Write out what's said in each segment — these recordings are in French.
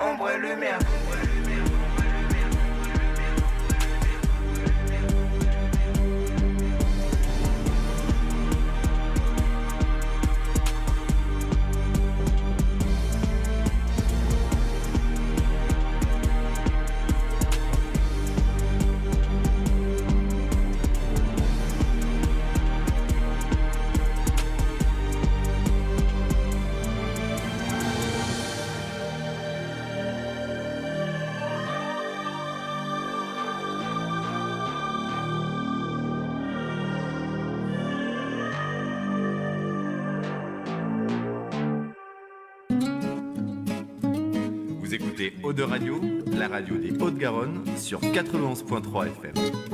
Ombre et lumière. Hauts-de-Garonne sur 91.3 FM.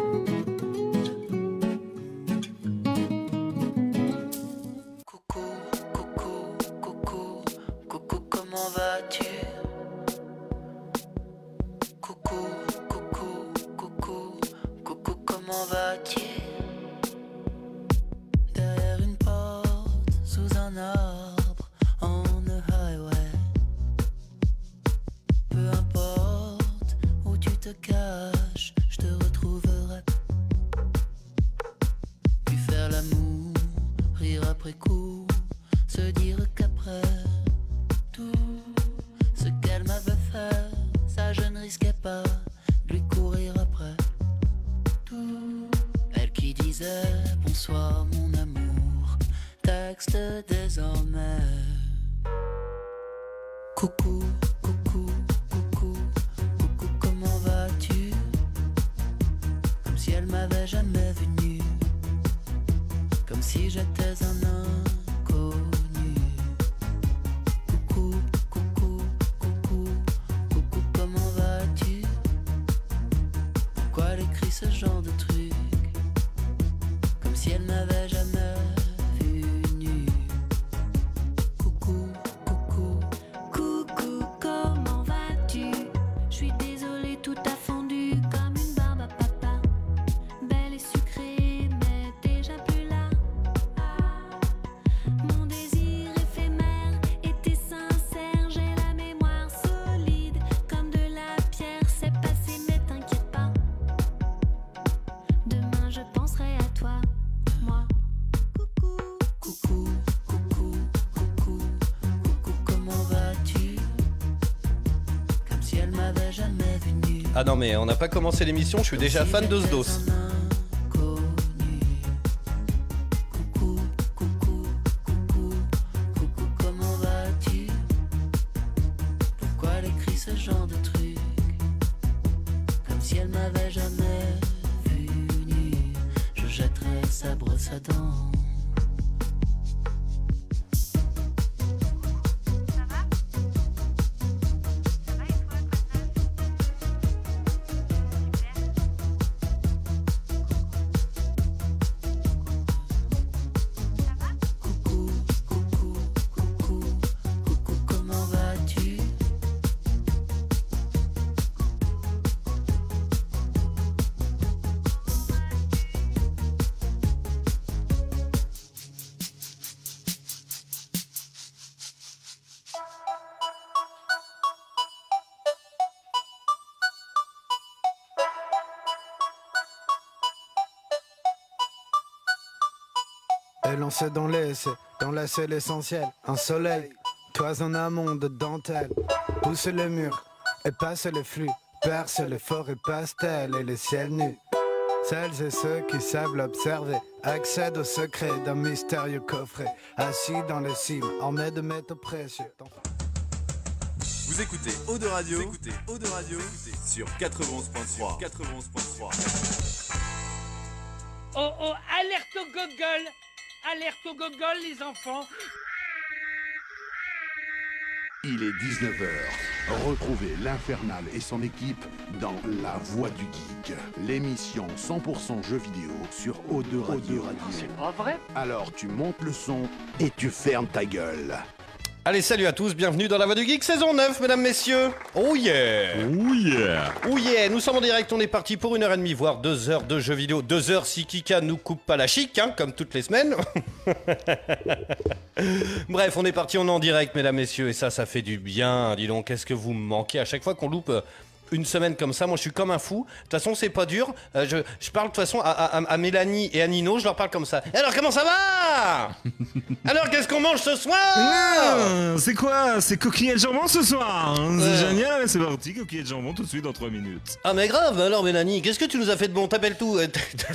Mais on n'a pas commencé l'émission, je suis déjà fan de Sdos. Coucou, coucou, coucou, coucou, comment vas-tu Pourquoi elle écrit ce genre de truc Comme si elle m'avait jamais vu. Je jetterai sa brosse à dents. Lancé dans l'essai, dans la seule essentielle, un soleil, toi en amont de dentelle, pousse les murs et passe les flux, perce les forêts pastels et les ciels nus. Celles et ceux qui savent l'observer accèdent au secret d'un mystérieux coffret, assis dans les cimes, ornés de métaux précieux. Vous écoutez Eau de Radio, vous écoutez Eau de Radio sur 91.3. 91.3. Oh oh, alerte au gogol Alerte au gogol, les enfants Il est 19h. Retrouvez l'Infernal et son équipe dans La Voix du Geek, l'émission 100% jeux vidéo sur O2 Radio. C'est pas vrai Alors tu montes le son et tu fermes ta gueule. Allez, salut à tous, bienvenue dans la Voix du Geek, saison 9, mesdames, messieurs. Oh yeah Oh yeah Oh yeah Nous sommes en direct, on est parti pour une heure et demie, voire deux heures de jeux vidéo. Deux heures si Kika nous coupe pas la chic, hein, comme toutes les semaines. Bref, on est parti, on est en direct, mesdames, messieurs, et ça, ça fait du bien. Dis donc, qu'est-ce que vous me manquez à chaque fois qu'on loupe euh, une semaine comme ça Moi, je suis comme un fou. De toute façon, c'est pas dur. Euh, je, je parle de toute façon à, à- à Mélanie et à Nino, je leur parle comme ça. Alors, comment ça va Alors, qu'est-ce qu'on mange ce soir Ah, C'est quoi C'est coquillette jambon ce soir hein C'est Ouais. génial, c'est parti, coquillette jambon tout de suite dans 3 minutes. Ah mais grave, alors Mélanie, qu'est-ce que tu nous as fait de bon T'appelles tout euh,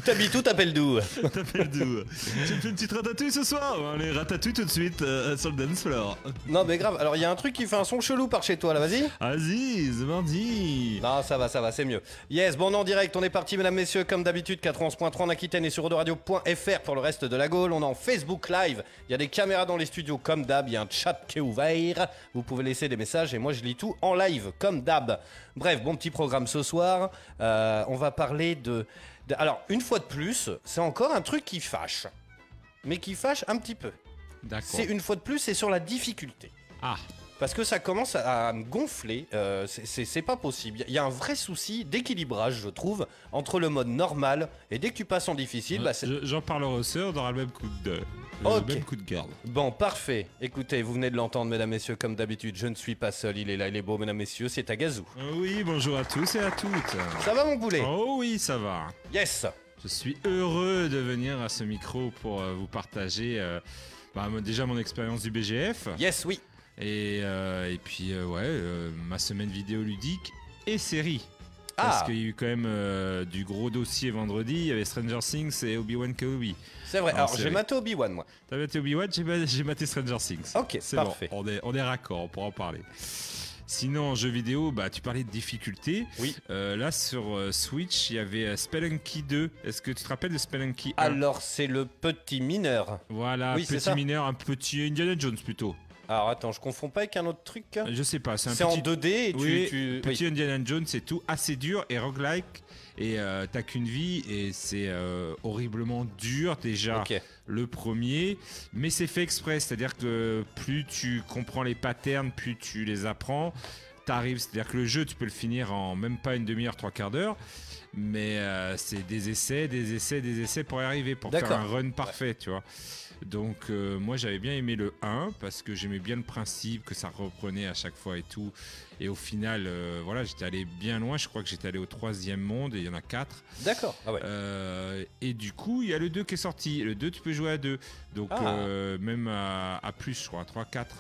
T'habites où T'appelles d'où T'appelles d'où Tu me fais une petite ratatouille ce soir Allez, ratatouille tout de suite euh, sur le dance floor. Non mais grave, alors il y a un truc qui fait un son chelou par chez toi là, vas-y Vas-y, c'est mardi Non ça va, ça va, c'est mieux. Yes, bon en direct, on est parti mesdames, messieurs, comme d'habitude, 91.3 en Aquitaine et sur Radio.fr pour le reste de la Gaule. On est en Facebook Live, il y a des caméras dans les studios comme d'hab, il y a un chat qui est ouvert. Vous pouvez laisser des messages et moi je lis tout en live, comme d'hab. Bref, bon petit programme ce soir. Euh, on va parler de... de- Alors, une fois de plus, c'est encore un truc qui fâche. Mais qui fâche un petit peu. D'accord. C'est une fois de plus, c'est sur la difficulté. Ah, Parce que ça commence à, à me gonfler, euh, c'est- pas possible. Il y a un vrai souci d'équilibrage, je trouve, entre le mode normal et dès que tu passes en difficile, bah j'en parlerai au sœur, dans le même coup de... Ok. Le même coup de garde. Bon, parfait. Écoutez, vous venez de l'entendre, mesdames, messieurs, comme d'habitude, je ne suis pas seul, il est là, il est beau, mesdames, messieurs, c'est Agazou. Euh, Oui, bonjour à tous et à toutes. Ça va, mon poulet Oh oui, ça va. Yes Je suis heureux de venir à ce micro pour euh, vous partager euh, bah, déjà mon expérience du BGF Yes, oui et, euh, et puis euh, ouais euh, ma semaine vidéoludique et série. Parce Ah, qu'il y a eu quand même euh, du gros dossier vendredi, il y avait Stranger Things et Obi-Wan Kenobi. c'est vrai. Alors, j'ai maté Obi-Wan, moi. T'as maté Obi-Wan, j'ai ma- j'ai maté Stranger Things. Ok, C'est parfait. bon, on est, on est raccord, on pourra en parler. Sinon, en jeu vidéo, bah, tu parlais de difficulté. Oui. Euh, là, sur euh, Switch, il y avait euh, Spelunky 2. Est-ce que tu te rappelles de Spelunky 1 Alors, c'est le petit mineur. Voilà, Oui, petit mineur, un petit Indiana Jones plutôt. Alors, attends, je confonds pas avec un autre truc Je sais pas, c'est un C'est petit... en 2D et tu... Oui, tu- petit oui. Indiana Jones, c'est tout assez dur et roguelike. Et euh, t'as qu'une vie et c'est euh, horriblement dur déjà le premier, mais c'est fait exprès, c'est-à-dire que plus tu comprends les patterns, plus tu les apprends, t'arrives, c'est-à-dire que le jeu tu peux le finir en même pas une demi-heure, trois quarts d'heure, mais euh, c'est des essais, des essais, des essais pour y arriver, pour faire un run parfait, tu vois. Donc euh, moi j'avais bien aimé le 1 parce que j'aimais bien le principe que ça reprenait à chaque fois et tout. Et au final, euh, voilà, j'étais allé bien loin. Je crois que j'étais allé au troisième monde et il y en a quatre. D'accord. Ah ouais. Euh, et du coup, il y a le 2 qui est sorti. Le 2, tu peux jouer à 2. Donc, Ah. même à, à plus, je crois, 3, 4.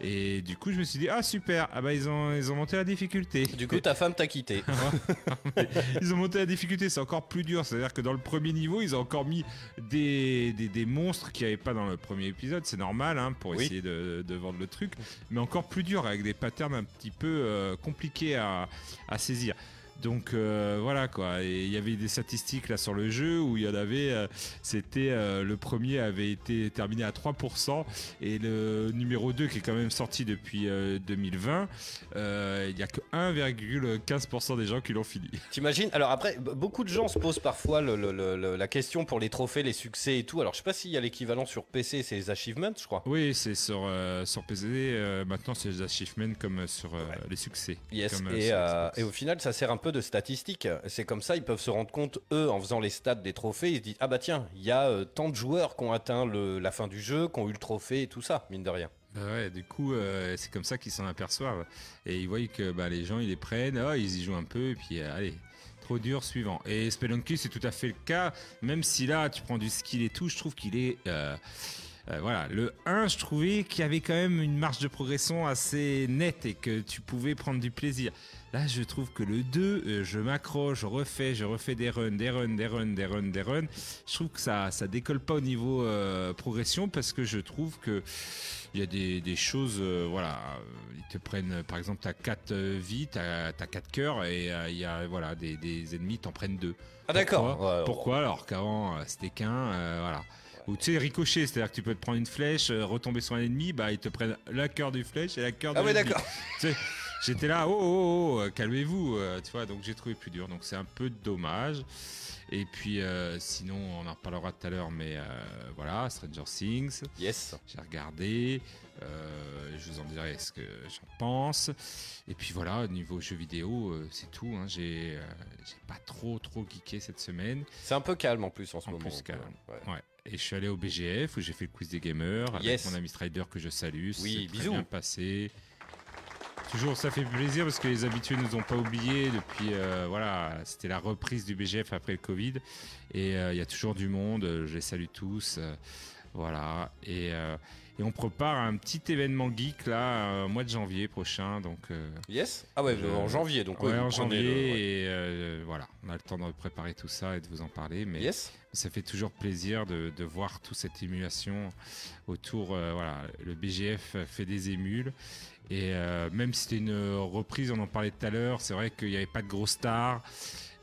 Et du coup, je me suis dit, ah super, ah bah ils ont, ils ont monté la difficulté. Du coup, ta femme t'a quitté. ils ont monté la difficulté, c'est encore plus dur. C'est-à-dire que dans le premier niveau, ils ont encore mis des, des, des monstres qu'il n'y avait pas dans le premier épisode. C'est normal hein, pour Oui. essayer de, de vendre le truc. Mais encore plus dur, avec des patterns un petit peu euh, compliqués à, à saisir. Donc euh, voilà quoi, et il y avait des statistiques là sur le jeu où il y en avait, euh, c'était euh, le premier avait été terminé à 3% et le numéro 2 qui est quand même sorti depuis euh, 2020, euh, il y a que 1,15% des gens qui l'ont fini. T'imagines? Alors après, beaucoup de gens se posent parfois le- le- le- le- la question pour les trophées, les succès et tout. Alors je sais pas s'il y a l'équivalent sur PC, c'est les achievements, je crois. Oui, c'est sur, sur PC. maintenant, c'est les achievements comme sur les succès. Yes, Comme, et, sur Xbox. et au final, ça sert un peu de statistiques. C'est comme ça, ils peuvent se rendre compte, eux, en faisant les stats des trophées, ils se disent Ah bah tiens, il y a euh, tant de joueurs qui ont atteint le- la fin du jeu, qui ont eu le trophée et tout ça, mine de rien. Bah ouais, du coup, euh, c'est comme ça qu'ils s'en aperçoivent. Et ils voient que bah, les gens, ils les prennent, ah, ils y jouent un peu, et puis euh, allez, trop dur, suivant. Et Spelunky, c'est tout à fait le cas, même si là, tu prends du skill et tout, je trouve qu'il est... euh, voilà, le 1, je trouvais qu'il y avait quand même une marge de progression assez nette et que tu pouvais prendre du plaisir. Là, je trouve que le 2, euh, je m'accroche, je refais, je refais des runs, des runs, des runs, des runs, des runs. Je trouve que ça, ça décolle pas au niveau euh, progression parce que je trouve que il y a des, des choses, euh, voilà, ils te prennent, par exemple, t'as 4 vies, t'as as 4 cœurs et il y a, voilà, des, des ennemis t'en prennent 2. Ah d'accord. Pourquoi, Ouais, Pourquoi? Alors qu'avant c'était qu'un, euh, voilà. Ou tu sais, ricochet, c'est-à-dire que tu peux te prendre une flèche, euh, retomber sur un ennemi, bah ils te prennent la cœur du flèche et la cœur de Ah ouais, d'accord. Tu sais, j'étais là, oh, oh, oh, euh, calmez-vous, euh, tu vois. Donc j'ai trouvé plus dur. Donc c'est un peu dommage. Et puis euh, sinon, on en reparlera tout à l'heure, mais euh, voilà, Stranger Things. Yes. J'ai regardé. euh, je vous en dirai ce que j'en pense. Et puis voilà, au niveau jeux vidéo, c'est tout. hein. J'ai j'ai pas trop trop geeké cette semaine. C'est un peu calme en plus en ce En moment. plus calme. Ouais. Ouais. Et je suis allé au BGF où j'ai fait le quiz des gamers Yes. avec mon ami Strider que je salue. Oui, très bisous. bien passé. Toujours, ça fait plaisir parce que les habitués nous ont pas oubliés depuis. euh, voilà, c'était la reprise du BGF après le Covid et euh, il y a toujours du monde. Je les salue tous. euh, voilà et, et on prépare un petit événement geek là, euh, au mois de janvier prochain. Donc euh, Yes Ah ouais, en janvier, donc ouais, en janvier le- et euh, voilà, on a le temps de préparer tout ça et de vous en parler. Mais Yes ça fait toujours plaisir de, de voir toute cette émulation autour. euh, voilà, le BGF fait des émules. Et euh, même si c'était une reprise, on en parlait tout à l'heure, c'est vrai qu'il n'y avait pas de gros stars.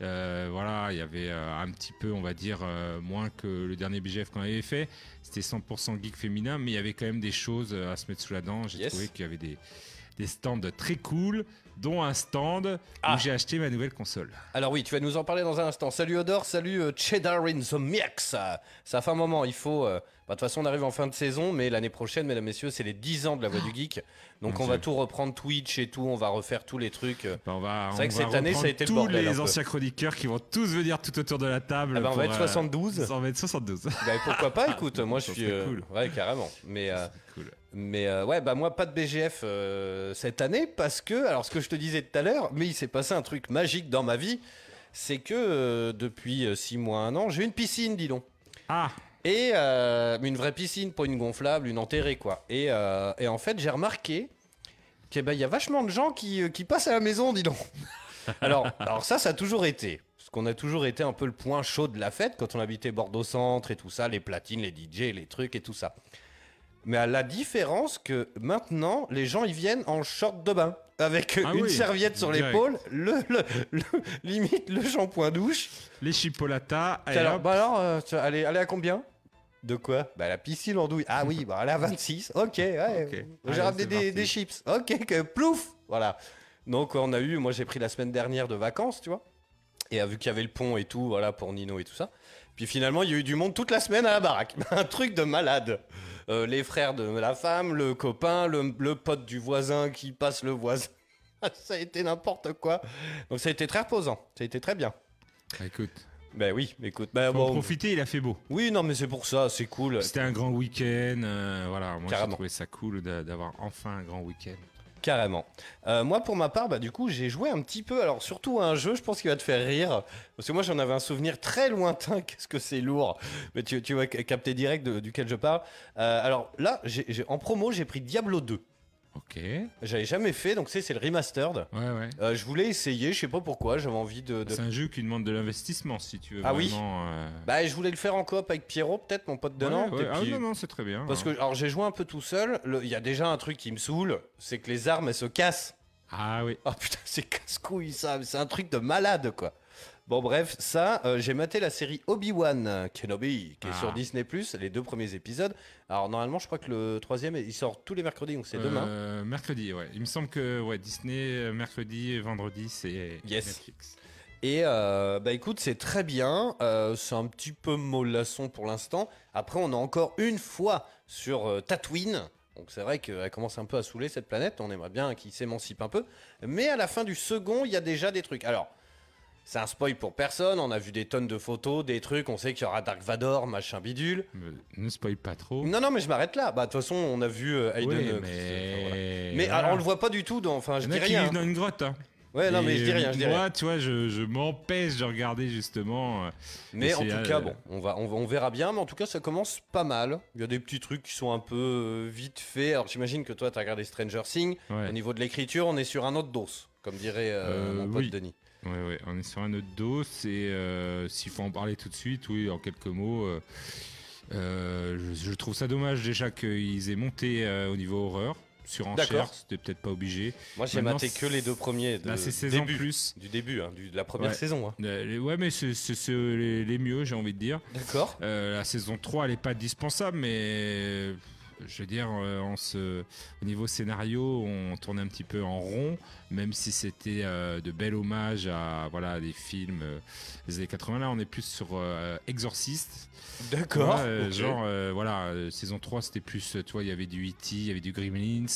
Euh, voilà, il y avait euh, un petit peu, on va dire, euh, moins que le dernier BGF qu'on avait fait. C'était 100% geek féminin, mais il y avait quand même des choses à se mettre sous la dent. J'ai Yes. trouvé qu'il y avait des, des stands très cool, dont un stand Ah. où j'ai acheté ma nouvelle console. Alors oui, tu vas nous en parler dans un instant. Salut Odor, salut Cheddar in the Mix. Ça, ça fait un moment, il faut... euh, bah, De toute façon, on arrive en fin de saison, mais l'année prochaine, mesdames, messieurs, c'est les 10 ans de la Voix du Geek. Donc on va tout reprendre, Twitch et tout, on va refaire tous les trucs. euh. Ben, on va, C'est vrai on que va cette année, ça a été le tous bordel les anciens chroniqueurs qui vont tous venir tout autour de la table. Ah bah, on va être euh, 72. On va être 72. Bah, pourquoi pas, écoute, moi je suis... euh, cool. Ouais, carrément. Mais... euh, Cool. Mais euh, ouais, bah moi pas de BGF euh, cette année parce que, alors ce que je te disais tout à l'heure, mais il s'est passé un truc magique dans ma vie, c'est que euh, depuis 6 mois, un an, j'ai une piscine, dis donc. Ah, Et euh, une vraie piscine, pas une gonflable, une enterrée quoi. Et, euh, et en fait, j'ai remarqué qu'il y a vachement de gens qui, euh, qui passent à la maison, dis donc. alors, alors ça, ça a toujours été. Parce qu'on a toujours été un peu le point chaud de la fête quand on habitait Bordeaux Centre et tout ça, les platines, les DJ, les trucs et tout ça. Mais à la différence que maintenant, les gens ils viennent en short de bain avec Ah une oui, serviette sur l'épaule, le, le- le- limite le shampoing douche. les chipolatas. Alors, bah alors, euh, est, elle est à combien? De quoi Bah la piscine en douille. Ah oui, bah elle à 26. Ok, ouais. Ok. J'ai Allez, ramené c'est des, parti. des chips. Ok, que plouf Voilà. Donc on a eu, moi j'ai pris la semaine dernière de vacances, tu vois. Et euh, vu qu'il y avait le pont et tout, voilà, pour Nino et tout ça. Puis finalement, il y a eu du monde toute la semaine à la baraque. Un truc de malade. Euh, les frères de la femme, le copain, le, le pote du voisin qui passe le voisin. ça a été n'importe quoi. Donc ça a été très reposant. Ça a été très bien. Bah, écoute, Ben oui, écoute. Ben faut en bon. profiter, il a fait beau. Oui, non, mais c'est pour ça, c'est cool. C'était un grand week-end. euh, voilà, moi j'ai trouvé ça cool d'a- d'avoir enfin un grand week-end. Carrément. Euh, moi, pour ma part, bah, du coup, j'ai joué un petit peu. Alors, surtout à un jeu, je pense qu'il va te faire rire. Parce que moi, j'en avais un souvenir très lointain. Qu'est-ce que c'est lourd. Mais tu, tu vas capter direct de- duquel je parle. Euh, alors là, en promo, j'ai pris Diablo 2. Ok. J'avais jamais fait, donc c'est le remastered. Ouais, ouais. Euh, je voulais essayer, je sais pas pourquoi, j'avais envie de. de- C'est un jeu qui demande de l'investissement si tu veux Ah oui. euh, Bah, je voulais le faire en coop avec Pierrot, peut-être, mon pote de ouais, Nantes. ouais. Ah puis- non, non, c'est très bien. Parce que, alors, j'ai joué un peu tout seul. Il y a déjà un truc qui me saoule, c'est que les armes, elles se cassent. Ah oui. Oh putain, c'est casse-couille ça, c'est un truc de malade quoi. Bon bref, ça, euh, j'ai maté la série Obi-Wan Kenobi, qui est Ah. sur Disney+, les deux premiers épisodes. Alors normalement, je crois que le troisième, il sort tous les mercredis, donc c'est demain. Euh, mercredi, ouais. Il me semble que ouais, Disney, euh, mercredi et vendredi, c'est Yes. Netflix. Et euh, bah écoute, c'est très bien, euh, c'est un petit peu mollasson pour l'instant. Après, on a encore une fois sur euh, Tatooine. Donc c'est vrai qu'elle commence un peu à saouler cette planète, on aimerait bien qu'il s'émancipe un peu. Mais à la fin du second, il y a déjà des trucs. Alors, c'est un spoil pour personne, on a vu des tonnes de photos, des trucs, on sait qu'il y aura Dark Vador, machin bidule. Me- Ne spoil pas trop. Non, non, mais je m'arrête là. Bah de toute façon, on a vu euh, Hayden. Oui, euh, mais... enfin, voilà. Mais voilà. alors, on le voit pas du tout, dans... enfin je dis rien. dans une grotte. hein. Ouais, non, mais je dis rien, je dis euh, rien. Moi, tu vois, je, je m'empêche de regarder justement. euh, Mais en tout euh, cas, bon, on, va, on, va- on verra bien. Mais en tout cas, ça commence pas mal. Il y a des petits trucs qui sont un peu euh, vite faits. Alors, j'imagine que toi, tu as regardé Stranger Things. Ouais. Au niveau de l'écriture, on est sur un autre dos, comme dirait euh, Euh, mon pote oui. Denis. Ouais, ouais, on est sur un autre dos. Et euh, s'il faut en parler tout de suite, oui, en quelques mots. euh, euh, je, je trouve ça dommage déjà qu'ils aient monté au niveau horreur. Sur enchère, c'était peut-être pas obligé. Moi, j'ai maté que les deux premiers. De, Là, c'est saison début, plus. Du début, hein, du- de la première Ouais. saison. hein. Les- ouais, mais c'est les, les mieux, j'ai envie de dire. D'accord. La saison 3, elle est pas dispensable, mais je veux dire, euh, on se, au niveau scénario, on tournait un petit peu en rond, même si c'était euh, de bel hommages à voilà des films euh, des années 80. Là, on est plus sur euh, Exorcist. D'accord. Genre, voilà, saison 3, c'était plus, tu vois, il y avait du E.T., il y avait du Gremlins.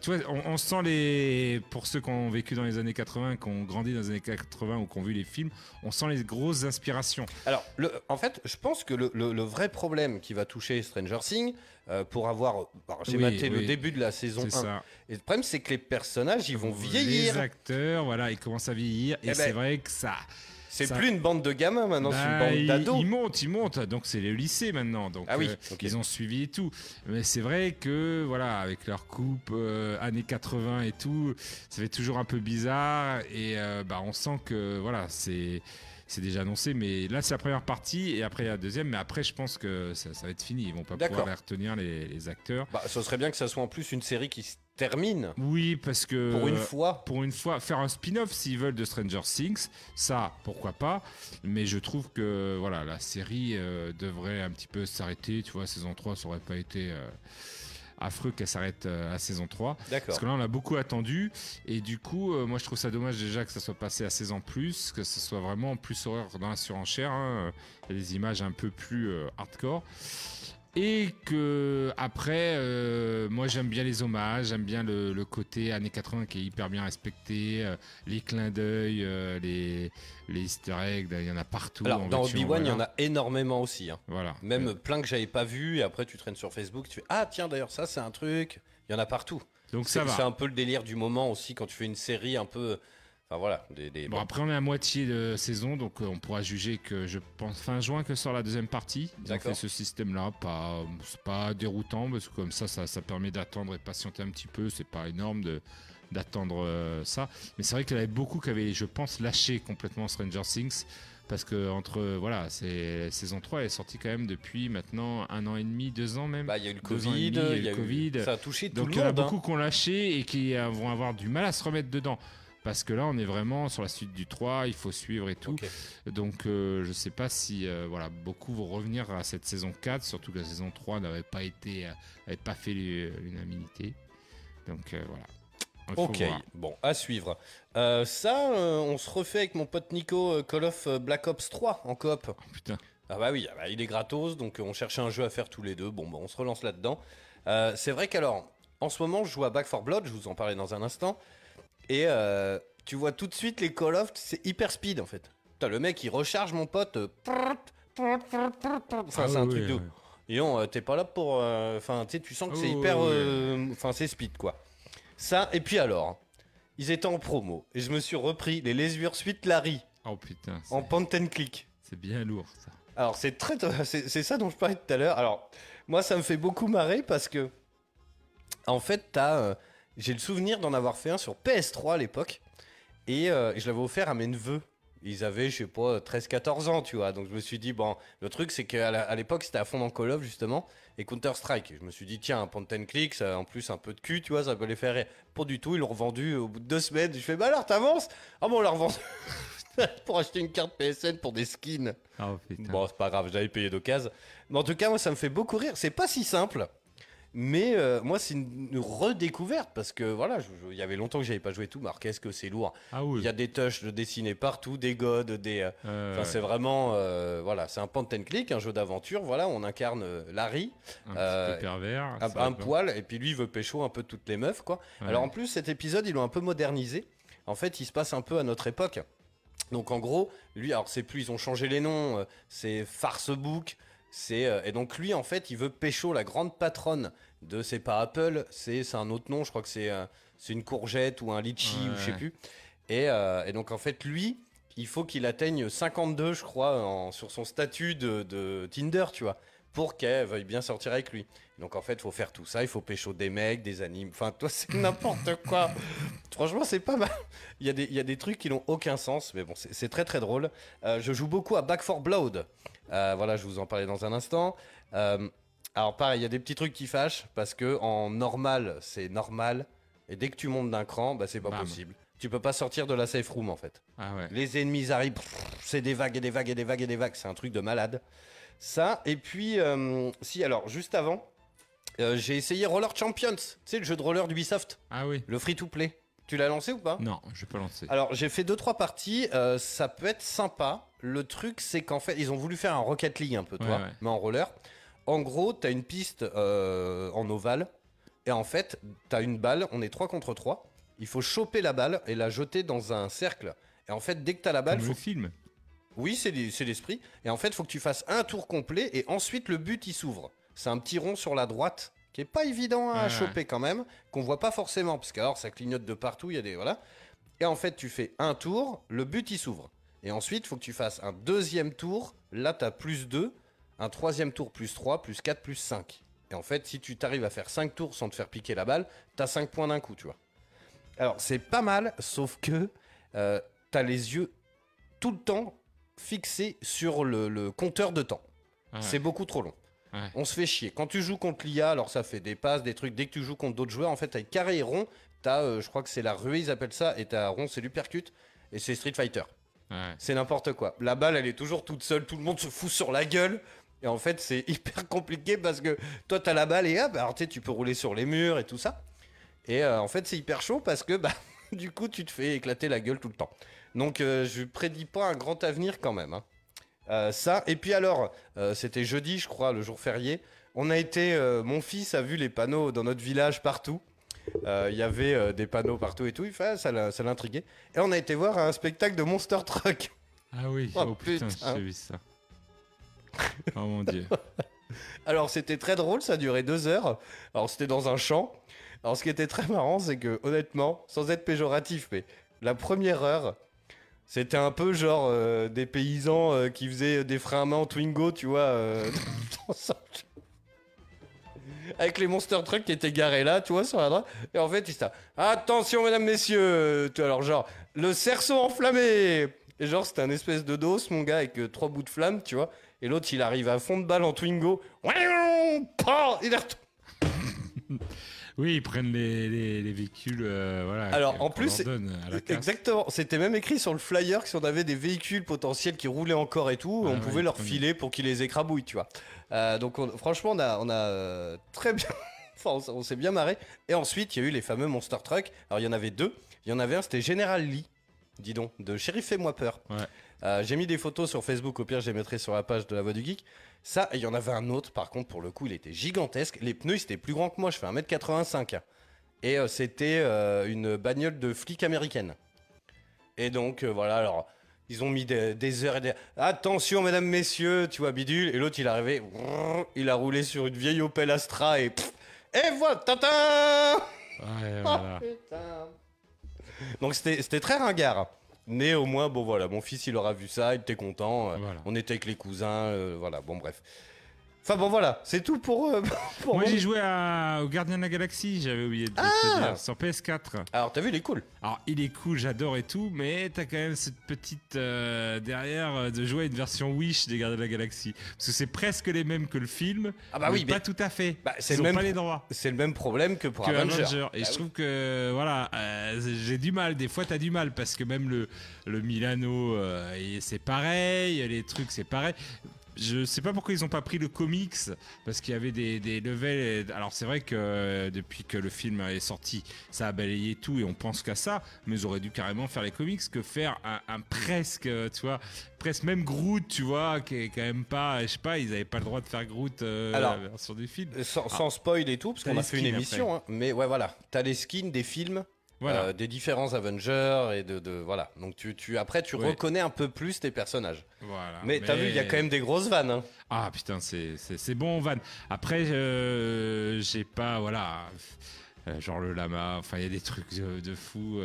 Tu vois, on, on sent les. Pour ceux qui ont vécu dans les années 80, qui ont grandi dans les années 80 ou qui ont vu les films, on sent les grosses inspirations. Alors, le- en fait, je pense que le, le- le vrai problème qui va toucher Stranger Things, pour avoir. alors, J'ai Oui, maté le début de la saison 1. C'est ça. Et le problème, c'est que les personnages, ils vont vieillir. Les acteurs, voilà, ils commencent à vieillir. Et Eh ben, c'est vrai que ça. C'est ça- plus une bande de gamins maintenant, c'est une Bah, bande d'ados. Ils montent, ils montent. Donc c'est le lycée maintenant. Donc Ah oui, euh, ils ont suivi et tout. Mais c'est vrai que voilà, avec leur coupe euh, années 80 et tout, ça fait toujours un peu bizarre. Et euh, bah on sent que voilà, c'est c'est déjà annoncé. Mais là c'est la première partie et après il y a la deuxième. Mais après je pense que ça, ça va être fini. Ils vont pas pouvoir retenir les, les acteurs. Bah, ce serait bien que ça soit en plus une série qui se termine. Oui, parce que Pour une fois. pour une fois, faire un spin-off s'ils veulent de Stranger Things, ça, pourquoi pas. Mais je trouve que voilà, la série euh, devrait un petit peu s'arrêter. Tu vois, saison 3, ça aurait pas été euh, affreux qu'elle s'arrête euh, à saison 3. D'accord. Parce que là, on a beaucoup attendu. Et du coup, euh, moi, je trouve ça dommage déjà que ça soit passé à 16 ans plus, que ce soit vraiment plus horreur dans la surenchère. hein. Il y a des images un peu plus euh, hardcore. Et que après, euh, moi j'aime bien les hommages, j'aime bien le, le côté années 80 qui est hyper bien respecté, euh, les clins d'œil, euh, les, les easter eggs, il y en a partout. Alors, en dans Obi-Wan, il y en a énormément aussi. hein. Voilà. Même plein que j'avais pas vu, et après tu traînes sur Facebook, tu fais Ah, tiens, d'ailleurs, ça, c'est un truc. Il y en a partout. Donc ça va. c'est un peu le délire du moment aussi quand tu fais une série un peu. Enfin voilà. Des, des- Bon, après, on est à moitié de saison, donc euh, on pourra juger que je pense fin juin que sort la deuxième partie. Ils ont D'accord. fait ce système-là, pas, c'est pas déroutant, parce que comme ça, ça, ça permet d'attendre et de patienter un petit peu. C'est pas énorme de d'attendre euh, ça. Mais c'est vrai qu'il y avait beaucoup qui avaient, je pense, lâché complètement Stranger Things. Parce que entre voilà, c'est saison 3 elle est sortie quand même depuis maintenant un an et demi, deux ans même. Bah, il y a eu le Covid, demi, il y a eu il y a le eu- Covid. ça a touché tout Donc le il y en a monde, hein. beaucoup qui ont lâché et qui vont avoir du mal à se remettre dedans. Parce que là, on est vraiment sur la suite du 3, il faut suivre et tout. Donc, euh, je sais pas si euh, voilà, beaucoup vont revenir à cette saison 4, surtout que la saison 3 n'avait pas été, euh, n'avait pas fait l'u- l'unanimité. Donc, euh, voilà. Il faut Ok, voir. bon, à suivre. Euh, ça, euh, on se refait avec mon pote Nico euh, Call of euh, Black Ops 3 en coop. Oh, putain. Ah bah oui, ah bah, il est gratos, donc euh, on cherchait un jeu à faire tous les deux. Bon, bah, on se relance là-dedans. Euh, c'est vrai qu'alors, en ce moment, je joue à Back 4 Blood, je vous en parlais dans un instant. Et euh, tu vois tout de suite les Call of, c'est hyper speed en fait. Putain, le mec, il recharge mon pote. euh, Enfin, Ah c'est un oui, truc de. ouais. Et on, euh, t'es pas là pour. euh, Enfin, tu sais, tu sens que c'est Oh, hyper. euh, Enfin, c'est speed quoi. Ça, et puis alors, ils étaient en promo. Et je me suis repris les Lesure Suite Larry Oh putain, c'est- en point and click. c'est bien lourd ça. Alors c'est très, c'est c'est ça dont je parlais tout à l'heure. Alors moi ça me fait beaucoup marrer parce que en fait t'as, euh, j'ai le souvenir d'en avoir fait un sur PS3 à l'époque et euh, je l'avais offert à mes neveux. Ils avaient je sais pas 13-14 ans tu vois donc je me suis dit bon le truc c'est qu'à l'époque c'était à fond dans Call of justement et Counter Strike. Et je me suis dit tiens un point and click ça en plus un peu de cul tu vois ça peut les faire rire. Pas du tout ils l'ont revendu au bout de deux semaines. Je fais bah alors t'avances ah bon on l'a revendu pour acheter une carte PSN pour des skins. Oh. Bon, c'est pas grave, j'avais payé d'occasion. Mais en tout cas, moi, ça me fait beaucoup rire. C'est pas si simple. Mais euh, moi, c'est une, une redécouverte parce que voilà, il y avait longtemps que j'avais pas joué tout. Mais alors, qu'est-ce que c'est lourd Ah oui. Il y a des touches de dessiner partout, des godes, des. euh, c'est vraiment, euh, voilà, c'est un point and click, un jeu d'aventure. Voilà, on incarne Larry, un petit peu pervers. un, un poil, et puis lui il veut pécho un peu toutes les meufs, quoi. Ouais. Alors en plus, cet épisode, ils l'ont un peu modernisé. En fait, il se passe un peu à notre époque. Donc en gros, lui, alors c'est plus, ils ont changé les noms, c'est Farcebook, c'est euh, et donc lui en fait, il veut pécho la grande patronne de c'est pas Apple, c'est c'est un autre nom, je crois que c'est euh, c'est une courgette ou un litchi ou je sais Ouais. plus. Et, euh, et donc en fait, lui, il faut qu'il atteigne 52, je crois, en- sur son statut de, de Tinder, tu vois, pour qu'elle veuille bien sortir avec lui. Donc en fait, il faut faire tout ça, il faut pécho des mecs, des animes, enfin toi c'est n'importe quoi. Franchement, c'est pas mal. Il y, a des, il y a des trucs qui n'ont aucun sens, mais bon, c'est très très drôle. Euh, je joue beaucoup à Back 4 Blood. Euh, voilà, je vous en parlais dans un instant. Euh, alors pareil, il y a des petits trucs qui fâchent, parce que en normal, c'est normal, et dès que tu montes d'un cran, bah, c'est pas Bam. possible. Tu peux pas sortir de la safe room en fait. Ah ouais. Les ennemis arrivent, c'est des vagues et des vagues et des vagues et des vagues. C'est un truc de malade. Ça, et puis, euh, si, alors, juste avant, Euh, j'ai essayé Roller Champions, tu sais, le jeu de roller d'Ubisoft, Ah oui. le free-to-play. Tu l'as lancé ou pas? Non, je vais pas lancer. Alors j'ai fait deux trois parties, euh, ça peut être sympa. Le truc c'est qu'en fait ils ont voulu faire un Rocket League un peu, toi, Ouais, ouais. mais en roller. En gros, t'as une piste euh, en ovale et en fait t'as une balle. On est 3 contre 3 Il faut choper la balle et la jeter dans un cercle. Et en fait dès que t'as la balle, Comme faut le film. oui, c'est l'es- c'est l'esprit. Et en fait, il faut que tu fasses un tour complet et ensuite le but il s'ouvre. C'est un petit rond sur la droite qui est pas évident à Ouais, choper quand même, qu'on voit pas forcément parce qu'alors ça clignote de partout, il y a des voilà. Et en fait, tu fais un tour, le but il s'ouvre. Et ensuite, il faut que tu fasses un deuxième tour, là tu as plus 2, un troisième tour plus 3, plus 4, plus 5. Et en fait, si tu t'arrives à faire 5 tours sans te faire piquer la balle, tu as 5 points d'un coup, tu vois. Alors, c'est pas mal, sauf que euh, tu as les yeux tout le temps fixés sur le, le compteur de temps. Ouais. C'est beaucoup trop long. Ouais. On se fait chier. Quand tu joues contre l'IA, alors ça fait des passes, des trucs. Dès que tu joues contre d'autres joueurs, en fait, avec carré et rond, t'as, euh, je crois que c'est la ruée, ils appellent ça, et t'as rond, c'est l'uppercut, et c'est Street Fighter. Ouais. C'est n'importe quoi. La balle, elle est toujours toute seule, tout le monde se fout sur la gueule. Et en fait, c'est hyper compliqué parce que toi, t'as la balle et alors tu sais, tu peux rouler sur les murs et tout ça. Et euh, en fait, c'est hyper chaud parce que bah, du coup, tu te fais éclater la gueule tout le temps. Donc, euh, je prédis pas un grand avenir quand même. hein. Euh, ça, et puis alors, euh, c'était jeudi, je crois, le jour férié. On a été, euh, mon fils a vu les panneaux dans notre village partout. Il y avait des panneaux partout et tout. Il fait, ah, ça l'intriguait. Et on a été voir un spectacle de Monster Truck. Ah oui. Oh, Oh, putain, putain. j'ai vu ça. Oh mon dieu. Alors c'était très drôle, ça duré deux heures. Alors c'était dans un champ. Alors ce qui était très marrant, c'est que honnêtement, sans être péjoratif, mais la première heure, c'était un peu genre euh, des paysans euh, qui faisaient des freins à main en Twingo, tu vois. euh, Avec les monster trucks qui étaient garés là, tu vois, sur la droite. Et en fait, ils étaient Attention, mesdames, messieurs Alors, genre, le cerceau enflammé Et genre, c'était un espèce de dos, mon gars, avec euh, trois bouts de flamme, tu vois. Et l'autre, il arrive à fond de balle en Twingo. Il est retourné. Oui, ils prennent les, les, les véhicules. euh, voilà. Alors, en plus. Exactement. C'était même écrit sur le flyer que si on avait des véhicules potentiels qui roulaient encore et tout, Ah on ouais, pouvait leur bien. filer pour qu'ils les écrabouillent, tu vois. Euh, donc, on- franchement, on a, on a euh, très bien. enfin, on, s'est bien marré. Et ensuite, il y a eu les fameux Monster Truck. Alors, il y en avait deux. Il y en avait un, c'était General Lee, dis donc, de Sheriff Fais-moi peur. Ouais. Euh, j'ai mis des photos sur Facebook, au pire, je les mettrai sur la page de la Voix du Geek. Ça, il y en avait un autre, par contre, pour le coup, il était gigantesque. Les pneus, ils étaient plus grands que moi, je fais 1m85. hein. Et euh, c'était euh, une bagnole de flic américaine. Et donc, voilà, alors, ils ont mis des, des heures et des... Attention, mesdames, messieurs, tu vois, bidule. Et l'autre, il est arrivé, il a roulé sur une vieille Opel Astra et... pff, et voilà, tata Ouais, Oh, putain. Donc c'était c'était très ringard. Mais au moins, bon voilà, mon fils il aura vu ça, il était content. euh, Voilà. On était avec les cousins, euh, voilà, bon bref. Enfin bon voilà, c'est tout pour, euh, pour Moi, mon- j'ai joué à- au Gardien de la Galaxie, j'avais oublié de te Ah dire, sur PS4. Alors t'as vu, il est cool. Alors, il est cool, j'adore et tout, mais t'as quand même cette petite euh, derrière euh, de jouer à une version Wish des Gardiens de la Galaxie. Parce que c'est presque les mêmes que le film. Ah bah oui, mais pas mais- tout à fait. Bah, c'est le même pas pro- les droits. C'est le même problème que pour que Avenger. Avenger. Et Bah je oui. trouve que voilà, euh, j'ai du mal. Des fois, t'as du mal parce que même le, le Milano, c'est pareil. Les trucs, c'est pareil. Je sais pas pourquoi ils ont pas pris le comics parce qu'il y avait des, des levels. Alors c'est vrai que euh, depuis que le film est sorti, ça a balayé tout et on pense qu'à ça. Mais ils auraient dû carrément faire les comics que faire un, un presque, euh, tu vois, presque même Groot, tu vois, qui est quand même pas, je sais pas, ils avaient pas le droit de faire Groot euh, Alors, la version du film. Sans, sans spoil et tout, parce qu'on a fait une émission. hein. mais ouais, voilà. T'as les skins des films, Voilà. euh, des différents Avengers et de, de- voilà. Donc tu, tu après tu reconnais un peu plus tes personnages. Voilà. Mais, t'as vu, il y a quand même des grosses vannes. hein. Ah putain, c'est- bon, Van. Après, euh, j'ai pas, voilà, euh, genre le lama, enfin, il y a des trucs de, de fou,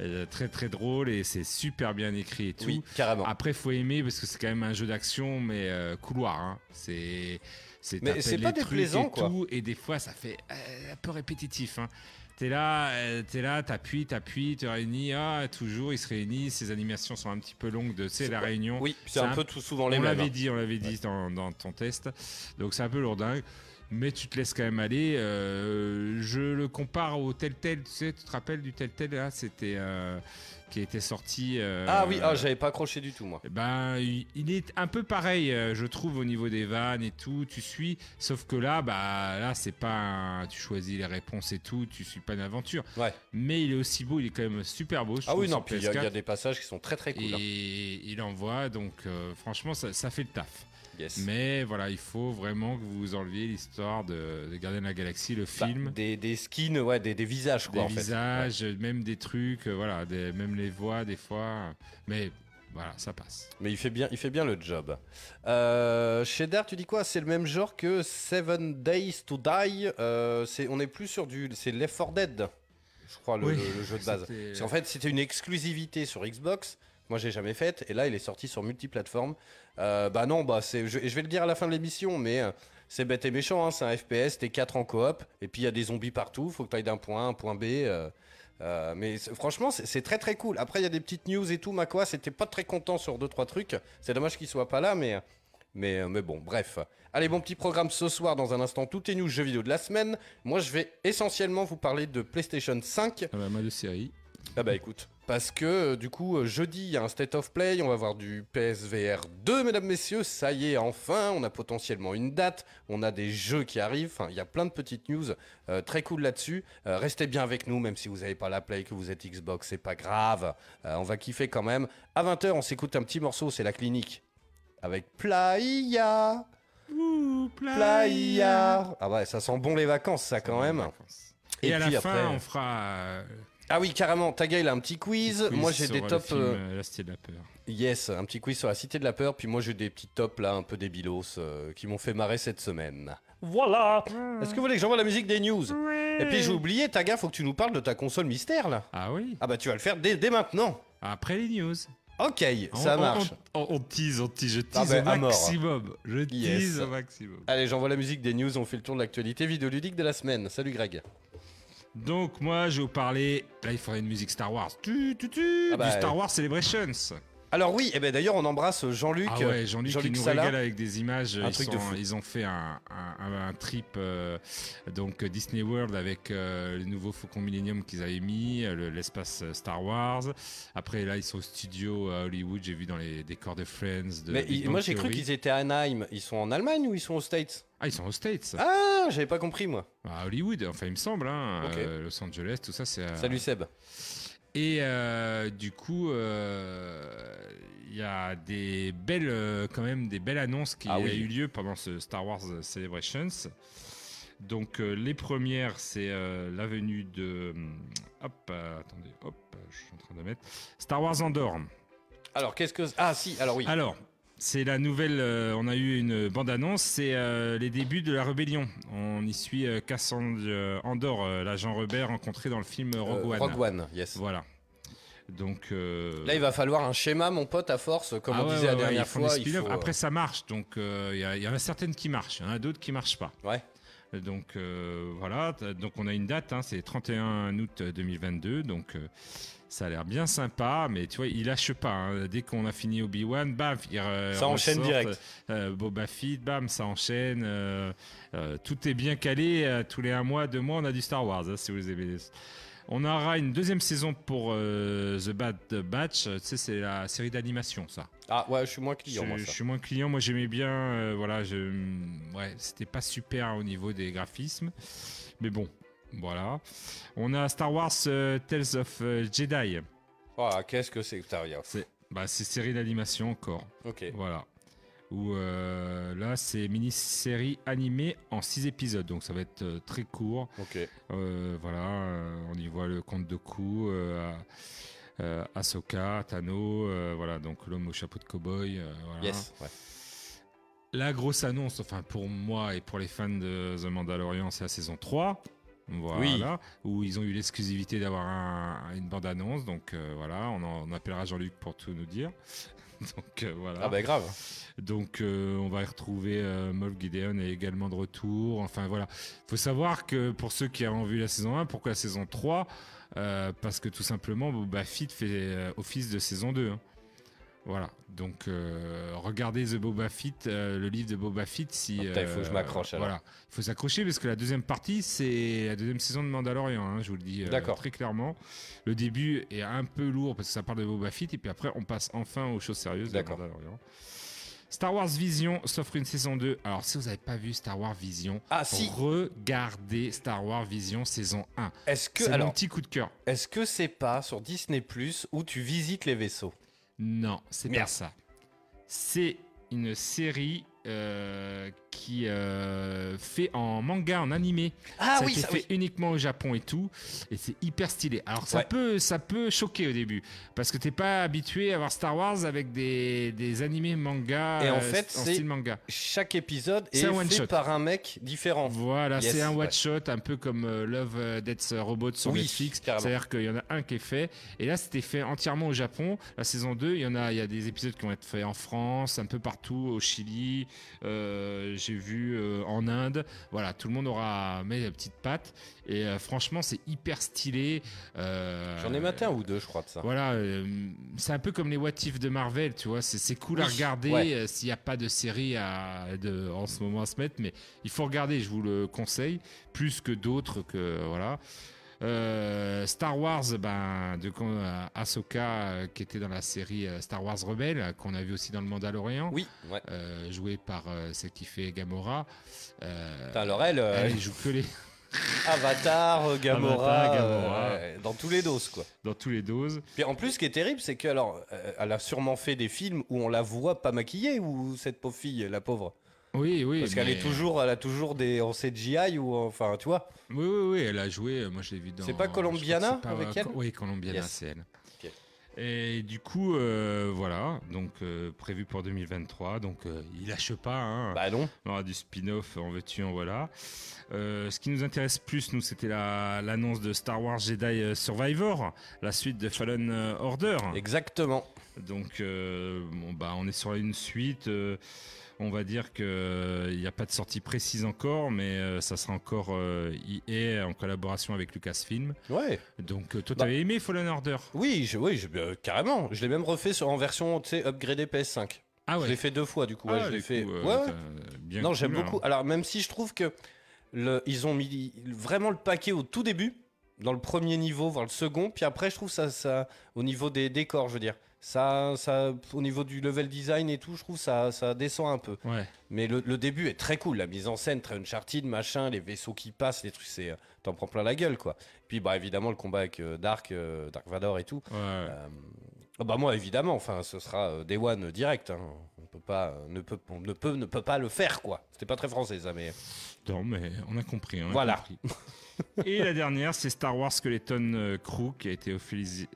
euh, très très drôle et c'est super bien écrit et tout. Oui, carrément. Après, faut aimer parce que c'est quand même un jeu d'action, mais euh, couloir. hein. C'est. c'est Mais pas les trucs déplaisant, et quoi. tout, et des fois, ça fait un peu répétitif. Hein. T'es là, euh, t'es là, t'appuies, t'appuies, tu réunis, ah, toujours, ils se réunissent, ces animations sont un petit peu longues de, sais, la réunion. Oui, c'est un peu tout souvent les on mêmes, l'avait hein. dit, on l'avait dit dans, dans ton test. Donc c'est un peu lourdingue. mais tu te laisses quand même aller. Euh, je le compare au Telltale, tu sais, tu te rappelles du Telltale là C'était euh, qui était sorti. euh, Ah oui, ah, j'avais pas accroché du tout moi. eh ben, il est un peu pareil, euh, je trouve, au niveau des vannes et tout. Tu suis, sauf que là, bah, là, c'est pas, un- tu choisis les réponses et tout. Tu suis pas une aventure. Ouais. Mais il est aussi beau, il est quand même super beau. je Ah oui, non, puis il y, a- il y a PS4. des passages qui sont très très cool. hein. Et il envoie, donc euh, franchement, ça, ça fait le taf. Yes. Mais voilà, il faut vraiment que vous enleviez l'histoire de, de Gardien de la Galaxie, le Bah, film. des, des skins, ouais, des, des visages quoi des en fait. visages, même des trucs, euh, voilà, des- même les voix des fois. Mais voilà, ça passe. Mais il fait bien, il fait bien le job. Euh, Cheddar, tu dis quoi? C'est le même genre que Seven Days to Die. euh, on est plus sur du, c'est Left 4 Dead, je crois le, Oui, le- le jeu de base. Parce qu'en fait, c'était une exclusivité sur Xbox. Moi, j'ai jamais faite. Et là, il est sorti sur multiplateforme. Euh, bah non, bah c'est, je, vais le dire à la fin de l'émission, mais euh, c'est bête et méchant. hein, c'est un FPS. T'es 4 en coop. Et puis il y a des zombies partout. Faut que tu ailles d'un point A à un point B. euh, mais franchement, c'est très très cool. Après, il y a des petites news et tout. Macquas, c'était pas très content sur deux trois trucs. C'est dommage qu'il soit pas là, mais mais mais bon, bref. Allez, bon petit programme ce soir. Dans un instant, tout est news jeux vidéo de la semaine. Moi, je vais essentiellement vous parler de PlayStation 5. Ah bah, moi de série. Ah bah écoute, parce que euh, du coup euh, jeudi il y a un State of Play, on va voir du PSVR 2 mesdames messieurs, ça y est enfin, on a potentiellement une date, on a des jeux qui arrivent, enfin il y a plein de petites news euh, très cool là-dessus. Euh, restez bien avec nous même si vous n'avez pas la Play, que vous êtes Xbox, c'est pas grave, Euh, on va kiffer quand même. À 20h on s'écoute un petit morceau, c'est la clinique avec Playa. Playa. Ah ouais, ça sent bon les vacances ça quand même. Et, à la fin, après- on fera. Euh, Ah oui, carrément, Taga il a un petit quiz. quiz Moi j'ai des le tops. film, euh, euh, La Cité de la Peur. Yes, un petit quiz sur la Cité de la Peur. Puis moi j'ai des petits tops là, un peu débilos, euh, qui m'ont fait marrer cette semaine. Voilà Est-ce que vous voulez que j'envoie la musique des news? Et puis j'ai oublié, Taga, faut que tu nous parles de ta console mystère là. Ah oui Ah bah tu vas le faire dès, dès maintenant. Après les news. Ok, ça On- marche. On, on tease, on tease, je Ah tease ben, à au maximum. Je Yes. tease au maximum. Allez, j'envoie la musique des news, on fait le tour de l'actualité vidéoludique de la semaine. Salut Greg. Donc moi, je vais vous parler. Là, il faudrait une musique Star Wars. Tu, tu, tu, Ah bah, du Star Wars Celebrations. Alors oui, et ben d'ailleurs on embrasse Jean-Luc. Ah ouais, Jean-Luc qui nous Sala. régale avec des images. Un ils, truc sont- de fou. ils ont fait un, un- un- un trip euh, donc Disney World avec euh, les nouveaux Faucon Millennium qu'ils avaient mis, le- l'espace euh, Star Wars. Après là, ils sont au studio à Hollywood. J'ai vu dans les décors de Friends. De Mais moi j'ai cru qu'ils étaient à Anaheim. Ils sont en Allemagne ou ils sont aux States? Ah, ils sont aux States. Ah, j'avais pas compris moi. À Hollywood, enfin il me semble. Hein, euh, Los Angeles, tout ça, c'est. Salut Seb. Et euh, du coup, euh, il y a des belles, euh, quand même, des belles annonces qui Ah ont eu lieu pendant ce Star Wars Celebrations. Donc euh, les premières, c'est la venue de, hum, hop, attendez, hop, je suis en train de mettre Star Wars Andorre. Alors qu'est-ce que ah si alors oui Alors. C'est la nouvelle, euh, on a eu une bande-annonce, c'est euh, les débuts de la rébellion. On y suit euh, Cassandre euh, Andor, l'agent rebelle rencontré dans le film Rogue One. Rogue One, yes. Voilà. Donc Là, il va falloir un schéma, mon pote, à force, comme ah on ouais, disait la ouais, dernière fois. il spin-offs. faut, Après, ça marche. Donc, il y, en a certaines qui marchent. Il y en a d'autres qui marchent pas. Ouais. Donc, voilà. Donc, on a une date. hein, c'est 31 août 2022. Donc, ça a l'air bien sympa. Mais tu vois, il lâche pas. hein. Dès qu'on a fini Obi-Wan, bam, il euh, Ça enchaîne ressort, direct. euh, Boba Fett, bam, ça enchaîne. euh, euh, tout est bien calé. euh, tous les un mois, deux mois, on a du Star Wars. hein, si vous aimez. On aura une deuxième saison pour euh, The Bad Batch. Tu sais, c'est la série d'animation, ça. Ah ouais, je suis moins client, je, moi, je suis moins client. Moi, j'aimais bien. euh, voilà, je, ouais, c'était pas super au niveau des graphismes, mais bon, voilà. On a Star Wars euh, Tales of euh, Jedi. Ah, qu'est-ce que c'est que rien C'est, bah, série d'animation encore. Ok. Voilà. Où euh, là, c'est mini-série animée en 6 épisodes, donc ça va être euh, très court. Ok. Voilà, on y voit le compte de coups, Ahsoka, Tano, voilà, donc l'homme au chapeau de cow-boy. voilà. Yes, ouais. La grosse annonce, enfin pour moi et pour les fans de The Mandalorian, c'est la saison 3. Voilà, Oui. où ils ont eu l'exclusivité d'avoir un- une bande-annonce. Donc euh, voilà, on, en- on appellera Jean-Luc pour tout nous dire. donc euh, voilà. Ah bah grave. Donc euh, on va y retrouver Moff Gideon est également de retour. Enfin voilà, faut savoir que pour ceux qui ont vu la saison 1, pourquoi la saison 3 Euh, Parce que tout simplement Boba Fett fait office de saison 2. hein. Voilà, donc euh, regardez The Boba Fett, euh, le livre de Boba Fett. Si, Oh, putain, il faut que je m'accroche, alors. Voilà, il faut s'accrocher parce que la deuxième partie, c'est la deuxième saison de Mandalorian. hein, je vous le dis euh, très clairement. Le début est un peu lourd parce que ça parle de Boba Fett et puis après on passe enfin aux choses sérieuses. de. Mandalorian. Star Wars Vision s'offre une saison 2. Alors si vous n'avez pas vu Star Wars Vision, Ah, si. regardez Star Wars Vision saison 1. Est-ce que C'est mon alors petit coup de cœur. est-ce que c'est pas sur Disney Plus où tu visites les vaisseaux? Non, c'est pas ça. C'est une série euh, qui euh, fait en manga, en animé. Ah ça a oui, été ça, fait uniquement au Japon et tout, et c'est hyper stylé. Alors ça Ouais. peut, ça peut choquer au début, parce que t'es pas habitué à voir Star Wars avec des, des animés manga. Et en euh, fait, en c'est- style manga. Chaque épisode est un one fait shot. par un mec différent. Voilà, Yes, c'est un ouais. one shot, un peu comme euh, Love Death Robot sur Oui, Netflix. C'est-à-dire qu'il y en a un qui est fait, et là c'était fait entièrement au Japon. La saison 2, il y en a, il y a des épisodes qui vont être faits en France, un peu partout, au Chili. euh, J'ai vu euh, en Inde. Voilà, tout le monde aura mis la petite patte. Et euh, franchement, c'est hyper stylé. Euh, J'en ai maté un ou deux, je crois de ça. Voilà, c'est un peu comme les What If de Marvel, tu vois. C'est cool à regarder ouais. s'il n'y a pas de série à, de, en ce moment à se mettre, mais il faut regarder, je vous le conseille, plus que d'autres que voilà. Euh, Star Wars, ben, de euh, Ahsoka, euh, qui était dans la série euh, Star Wars Rebelle, qu'on a vu aussi dans le Mandalorian, Oui, ouais. euh, joué par celle qui fait Gamora. Putain, alors elle, elle, joue que les, Avatar, Gamora, Avatar, Gamora. euh, dans tous les doses quoi. dans tous les doses. Puis en plus, ce qui est terrible, c'est que alors, euh, elle a sûrement fait des films où on la voit pas maquillée ou cette pauvre fille, la pauvre, Oui, oui. parce qu'elle mais- est toujours, elle a toujours des en CGI ou enfin, tu vois. Oui, oui, oui, elle a joué. euh, Moi, je l'ai vu dans. C'est pas Colombiana pas- avec elle Oui, Colombiana, Yes. c'est elle. Et du coup, euh, voilà, donc euh, prévu pour 2023. Donc, euh, il lâche pas. Hein. Bah non. On aura du spin-off, en veux-tu, en voilà. Ce qui nous intéresse plus, nous, c'était la- l'annonce de Star Wars Jedi Survivor, la suite de Fallen Order. Exactement. Donc, bon, bah, on est sur une suite. Euh, on va dire qu'il n'y a pas de sortie précise encore, mais euh, ça sera encore euh, EA en collaboration avec Lucasfilm. Ouais. Donc, euh, toi, Bah. t'avais aimé Fallen Order? Oui, je, oui, je- euh, carrément. Je l'ai même refait sur, en version, upgradée PS5. Ah Je l'ai fait deux fois du coup. ouais, Ah, je l'ai du fait. coup, euh, Ouais, ouais. bien Non, cool, j'aime alors. beaucoup. Alors, même si je trouve que le, ils ont mis vraiment le paquet au tout début, dans le premier niveau, voire le second, puis après, je trouve ça, ça au niveau des décors, je veux dire, ça, ça, au niveau du level design et tout, je trouve ça, ça descend un peu. Ouais. Mais le, le début est très cool, la mise en scène, très Uncharted, machin, les vaisseaux qui passent, les trucs, c'est, euh, t'en prends plein la gueule, quoi. Puis, bah, évidemment, le combat avec euh, Dark, euh, Dark Vador et tout. Ouais. Bah moi évidemment, enfin ce sera Day One direct. hein. Peut pas, ne peut, on ne peut, ne peut pas le faire quoi. C'était pas très français ça, mais Non, mais on a compris. on a Voilà. compris. Et la dernière, c'est Star Wars Skeleton euh, Crew qui a été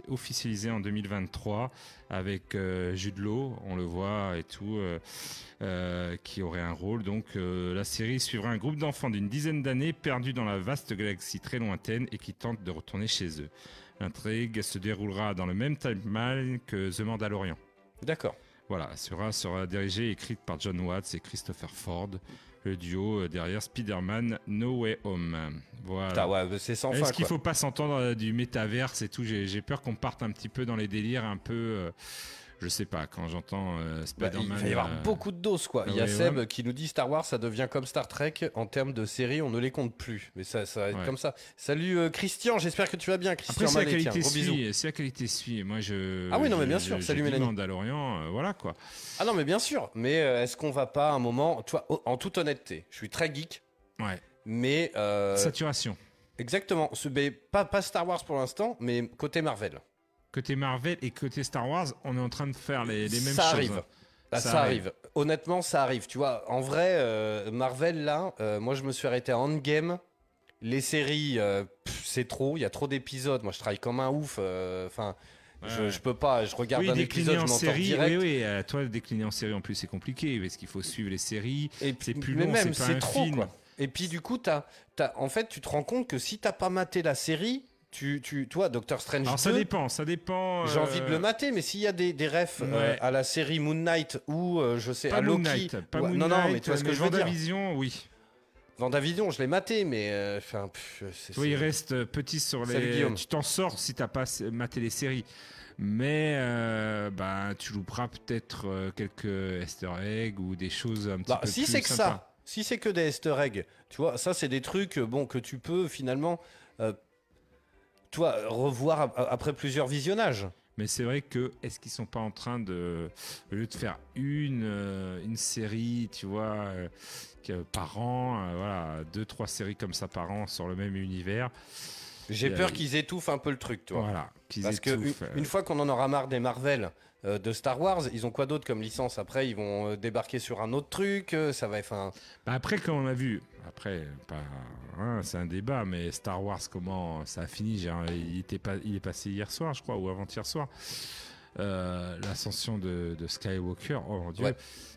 officialisé, en 2023 avec euh, Jude Law, on le voit et tout, euh, euh, qui aurait un rôle. Donc la série suivra un groupe d'enfants d'une dizaine d'années perdus dans la vaste galaxie très lointaine et qui tentent de retourner chez eux. L'intrigue se déroulera dans le même timeline que The Mandalorian. d'accord. Voilà, sera, sera dirigée et écrite par John Watts et Christopher Ford, le duo euh, derrière Spider-Man No Way Home. Voilà. Ouais, c'est sans Est-ce qu'il faut pas s'entendre euh, du métaverse et tout? J'ai j'ai peur qu'on parte un petit peu dans les délires, un peu. euh, je sais pas, quand j'entends euh, Bah, Spider-Man. il va y avoir euh, beaucoup de doses quoi. Il y a ouais, Seb ouais. qui nous dit Star Wars ça devient comme Star Trek en termes de séries, on ne les compte plus. Mais ça, ça va être Ouais. comme ça. Salut euh, Christian, j'espère que tu vas bien. Christian Après, la qualité suit, si la qualité suit, moi je. Ah oui, non, mais bien je- sûr, je salut Mélanie. Mandalorian, euh, voilà quoi. Ah non mais bien sûr. Mais est-ce qu'on va pas un moment, tu vois, oh, en toute honnêteté, je suis très geek, Ouais. mais Saturation. exactement. Ce, mais pas, pas Star Wars pour l'instant, mais côté Marvel. Côté Marvel et côté Star Wars, on est en train de faire les, les mêmes ça choses. arrive. Ça ça, arrive. arrive. Honnêtement, ça arrive. Tu vois, en vrai, euh, Marvel, là, euh, moi, je me suis arrêté à Endgame. Les séries, euh, c'est trop. Il y a trop d'épisodes. Moi, je travaille comme un ouf. Enfin, je, Ouais. je peux pas. Je regarde oui, un décliner épisode, je en série, direct. oui, oui. toi, décliner en série en plus, c'est compliqué parce qu'il faut suivre les séries. Et C'est plus long, c'est pas c'est un trop, film. quoi. Et puis, du coup, t'as, t'as- en fait, tu te rends compte que si t'as pas maté la série, tu, tu, toi, Doctor Strange Alors ça 2, dépend, ça dépend. J'ai envie de euh, le mater, mais s'il y a des, des refs euh, à la série Moon Knight ou euh, je sais Pas à Moon Loki, Knight, pas Moon non non, mais Knight, tu vois ce que je veux dire. WandaVision, oui. Vendavision, je l'ai maté, mais euh, enfin, Toi, il reste euh, petit sur les. Tu t'en sors si t'as pas maté les séries. Mais euh, bah, tu louperas peut-être euh, quelques Easter eggs ou des choses un petit Bah, peu si plus c'est que ça, si c'est que des Easter eggs, tu vois, ça c'est des trucs euh, bon que tu peux finalement, euh, toi, revoir ap- après plusieurs visionnages. Mais c'est vrai que est-ce qu'ils sont pas en train de, au lieu de faire une euh, une série, tu vois, euh, par an, euh, voilà, deux trois séries comme ça par an sur le même univers. J'ai peur qu'ils étouffent un peu le truc, tu vois. Voilà, qu'ils Parce que une, une fois qu'on en aura marre des Marvel, euh, de Star Wars, ils ont quoi d'autre comme licence Après, ils vont euh, débarquer sur un autre truc. euh, ça va être un. Bah après, quand on a vu, après, pas, hein, c'est un débat, mais Star Wars, comment ça a fini? J'ai un- il, était pas, il est passé hier soir, je crois, ou avant-hier soir. Euh, L'ascension de, de Skywalker, oh mon dieu, Ouais.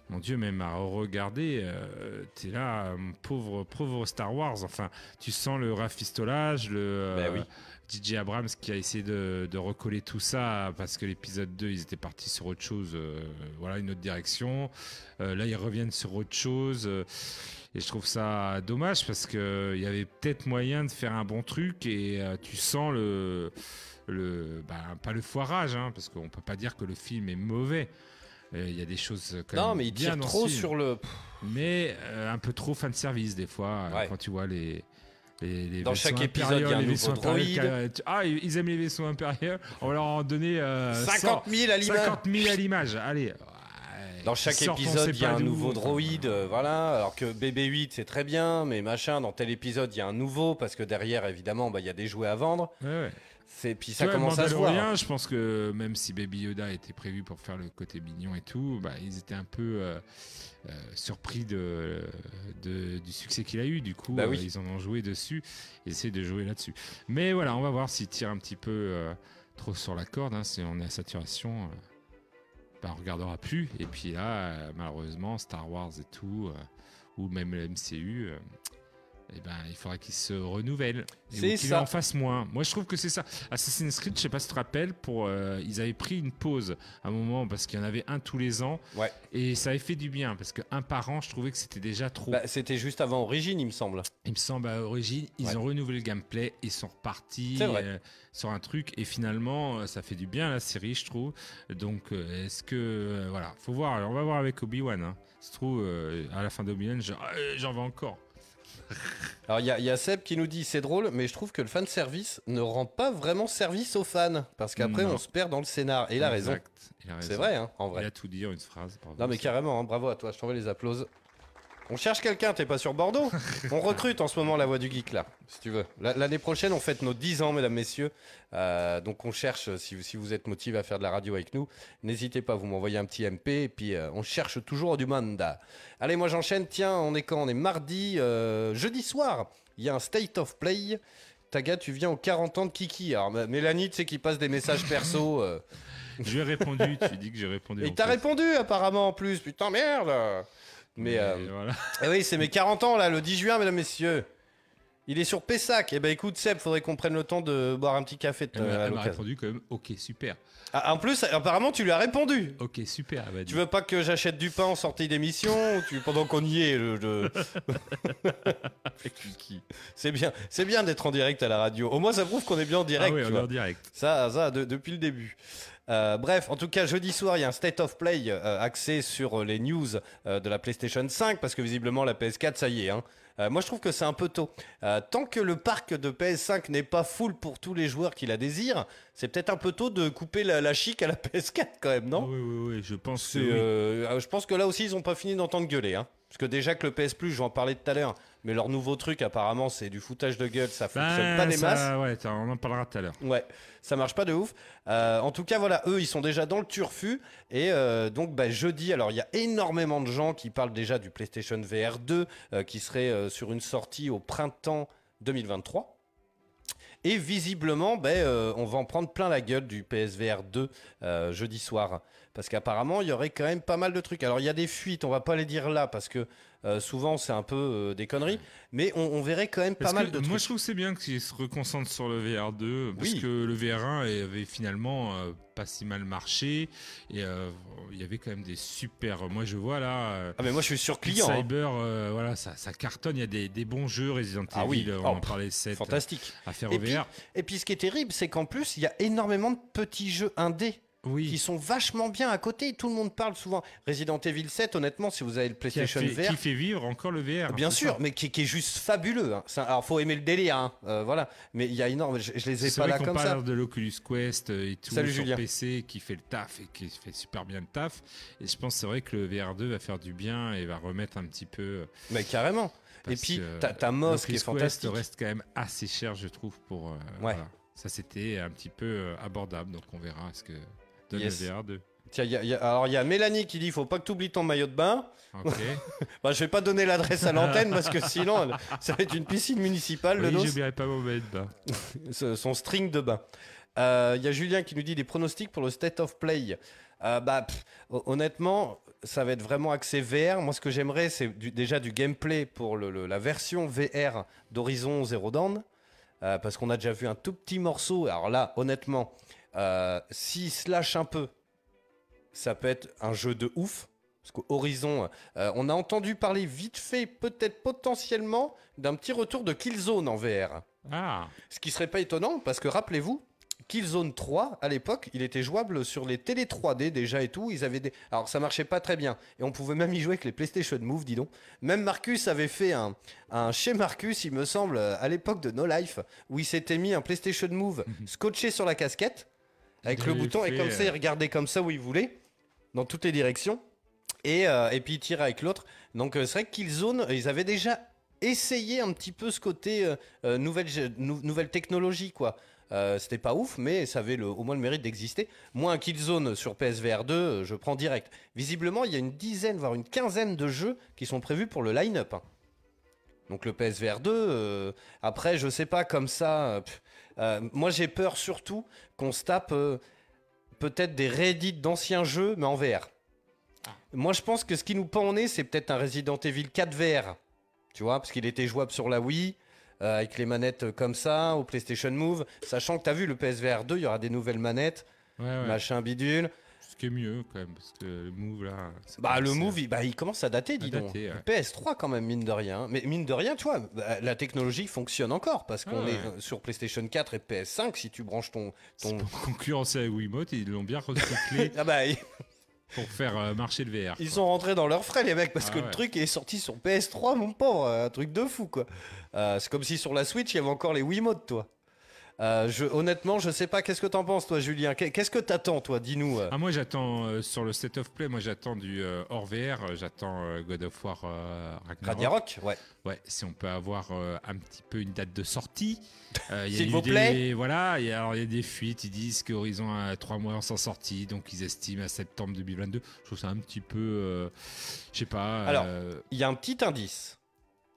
mon dieu, même à regarder, euh, t'es là, euh, pauvre, pauvre Star Wars. Enfin, tu sens le rafistolage, le oui. DJ Abrams qui a essayé de, de recoller tout ça parce que l'épisode 2, ils étaient partis sur autre chose, euh, voilà, une autre direction. Euh, là, ils reviennent sur autre chose. euh, et je trouve ça dommage parce que il y avait peut-être moyen de faire un bon truc et tu sens le, le bah, pas le foirage, hein, parce qu'on peut pas dire que le film est mauvais. Il y a des choses quand Non, même mais bien dans ce trop sur le. Mais un peu trop fan service des fois Ouais. quand tu vois les. Les- les Dans chaque épisode, il y a un nouveau droïde. qui- Ah, ils aiment les vaisseaux impériaux. On va leur en donner euh, 50 000 à l'image. 50 000 à l'image. Allez. Dans chaque épisode, il y a un nouveau enfin, droïde, euh, voilà. Alors que BB-8, c'est très bien, mais machin, dans tel épisode, il y a un nouveau, parce que derrière, évidemment, bah, il y a des jouets à vendre. Ouais, ouais. C'est Puis ça commence à se voir. Je pense que même si Baby Yoda était prévu pour faire le côté mignon et tout, bah, ils étaient un peu euh, euh, surpris de, de- du succès qu'il a eu. Du coup, Bah oui. euh, ils en ont joué dessus. Ils essaient de jouer là-dessus. Mais voilà, on va voir s'ils tirent un petit peu trop sur la corde. hein. si on est à saturation, bah, on regardera plus. Et puis là, malheureusement, Star Wars et tout, ou même le MCU. Eh ben, il faudrait qu'ils se renouvellent. Et ça. en fassent moins. Moi, je trouve que c'est ça. Assassin's Creed, je sais pas si tu te rappelles, pour, euh, ils avaient pris une pause à un moment parce qu'il y en avait un tous les ans. Ouais. Et ça avait fait du bien parce que un par an, je trouvais que c'était déjà trop. Bah, C'était juste avant Origine, il me semble. Il me semble à origine, ils Ouais. ont renouvelé le gameplay, ils sont repartis euh, sur un truc et finalement euh, ça fait du bien à la série, je trouve. Donc euh, est-ce que voilà, faut voir, on va voir avec Obi-Wan. Hein. Se trouve à la fin d'Obi-Wan, j'en veux encore. Alors, il y, a- il y a Seb qui nous dit c'est drôle, mais je trouve que le fan service ne rend pas vraiment service aux fans. Parce qu'après, on se perd dans le scénar. Et il a raison. Exact, raison. C'est vrai, hein, en vrai. Il a tout dit en une phrase. bravo. Non, mais carrément, hein, bravo à toi, je t'envoie les applauses. On cherche quelqu'un, t'es pas sur Bordeaux On recrute en ce moment la voix du geek là, si tu veux. La- L'année prochaine, on fête nos 10 ans, mesdames, messieurs. Euh, donc on cherche, euh, si, si vous êtes motivé à faire de la radio avec nous, n'hésitez pas, vous m'envoyez un petit MP et puis euh, on cherche toujours du monde. Allez, moi j'enchaîne, tiens, on est quand? On est mardi, euh, jeudi soir, il y a un State of Play. Taga, tu viens aux 40 ans de Kiki. Alors Mélanie, tu sais, qui passe des messages perso. Je lui ai répondu, tu dis que j'ai répondu. Et t'as répondu apparemment en plus, putain merde Mais, euh, voilà. eh oui, c'est mes 40 ans là, le 10 juin, mesdames, messieurs. Il est sur Pessac. Eh ben écoute, Seb, faudrait qu'on prenne le temps de boire un petit café de, Elle m'a- à elle m'a l'occasion. répondu quand même, ok, super. Ah, en plus, apparemment, tu lui as répondu. Ok, super. elle m'a dit. Tu veux pas que j'achète du pain en sortie d'émission tu, pendant qu'on y est le, le- C'est bien, c'est bien d'être en direct à la radio. Au moins, ça prouve qu'on est bien en direct. Ah oui, on est en direct. Ça, ça de- depuis le début. Euh, bref, en tout cas, jeudi soir, il y a un State of Play euh, axé sur euh, les news de la PlayStation 5, parce que visiblement, la PS4, ça y est. hein. Moi, je trouve que c'est un peu tôt. Tant que le parc de PS5 n'est pas full pour tous les joueurs qui la désirent, c'est peut-être un peu tôt de couper la, la chic à la PS4 quand même, non? Oui, oui, oui, je pense que. Oui. euh, je pense que là aussi, ils n'ont pas fini d'entendre gueuler. Hein. Parce que déjà que le PS Plus, je vais en parler tout à l'heure, mais leur nouveau truc, apparemment, c'est du foutage de gueule, ça fonctionne Ben, pas des ça- masses. Ouais, t'as- on en parlera tout à l'heure. Ouais, ça marche pas de ouf. Euh, en tout cas, voilà, eux, ils sont déjà dans le turfu. Et euh, donc, bah, jeudi, alors il y a énormément de gens qui parlent déjà du PlayStation VR 2, euh, qui serait sur une sortie au printemps 2023. Et visiblement, ben, euh, on va en prendre plein la gueule du PSVR 2 euh, jeudi soir. Parce qu'apparemment, il y aurait quand même pas mal de trucs. Alors, il y a des fuites, on va pas les dire là, parce que Euh, souvent, c'est un peu euh, des conneries, mais on, on verrait quand même pas Parce mal que de moi, trucs. je trouve c'est bien qu'ils se reconcentrent sur le VR2 parce Oui. que le VR1 avait finalement euh, pas si mal marché et euh, il y avait quand même des super. Moi, je vois là. euh, Ah, mais moi, je suis sur client. hein. Cyber, euh, voilà, ça, ça cartonne. Il y a des, des bons jeux Resident Ah oui. Evil. On Oh, en parlait 7 Fantastique. à faire Et au puis, VR. et puis, ce qui est terrible, c'est qu'en plus, il y a énormément de petits jeux indés qui Oui. sont vachement bien à côté. Tout le monde parle souvent. Resident Evil 7, honnêtement, si vous avez le Qui, PlayStation fait, VR, qui fait vivre encore le VR. Bien sûr, ça. mais qui, qui est juste fabuleux. Hein. Un- Alors, faut aimer le délire, hein. Euh, voilà. Mais il y a énorme. Je, je les ai pas vrai là comme ça. parle de l'Oculus Quest et tout Salut, sur Julien. PC qui fait le taf et qui fait super bien le taf. Et je pense que c'est vrai que le VR2 va faire du bien et va remettre un petit peu. euh, Mais carrément. Et puis, t'as Moss qui est Quest fantastique. reste quand même assez cher, je trouve, pour. euh, voilà. Ça, c'était un petit peu euh, abordable, donc on verra ce que donne Yes. le VR2. Tiens, il y a- il y a- alors il y a Mélanie qui dit faut pas que tu oublies ton maillot de bain. Ok. Bah, je vais pas donner l'adresse à l'antenne parce que sinon ça va être une piscine municipale. le oui, dos. j'oublierai pas mon maillot de bain. Son string de bain. Euh, Il y a Julien qui nous dit des pronostics pour le State of Play. Euh, bah, pff, honnêtement, ça va être vraiment axé VR. Moi, ce que j'aimerais, c'est déjà du gameplay pour le- le- la version VR d'Horizon Zero Dawn. Euh, parce qu'on a déjà vu un tout petit morceau. Alors là, honnêtement, euh, s'il se lâche un peu, ça peut être un jeu de ouf. Parce qu'Horizon, euh, on a entendu parler vite fait, peut-être potentiellement, d'un petit retour de Killzone en VR. Ah, Ce qui serait pas étonnant, parce que rappelez-vous, Killzone 3, à l'époque, il était jouable sur les télé 3D déjà et tout. Ils avaient des... Alors ça marchait pas très bien. Et on pouvait même y jouer avec les PlayStation Move, dis donc. Même Marcus avait fait un, un chez Marcus, il me semble, à l'époque de No Life, où il s'était mis un PlayStation Move scotché sur la casquette, avec le bouton, et comme ça, il euh, regardait comme ça où il voulait, dans toutes les directions. Et, euh, et puis il tirait avec l'autre. Donc euh, c'est vrai que Killzone, ils avaient déjà essayé un petit peu ce côté euh, nouvelle, nou- nouvelle technologie, quoi. Euh, C'était pas ouf, mais ça avait le- au moins le mérite d'exister. Moi, un Killzone sur PSVR 2, euh, je prends direct. Visiblement, il y a une dizaine, voire une quinzaine de jeux qui sont prévus pour le line-up. hein. Donc le PSVR 2, euh, après, je sais pas, comme ça. pff, euh, moi, j'ai peur surtout qu'on se tape euh, peut-être des réédits d'anciens jeux, mais en VR. Moi, je pense que ce qui nous pend au nez, c'est peut-être un Resident Evil 4 VR. Tu vois, parce qu'il était jouable sur la Wii, euh, avec les manettes comme ça, au PlayStation Move. Sachant que tu as vu, le PSVR 2, il y aura des nouvelles manettes, ouais, ouais. machin bidule. Ce qui est mieux quand même, parce que le move là. Bah, le Move, il, bah, il commence à dater, dis À donc. dater, ouais. Le PS3, quand même, mine de rien. Mais mine de rien, tu vois, bah, la technologie fonctionne encore, parce qu'on Ah ouais. est euh, sur PlayStation 4 et PS5, si tu branches ton... ton... Pour concurrencer avec Wiimote, ils l'ont bien recyclé Ah bah, pour faire euh, marcher le VR. Ils quoi. sont rentrés dans leurs frais, les mecs, parce Ah que ouais. le truc est sorti sur PS3, mon pauvre, un truc de fou, quoi. Euh, c'est comme si sur la Switch, il y avait encore les Wiimote, toi. Euh, je, honnêtement, je sais pas, qu'est-ce que t'en penses, toi, Julien? Qu'est- Qu'est-ce que t'attends, toi? Dis-nous. euh. Ah, moi j'attends euh, sur le set of play, moi j'attends du euh, hors VR, euh, j'attends euh, God of War Ragnarok. Ragnarok Ouais. Ouais, si on peut avoir un petit peu une date de sortie. S'il vous des- plaît. Voilà, il y a- alors il y a des fuites, ils disent qu'Horizon a 3 mois sans sortie, donc ils estiment à septembre 2022. Je trouve ça un petit peu, je sais pas, Alors, Il y a un petit indice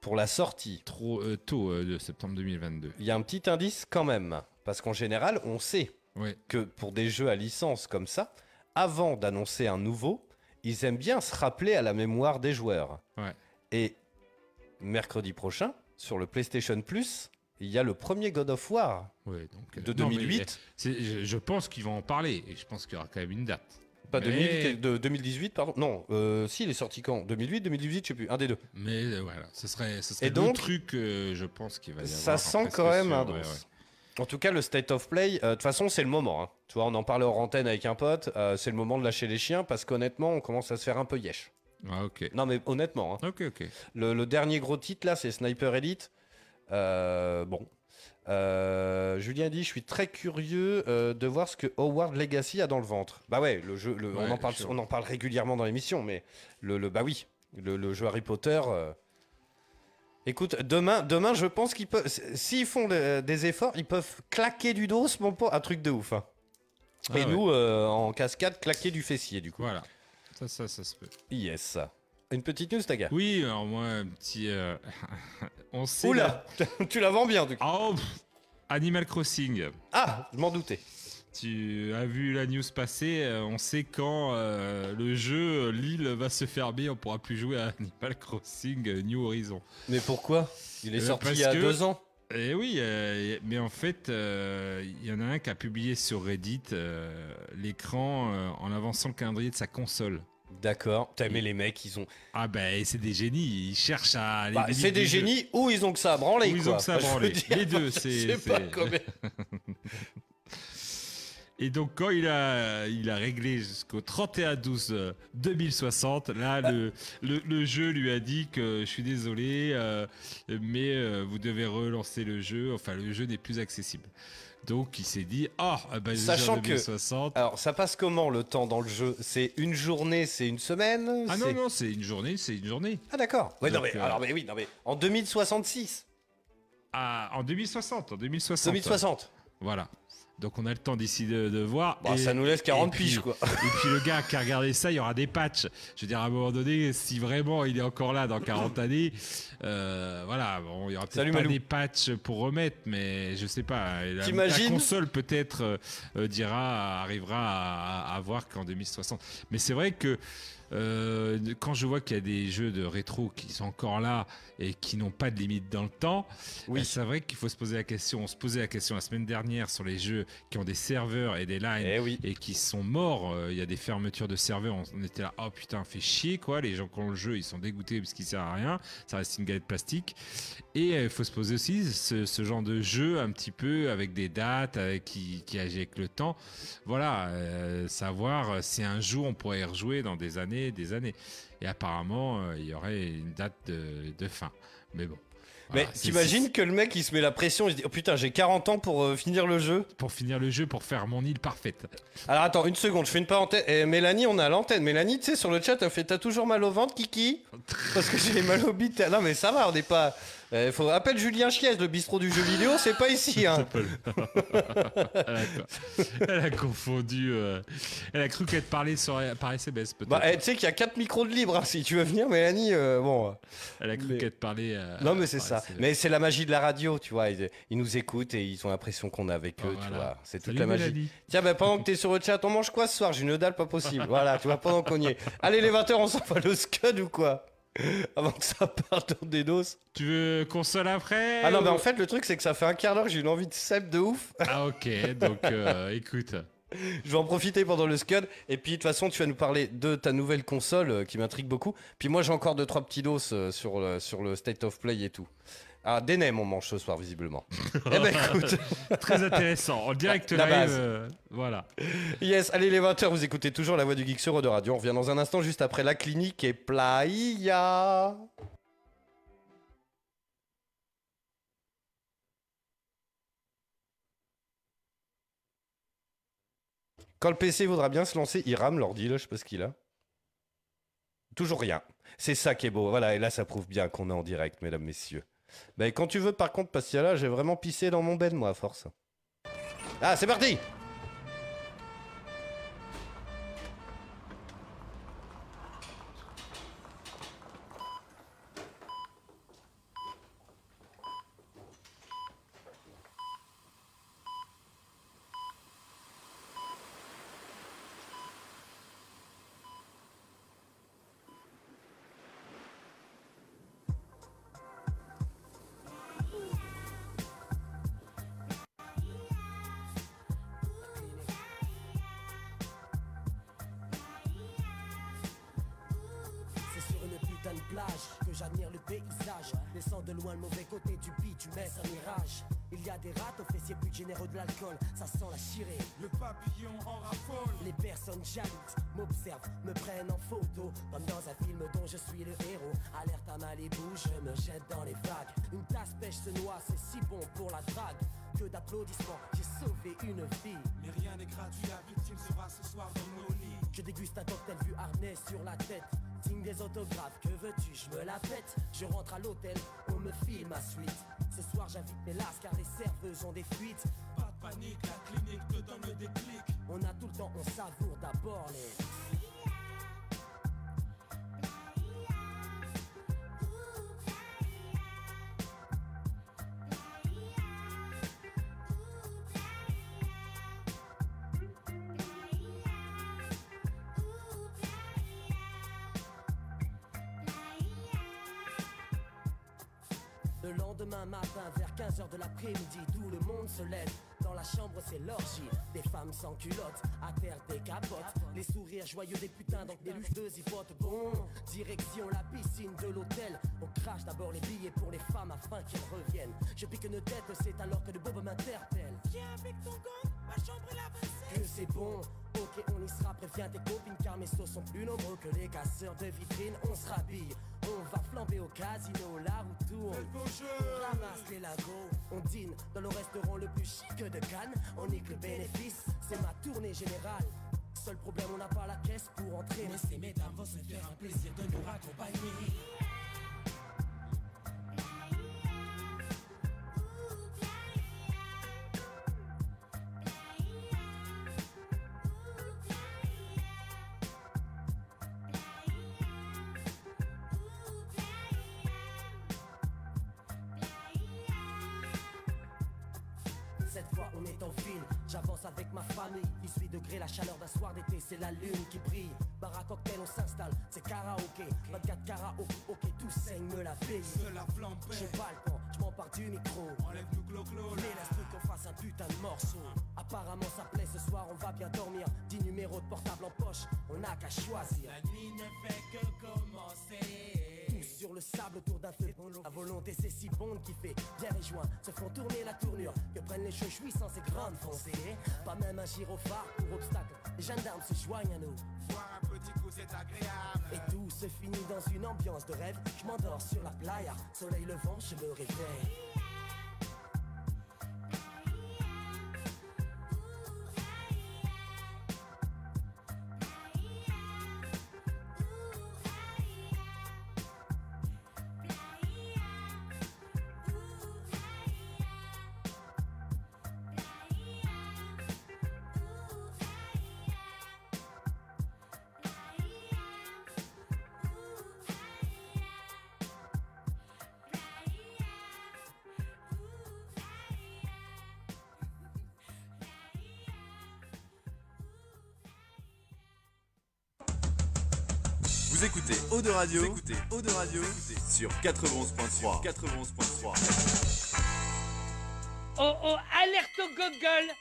pour la sortie. trop euh, tôt euh, de septembre 2022. Il y a un petit indice quand même. Parce qu'en général, on sait que pour des jeux à licence comme ça, avant d'annoncer un nouveau, ils aiment bien se rappeler à la mémoire des joueurs. Ouais. Et mercredi prochain, sur le PlayStation Plus, il y a le premier God of War Ouais, donc, euh, de non, mais, 2008. euh, c'est- je, je pense qu'ils vont en parler et je pense qu'il y aura quand même une date. Pas mais- 2000, de 2018, pardon. Non, euh, si, il est sorti quand? 2008, 2018, je sais plus, un des deux. Mais euh, voilà, ce serait, ce serait Et le donc, truc, euh, je pense qu'il va y avoir. Ça sent quand même un ouais. En tout cas, le State of Play, euh, de toute façon, c'est le moment. hein. Tu vois, on en parlait hors antenne avec un pote. c'est le moment de lâcher les chiens parce qu'honnêtement, on commence à se faire un peu yesh. Ah, ok. Non, mais honnêtement, hein. Ok, ok. le, le dernier gros titre là, c'est Sniper Elite. Bon. Euh, Julien dit Je suis très curieux euh, de voir ce que Howard Legacy a dans le ventre. Bah ouais, le jeu, le- on, en parle, je- on en parle régulièrement dans l'émission, mais le, le- bah oui, le, le jeu Harry Potter. euh, Écoute, demain, demain, je pense qu'ils peuvent. S'ils font le- des efforts, ils peuvent claquer du dos, mon pote. Un truc de ouf. hein. Ah Et ouais. nous, en cascade, claquer du fessier, du coup. Voilà. Ça, ça, ça se peut. Yes. Une petite news, Taga? Oui, alors moi, un petit. euh, on sait. Oula Tu la vends bien, en tout cas. Oh, pff, Animal Crossing. Ah, je m'en doutais. tu as vu la news passer, euh, on sait quand euh, le jeu euh, Lille va se fermer, on pourra plus jouer à Animal Crossing euh, New Horizon. Mais pourquoi? Il est Euh, sorti il y a que- deux ans. Eh oui, euh, mais en fait, euh, il y en a un qui a publié sur Reddit euh, l'écran euh, en avançant le calendrier de sa console. D'accord. Putain, mais les mecs, ils ont. Ah ben c'est des génies, ils cherchent à... Bah, c'est des génies ou ils ont que ça à branler. Ou ils quoi. ont que ça à branler. dire, Les deux, c'est- pas comment. Et donc quand il a, il a réglé jusqu'au 31-12 2060, là le, le, le jeu lui a dit que je suis désolé, euh, mais euh, vous devez relancer le jeu, enfin le jeu n'est plus accessible. Donc il s'est dit, ah, oh, bah, Sachant que- 2060. Alors, ça passe comment le temps dans le jeu? C'est une journée, c'est une semaine? Ah non, non, c'est une journée, c'est une journée. Ah d'accord. Ouais, non, mais, euh, alors, mais oui, non, mais en 2066. Ah, en 2060, en 2060. 2060. Voilà. Donc on a le temps d'ici de, de voir. Bah, ça nous laisse 40 puis- piges, quoi. Et puis le gars qui a regardé ça, il y aura des patchs. Je veux dire, à un moment donné, si vraiment il est encore là dans 40 années, euh, voilà, bon, il y aura peut-être pas Malou. des patchs pour remettre, mais je sais pas. La, la console peut-être euh, euh, dira, arrivera à, à, à voir qu'en 2060. Mais c'est vrai que euh, quand je vois qu'il y a des jeux de rétro qui sont encore là et qui n'ont pas de limite dans le temps, Oui. euh, c'est vrai qu'il faut se poser la question. On se posait la question la semaine dernière sur les jeux qui ont des serveurs et des lines Eh oui. et qui sont morts. Euh, Il y a des fermetures de serveurs. On, on était là, oh putain, fait chier quoi. Les gens qui ont le jeu, ils sont dégoûtés parce qu'il sert à rien. Ça reste une galette plastique. Et il faut se poser aussi ce, ce genre de jeu un petit peu avec des dates, avec, qui, qui agit avec le temps. Voilà, euh, savoir si un jour on pourrait y rejouer dans des années, des années. Et apparemment, euh, il y aurait une date de, de fin. Mais bon. Mais Voilà, t'imagines que le mec il se met la pression, il se dit oh putain j'ai 40 ans pour euh, finir le jeu. pour finir le jeu, pour faire mon île parfaite. Alors attends une seconde, je fais une parenthèse. Eh, Mélanie on à l'antenne. Mélanie tu sais sur le chat elle fait t'as toujours mal au ventre Kiki? Parce que j'ai mal au bit. Non mais ça va on n'est pas... Euh, faut... Appelle Julien Chies, le bistrot du jeu vidéo, c'est pas ici hein. elle, a, elle a confondu. euh, elle a cru qu'elle te parlait sur, par SMS peut-être. Bah, eh, tu sais qu'il y a 4 micros de libre hein, si tu veux venir Mélanie. euh, bon. elle a cru mais- qu'elle te parlait. euh, Non mais c'est ça. SMS. Mais c'est la magie de la radio, tu vois. Ils, ils nous écoutent et ils ont l'impression qu'on est avec eux, tu Voilà. vois. C'est toute Salut, la magie. Mélanie. Tiens, bah, pendant que t'es sur le chat, on mange quoi ce soir? J'ai une dalle pas possible. Voilà, tu vois, pendant qu'on y est. Allez les 20h, on s'en va le scud ou quoi? Avant que ça parte dans des doses. Tu veux console après Ah non, mais ou- en fait, le truc, c'est que ça fait un quart d'heure, j'ai une envie de cèpe de ouf. Ah ok, donc euh, écoute. Je vais en profiter pendant le scud. Et puis, de toute façon, tu vas nous parler de ta nouvelle console euh, qui m'intrigue beaucoup. Puis moi, j'ai encore deux, trois petits dos euh, sur, sur le State of Play et tout. Ah, des nems, on mange ce soir, visiblement. eh ben écoute, Très intéressant. En direct La live. base. euh, voilà. yes, allez les 20h, vous écoutez toujours la voix du geek sur de Radio. On revient dans un instant, juste après la clinique et Playa. Quand le PC voudra bien se lancer, il rame l'ordi, là, je sais pas ce qu'il a. Toujours rien. C'est ça qui est beau. Voilà, et là, ça prouve bien qu'on est en direct, mesdames, messieurs. Ben, quand tu veux, par contre, parce que là, j'ai vraiment pissé dans mon bed, moi, à force. Ah, c'est parti que j'admire le paysage. Laissant de loin le mauvais côté du bitume, un mirage. Il y a des rats aux fessiers plus généreux de l'alcool, ça sent la chirée. Le papillon en raffole. Les personnes jalouses m'observent, me prennent en photo. Comme dans un film dont je suis le héros. Alerte à Malibu, je me jette dans les vagues. Une tasse pêche se noie, c'est si bon pour la drague. Que d'applaudissements, j'ai sauvé une vie. Mais rien n'est gratuit, la victime sera ce soir dans nos lits. Je déguste un cocktail vu harnais sur la tête. Des autographes, que veux-tu, je me la pète. Je rentre à l'hôtel, on me file ma suite. Ce soir j'invite mes lasses car les serveuses ont des fuites. Pas de panique, la clinique te donne le déclic. On a tout le temps, on savoure d'abord les. Sans culottes, à terre des capotes. Les sourires joyeux des putains, donc des luchteuses y votent. Bon, direction la piscine de l'hôtel. On crache d'abord les billets pour les femmes afin qu'elles reviennent. Je pique une tête, c'est alors que le bob m'interpelle. Viens avec ton gang, ma chambre est la 27 Que c'est bon, ok, on y sera. Préviens tes copines car mes sauts sont plus nombreux que les casseurs de vitrines. On se rhabille, on va flamber au casino, la roue tourne. On ramasse les lagos, on dîne dans le restaurant le plus chic de Cannes. On nique le bénéfice, c'est ma tournée générale. Seul problème, on n'a pas la caisse pour entrer. Mais ces mesdames vont se faire un plaisir de nous raccompagner. La volonté c'est si bon qui fait Bien et joint se font tourner la tournure. Que prennent les cheveux sans ces grandes foncées Pas même un gyrophare pour obstacle. Les gendarmes se joignent à nous. Boire un petit coup, c'est agréable. Et tout se finit dans une ambiance de rêve. Je m'endors sur la playa. Soleil levant je me réveille Vous écoutez Eau de Radio, vous écoutez Eau de Radio sur 91.3. 91.3. Oh oh, alerte au gogol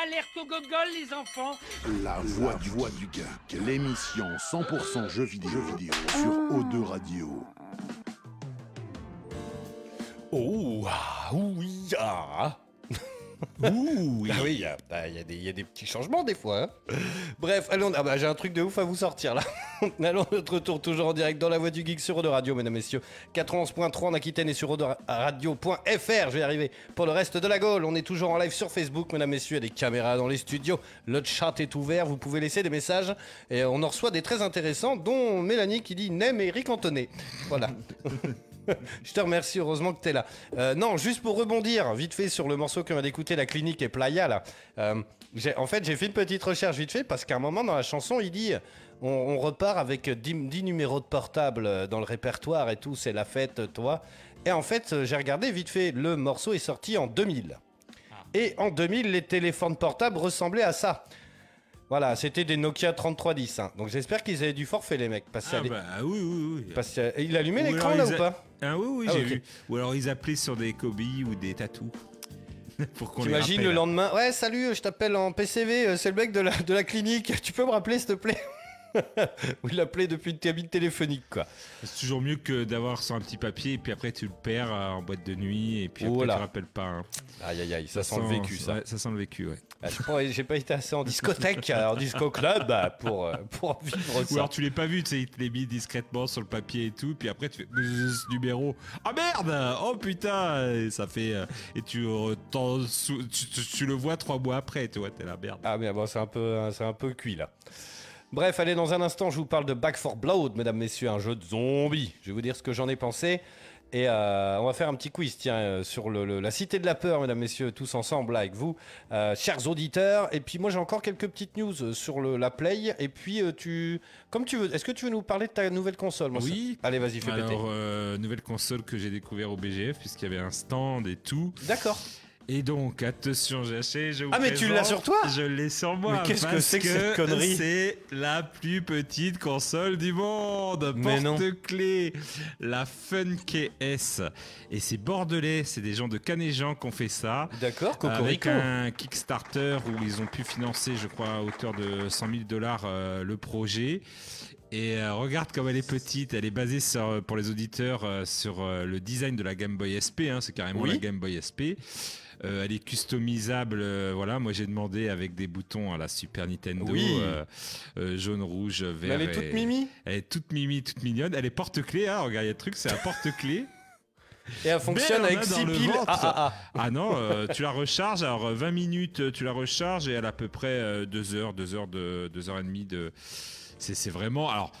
Alerte au gogol, les enfants La voix du, voix du geek, l'émission 100% jeux vidéo, jeux vidéo sur O2 Radio. Oh, ah, oui, ah. Ouh, ah oui, il y, a- bah, il y a des- il y a des petits changements des fois. hein. Bref, allons, ah bah, j'ai un truc de ouf à vous sortir là. allons, notre retour toujours en direct dans la voix du geek sur Eau de Radio, mesdames, messieurs. 91.3 en Aquitaine et sur Radio.fr. Je vais y arriver pour le reste de la Gaule. On est toujours en live sur Facebook, mesdames, messieurs. Il y a des caméras dans les studios. Le chat est ouvert. Vous pouvez laisser des messages. Et on en reçoit des très intéressants, dont Mélanie qui dit Nem et Eric Antonet. Voilà. Je te remercie, heureusement que tu es là. Euh, non, juste pour rebondir, vite fait sur le morceau que m'a d'écouter la clinique et Playa, là. Euh, en fait, j'ai fait une petite recherche vite fait parce qu'à un moment dans la chanson, il dit on, on repart avec 10, 10 numéros de portable euh, dans le répertoire et tout, c'est la fête, toi. Et en fait, j'ai regardé vite fait, le morceau est sorti en 2000. Et en 2000, les téléphones portables ressemblaient à ça. Voilà, c'était des Nokia 3310. hein. Donc j'espère qu'ils avaient du forfait, les mecs. Parce Ah bah oui, oui, oui. parce il allumait l'écran là ou pas? Ah oui, oui, Ah, j'ai vu. Ou alors ils appelaient sur des cobayes ou des tatous. Pour qu'on T'imagines le lendemain Ouais, salut, je t'appelle en PCV, euh, c'est le mec de la, de la clinique. Tu peux me rappeler, s'il te plaît? Ou il l'appelait depuis une cabine téléphonique, quoi. C'est toujours mieux que d'avoir sur un petit papier et puis après tu le perds euh, en boîte de nuit et puis après Oh là. tu rappelles pas. hein. Aïe, aïe, aïe, ça, sent le vécu, ça. ça sent le vécu, ouais. Ah, je J'ai pas été assez en discothèque, en disco club, bah, pour, euh, pour vivre Ou ça. alors tu l'as pas vu, tu sais, il te l'est mis discrètement sur le papier et tout, puis après tu fais ce numéro. Ah merde Oh putain Et ça fait. euh, Et tu, tu, tu- tu le vois trois mois après, tu vois, t'es la merde. Ah, mais bon, c'est un, peu, hein, c'est un peu cuit, là. Bref, allez, dans un instant, je vous parle de Back for Blood, mesdames, messieurs, un jeu de zombies. Je vais vous dire ce que j'en ai pensé. Et euh, on va faire un petit quiz, tiens, euh, sur le, le- la cité de la peur, mesdames, messieurs, tous ensemble là, avec vous, euh, chers auditeurs. Et puis moi, j'ai encore quelques petites news sur le, la Play. Et puis, euh, tu, comme tu veux, est-ce que tu veux nous parler de ta nouvelle console Oui. Allez, vas-y, fais péter. Alors, nouvelle console que j'ai découvert au BGF, puisqu'il y avait un stand et tout. D'accord. Et donc, attention, j'ai acheté, je vous Ah, mais tu l'as sur toi Je l'ai sur moi. Mais qu'est-ce que c'est que cette connerie C'est la plus petite console du monde. Porte-clés. La Fun KS. Et c'est bordelais, c'est des gens de Canéjan qui ont fait ça. D'accord, Avec un Kickstarter où ils ont pu financer, je crois, à hauteur de 100 000 dollars euh, le projet. Et euh, regarde comme elle est petite. Elle est basée sur, euh, pour les auditeurs euh, sur euh, le design de la Game Boy SP. hein, c'est carrément Oui. la Game Boy SP. Euh, elle est customisable. euh, voilà, moi j'ai demandé avec des boutons à la Super Nintendo, Oui. euh, jaune, rouge, vert. Mais elle est toute et- mimi. Elle est toute mimi, toute mignonne. Elle est porte-clés. Hein, regarde, il y a le truc, c'est un porte-clés. Et elle fonctionne avec a dans 6 le piles. Ah, ah, ah. Ah non, euh, tu la recharges, alors euh, 20 minutes, tu la recharges et elle a à peu près 2 heures, 2 heures de 2 heures et demie de. C'est c'est vraiment. Alors.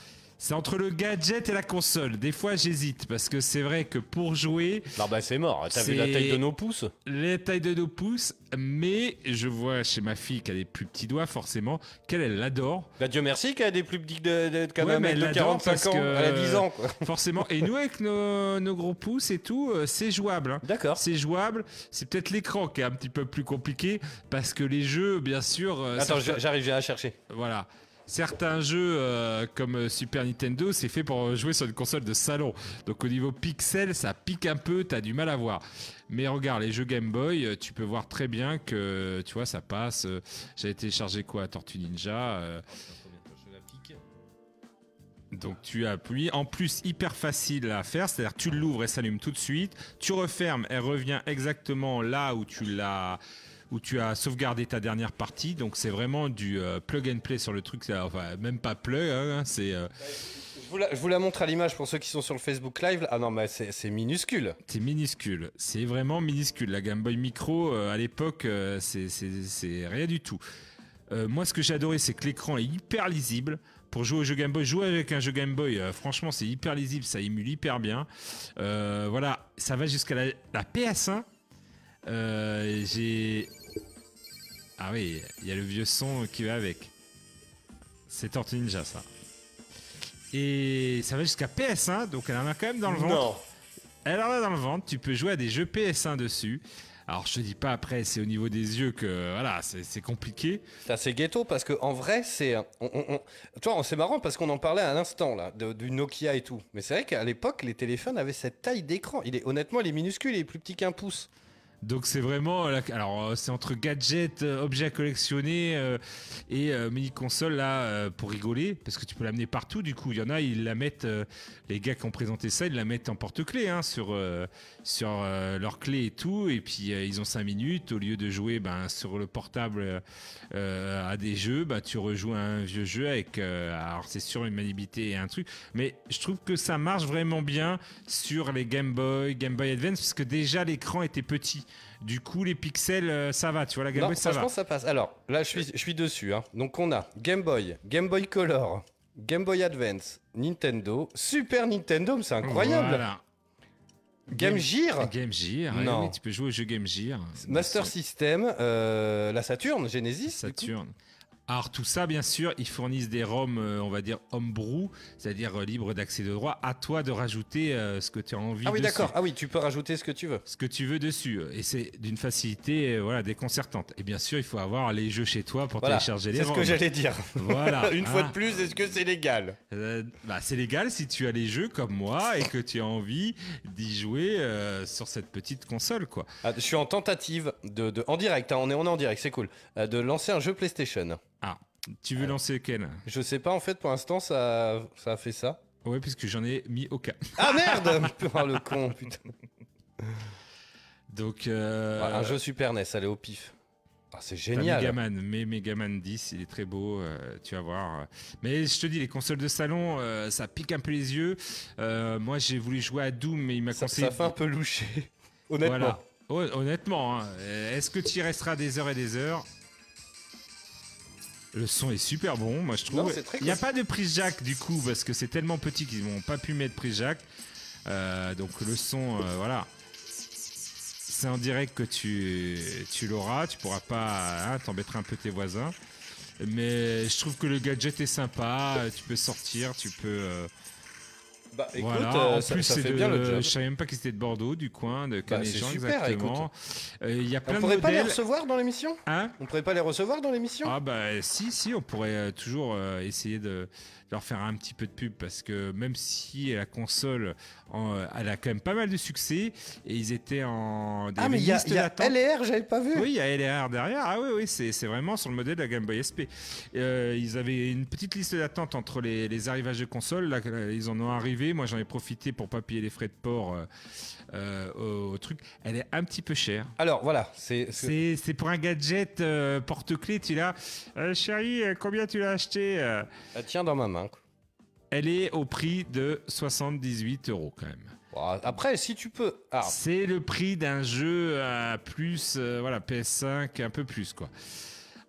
C'est entre le gadget et la console. Des fois, j'hésite parce que c'est vrai que pour jouer. Non, bah c'est mort. T'as vu la taille de nos pouces Les tailles de nos pouces, mais je vois chez ma fille qui a des plus petits doigts, forcément, qu'elle, elle l'adore. Bah Dieu merci qu'elle a des plus petits que de, de, qu'un Ouais, mais elle de l'adore 45 parce ans. que- Elle a 10 ans, quoi. Forcément. Et nous, avec nos, nos gros pouces et tout, euh, c'est jouable. hein. D'accord. C'est jouable. C'est peut-être l'écran qui est un petit peu plus compliqué parce que les jeux, bien sûr. euh, Attends, j'arrive, j'ai à chercher. Voilà. Certains jeux euh, comme Super Nintendo, c'est fait pour jouer sur une console de salon. Donc au niveau pixel, ça pique un peu, t'as du mal à voir. Mais regarde, les jeux Game Boy, euh, tu peux voir très bien que tu vois, ça passe. Euh, J'avais téléchargé quoi? Tortue Ninja. donc tu appuies. En plus, hyper facile à faire, c'est-à-dire tu l'ouvres et s'allume tout de suite. Tu refermes, elle revient exactement là où tu l'as où tu as sauvegardé ta dernière partie. Donc c'est vraiment du euh, plug and play sur le truc. Enfin, même pas plug, hein, c'est euh, Je vous, la, je vous la montre à l'image pour ceux qui sont sur le Facebook Live. Ah non, mais c'est minuscule. c'est minuscule. C'est vraiment minuscule. La Game Boy Micro euh, à l'époque, c'est- rien du tout. Moi, ce que j'ai adoré, c'est que l'écran est hyper lisible. Pour jouer au jeu Game Boy, jouer avec un jeu Game Boy, euh, franchement, c'est hyper lisible, ça émule hyper bien. Euh, voilà, ça va jusqu'à la, la PS1. Euh, j'ai. Ah oui, il y a le vieux son qui va avec. C'est Tortue Ninja, ça. Et ça va jusqu'à PS1, donc elle en a quand même dans le ventre. Non. Elle en a dans le ventre, tu peux jouer à des jeux PS1 dessus. Alors je te dis pas après, c'est au niveau des yeux que voilà, c'est compliqué. C'est assez ghetto parce que en vrai, c'est. on- on- on- Tu vois, c'est marrant parce qu'on en parlait à l'instant là, de- du Nokia et tout. Mais c'est vrai qu'à l'époque, les téléphones avaient cette taille d'écran. Il est honnêtement, il est minuscule, il est plus petit qu'un pouce. Donc c'est vraiment, la- alors euh, c'est entre gadgets, euh, objets à collectionner euh, et euh, mini console là euh, pour rigoler parce que tu peux l'amener partout. Du coup, il y en a, ils la mettent, euh, les gars qui ont présenté ça, ils la mettent en porte-clés hein, sur euh, sur euh, leur clé et tout. Et puis euh, ils ont 5 minutes au lieu de jouer ben, sur le portable euh, à des jeux, bah, tu rejoues un vieux jeu avec, euh, alors c'est sûr une maniabilité et un truc, mais je trouve que ça marche vraiment bien sur les Game Boy, Game Boy Advance parce que déjà l'écran était petit. Du coup, les pixels, euh, ça va, tu vois, la Game non, Boy, ça franchement, va. ça passe. Alors là, je suis, je suis dessus. hein. Donc on a Game Boy, Game Boy Color, Game Boy Advance, Nintendo, Super Nintendo, mais c'est incroyable. Voilà. Game Gear, Game Gear, ouais, Non. oui, tu peux jouer au jeu Game Gear. Master System, euh, la Saturn, Genesis. du coup. Alors tout ça, bien sûr, ils fournissent des ROM, euh, on va dire homebrew, c'est-à-dire euh, libre d'accès de droit. À toi de rajouter euh, ce que tu as envie. Ah oui, d'accord. Ah oui, tu peux rajouter ce que tu veux. ce que tu veux dessus. Et c'est d'une facilité euh, voilà, déconcertante. Et bien sûr, il faut avoir les jeux chez toi pour Voilà, télécharger les c'est ce que ROM. j'allais dire. Voilà. Une fois de plus, est-ce que c'est légal Euh, bah, c'est légal si tu as les jeux comme moi et que tu as envie d'y jouer sur cette petite console. quoi. Ah, Je suis en tentative de, de- en direct. hein, on est on est en direct, c'est cool. de lancer un jeu PlayStation. Ah, tu veux lancer lequel? Je sais pas en fait. Pour l'instant, ça, ça a fait ça. Ouais, puisque j'en ai mis aucun. Ah merde Oh le con, putain. Donc, euh, un jeu Super NES, allez au pif. Ah, c'est génial. Megaman, mais Megaman 10, il est très beau, euh, tu vas voir. Mais je te dis, les consoles de salon, euh, ça pique un peu les yeux. Euh, moi, j'ai voulu jouer à Doom, mais il m'a conseillé. ça fait un peu loucher. Honnêtement. Voilà. Hon- Honnêtement, hein. Euh, est-ce que tu y resteras des heures et des heures? Le son est super bon, moi je trouve. très Il n'y a pas de prise jack du coup, parce que c'est tellement petit qu'ils n'ont pas pu mettre prise jack. Euh, donc le son, euh, voilà. C'est en direct que tu, tu l'auras, tu pourras pas hein, t'embêter un peu tes voisins. Mais je trouve que le gadget est sympa, tu peux sortir, tu peux. euh, Bah écoute, Voilà, euh, en ça, plus, ça fait de- bien le job. Je savais même pas qu'ils étaient de Bordeaux, du coin, de Bah, Canéchan, super, exactement. Euh, Il y a plein On de pourrait pas les recevoir dans l'émission? Hein? On pourrait pas les recevoir dans l'émission? Ah bah si, si, on pourrait euh, toujours euh, essayer de leur faire un petit peu de pub parce que même si la console, en, elle a quand même pas mal de succès et ils étaient en des Ah mais il y a, y a. LR, j'avais pas vu. Oui, il y a LR derrière. Ah oui, oui, c'est vraiment sur le modèle de la Game Boy SP. Euh, ils avaient une petite liste d'attente entre les, les arrivages de consoles. Là, ils en ont arrivé. Moi, j'en ai profité pour pas payer les frais de port euh, au, au truc. Elle est un petit peu chère. Alors voilà, c'est C'est pour un gadget euh, porte-clés. Tu l'as. Euh, chérie, euh, combien tu l'as acheté euh? Elle tient dans ma main. quoi. Elle est au prix de 78 euros quand même. Après, si tu peux. Ah, C'est le prix d'un jeu à plus, euh, voilà, PS5, un peu plus, quoi.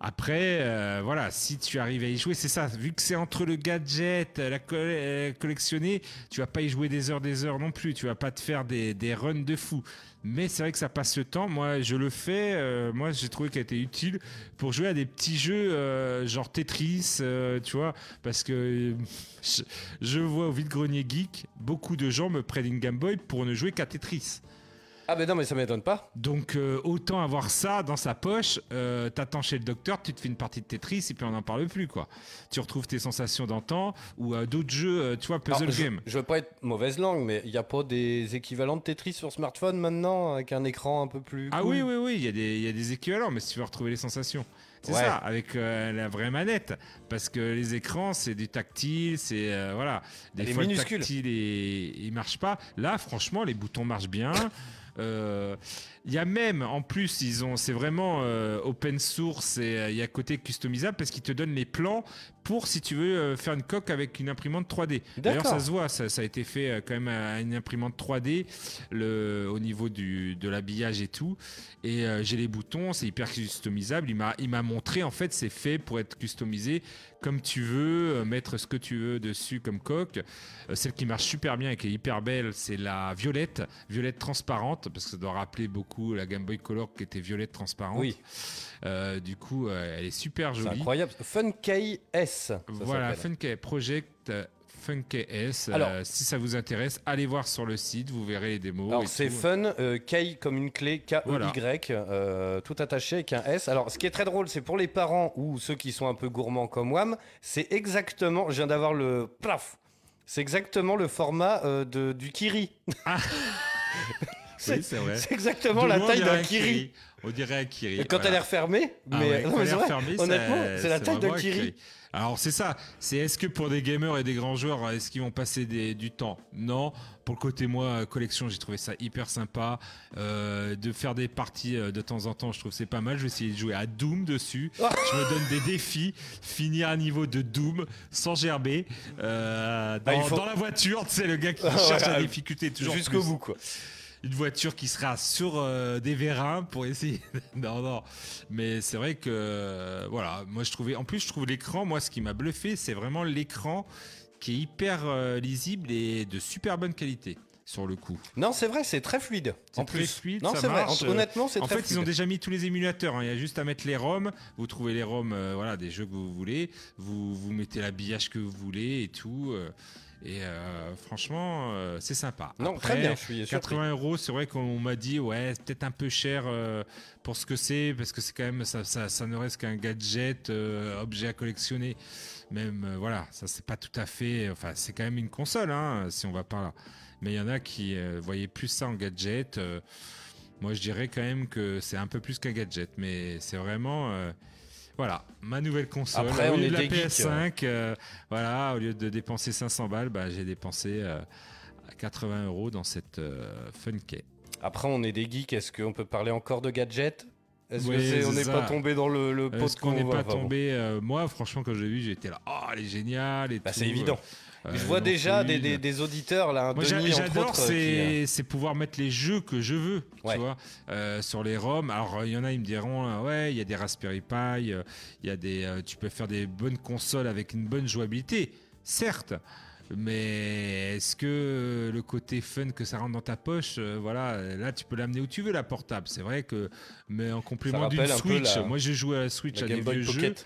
Après, euh, voilà, si tu arrives à y jouer, c'est ça. Vu que c'est entre le gadget, la euh, collectionner, tu vas pas y jouer des heures, des heures non plus. Tu vas pas te faire des, runs de fou. Mais c'est vrai que ça passe le temps. Moi, je le fais. euh, moi, j'ai trouvé qu'elle était utile pour jouer à des petits jeux genre Tetris, tu vois, parce que je, vois au vide-grenier geek beaucoup de gens me prennent une Game Boy pour ne jouer qu'à Tetris. Ah ben non, mais ça m'étonne pas. Donc euh, autant avoir ça dans sa poche, euh, t'attends chez le docteur, tu te fais une partie de Tetris et puis on n'en parle plus quoi. Tu retrouves tes sensations d'antan ou euh, d'autres jeux, euh, tu vois, puzzle Alors, je, game. je veux pas être mauvaise langue, mais il n'y a pas des équivalents de Tetris sur smartphone maintenant avec un écran un peu plus. Ah cool oui, oui, oui, il y, a des- il y a des équivalents, mais si tu veux retrouver les sensations. C'est Ouais. ça, avec la vraie manette. Parce que les écrans, c'est du tactile, c'est. voilà. Des Elle fois, le tactile, et, il marche pas. Là, franchement, les boutons marchent bien. Euh, Il y a même, en plus, ils ont, c'est vraiment euh, open source et euh, il y a côté customisable parce qu'ils te donnent les plans pour si tu veux euh, faire une coque avec une imprimante 3D. D'ailleurs, ça se voit, ça, ça a été fait quand même à une imprimante 3D le, au niveau du, de l'habillage et tout. Et j'ai les boutons, c'est hyper customisable. Il m'a, il m'a montré, en fait, c'est fait pour être customisé comme tu veux, mettre ce que tu veux dessus comme coque. Celle qui marche super bien et qui est hyper belle, c'est la violette, violette transparente, parce que ça doit rappeler beaucoup la Game Boy Color qui était violette transparente. Oui. Euh, du coup, euh, elle est super C'est jolie. incroyable. Funkey S. Voilà. Funkey Project euh, Funkey S. Alors- Euh, si ça vous intéresse, allez voir sur le site, vous verrez les démos. Alors c'est fun, euh, K comme une clé, K-E-Y, Voilà. euh, tout attaché avec un S. Alors ce qui est très drôle, c'est pour les parents ou ceux qui sont un peu gourmands comme Wam, c'est exactement, je viens d'avoir le plaf, c'est exactement le format de, du Kiri. c'est vrai. c'est exactement la taille d'un un Kiri. On dirait un Kiri. Et quand voilà. elle est refermée, Ah mais, ouais, non, mais c'est est vrai, refermée, honnêtement, c'est la taille d'un Kiri. Alors c'est ça, c'est est-ce que pour des gamers et des grands joueurs, est-ce qu'ils vont passer des- du temps? Non. Pour le côté moi euh, collection, j'ai trouvé ça hyper sympa. Euh, de faire des parties euh, de temps en temps, je trouve que c'est pas mal. Je vais essayer de jouer à Doom dessus. Oh. je me donne des défis, finir un niveau de Doom sans gerber euh, dans, Ah, faut- dans la voiture. Tu sais le gars qui Ah, cherche la difficulté toujours Jusqu'au bout quoi. Une voiture qui sera sur euh, des vérins pour essayer. non, non. Mais c'est vrai que, euh, voilà, moi je trouvais. En plus, je trouve l'écran, moi ce qui m'a bluffé, c'est vraiment l'écran qui est hyper euh, lisible et de super bonne qualité sur le coup. Non, c'est vrai, c'est très fluide. En très plus, fluide, non, c'est vrai. Honnêtement, c'est En très fait, fluide. ils ont déjà mis tous les émulateurs. hein. Il y a juste à mettre les ROM. Vous trouvez les ROM, euh, voilà, des jeux que vous voulez. Vous, vous mettez l'habillage que vous voulez et tout. euh, et euh, franchement, euh, c'est sympa. Non, Après, très bien, je suis surpris. 80 euros, c'est vrai qu'on m'a dit, ouais, c'est peut-être un peu cher euh, pour ce que c'est, parce que c'est quand même, ça, ça, ça ne reste qu'un gadget, objet à collectionner. Même, voilà, ça c'est pas tout à fait. Enfin, c'est quand même une console, hein, si on va par là. Mais il y en a qui voyaient plus ça en gadget. moi, je dirais quand même que c'est un peu plus qu'un gadget, mais c'est vraiment. Euh, voilà, ma nouvelle console. Après, au on est de la des geeks, PS5, euh, voilà, au lieu de dépenser 500 balles, bah, j'ai dépensé euh, 80 euros dans cette euh, Funkey. Après, on est des geeks. Est-ce qu'on peut parler encore de gadgets? Est-ce Oui, que on n'est pas tombé dans le, le pot Est-ce qu'on n'est pas enfin, tombé euh, Moi, franchement, quand j'ai vu, j'étais là, oh, elle est géniale et Bah, c'est évident. Euh, Je vois non déjà des, fluide. des- des auditeurs là, un Moi, j'adore, euh, qui, euh, c'est pouvoir mettre les jeux que je veux, Ouais. tu vois, euh, sur les ROM. Alors, il y en a, ils me diront, euh, ouais, il y a des Raspberry Pi, euh, il y a des, euh, tu peux faire des bonnes consoles avec une bonne jouabilité, certes. Mais est-ce que le côté fun que ça rentre dans ta poche, euh, voilà, là tu peux l'amener où tu veux la portable. C'est vrai que, mais en complément d'une Switch, la- moi j'ai joué à la Switch la à Game des Boy vieux jeux. Pocket. Euh,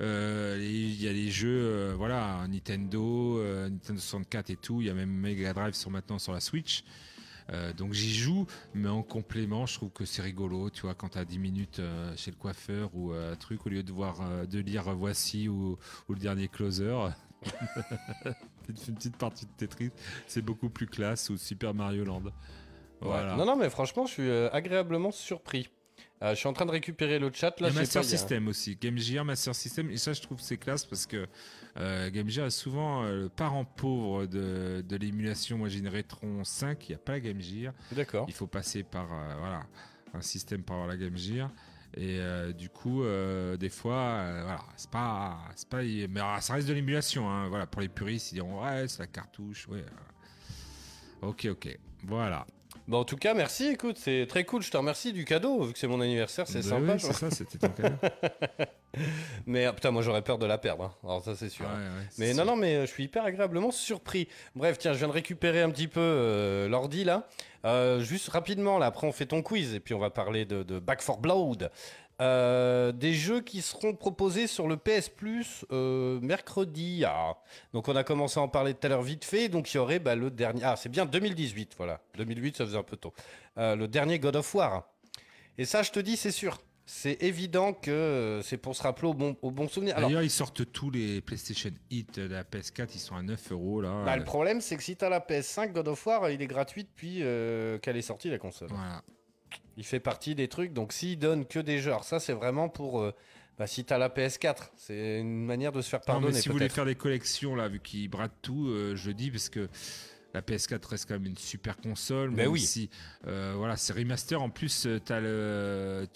Il y a les jeux, euh, voilà, Nintendo, euh, Nintendo 64 et tout. Il y a même Mega Drive sur maintenant sur la Switch. Euh, donc j'y joue, mais en complément, je trouve que c'est rigolo, tu vois, quand t'as 10 minutes euh, chez le coiffeur ou euh, un truc, au lieu de voir, euh, de lire euh, Voici ou, ou le dernier Closer, une petite partie de Tetris, c'est beaucoup plus classe ou Super Mario Land. Voilà. Ouais. Non, non, mais franchement, je suis euh, agréablement surpris. Euh, je suis en train de récupérer le chat là. Master pas, a- System aussi, Game Gear, Master System, et ça je trouve c'est classe parce que euh, Game Gear est souvent euh, le parent pauvre de, de l'émulation. Moi j'ai une Retron 5, il n'y a pas la Game Gear. D'accord. Il faut passer par euh, voilà, un système pour avoir la Game Gear. Et euh, du coup, euh, des fois, euh, voilà, c'est pas, c'est pas, mais ah, ça reste de l'émulation. Hein, voilà, pour les puristes, ils diront ouais, c'est la cartouche, ouais. Ok, ok, voilà. Bon, en tout cas, merci. Écoute, c'est très cool. Je te remercie du cadeau vu que c'est mon anniversaire. C'est Bah sympa. oui, c'est ça, c'était ton cadeau. mais ah, putain, moi j'aurais peur de la perdre. hein. Alors ça, c'est sûr. Ouais, hein. ouais, mais non, sûr. non, mais euh, je suis hyper agréablement surpris. Bref, tiens, je viens de récupérer un petit peu euh, l'ordi là. Euh, juste rapidement, là, après on fait ton quiz et puis on va parler de, de Back for Blood. Euh, des jeux qui seront proposés sur le PS Plus euh, mercredi. Ah. Donc on a commencé à en parler tout à l'heure vite fait. Donc il y aurait bah, le dernier. Ah, c'est bien 2018, voilà. 2008, ça faisait un peu tôt. Euh, le dernier God of War. Et ça, je te dis, c'est sûr. C'est évident que c'est pour se rappeler au bon, au bon souvenir. D'ailleurs, ils sortent tous les PlayStation Hit de la PS4, ils sont à 9 euros là. bah, le problème, c'est que si t'as la PS5, God of War, il est gratuit depuis qu'elle est sortie la console. Voilà. Il fait partie des trucs. Donc s'il donne que des jeux, alors ça, c'est vraiment pour. euh, bah, si t'as la PS4, c'est une manière de se faire Non, pardonner. mais si vous voulez faire des collections là, vu qu'ils bradent tout, euh, je dis parce que la PS4 reste quand même une super console. Ben même oui. Si, euh, voilà, c'est remaster. En plus, t'as le,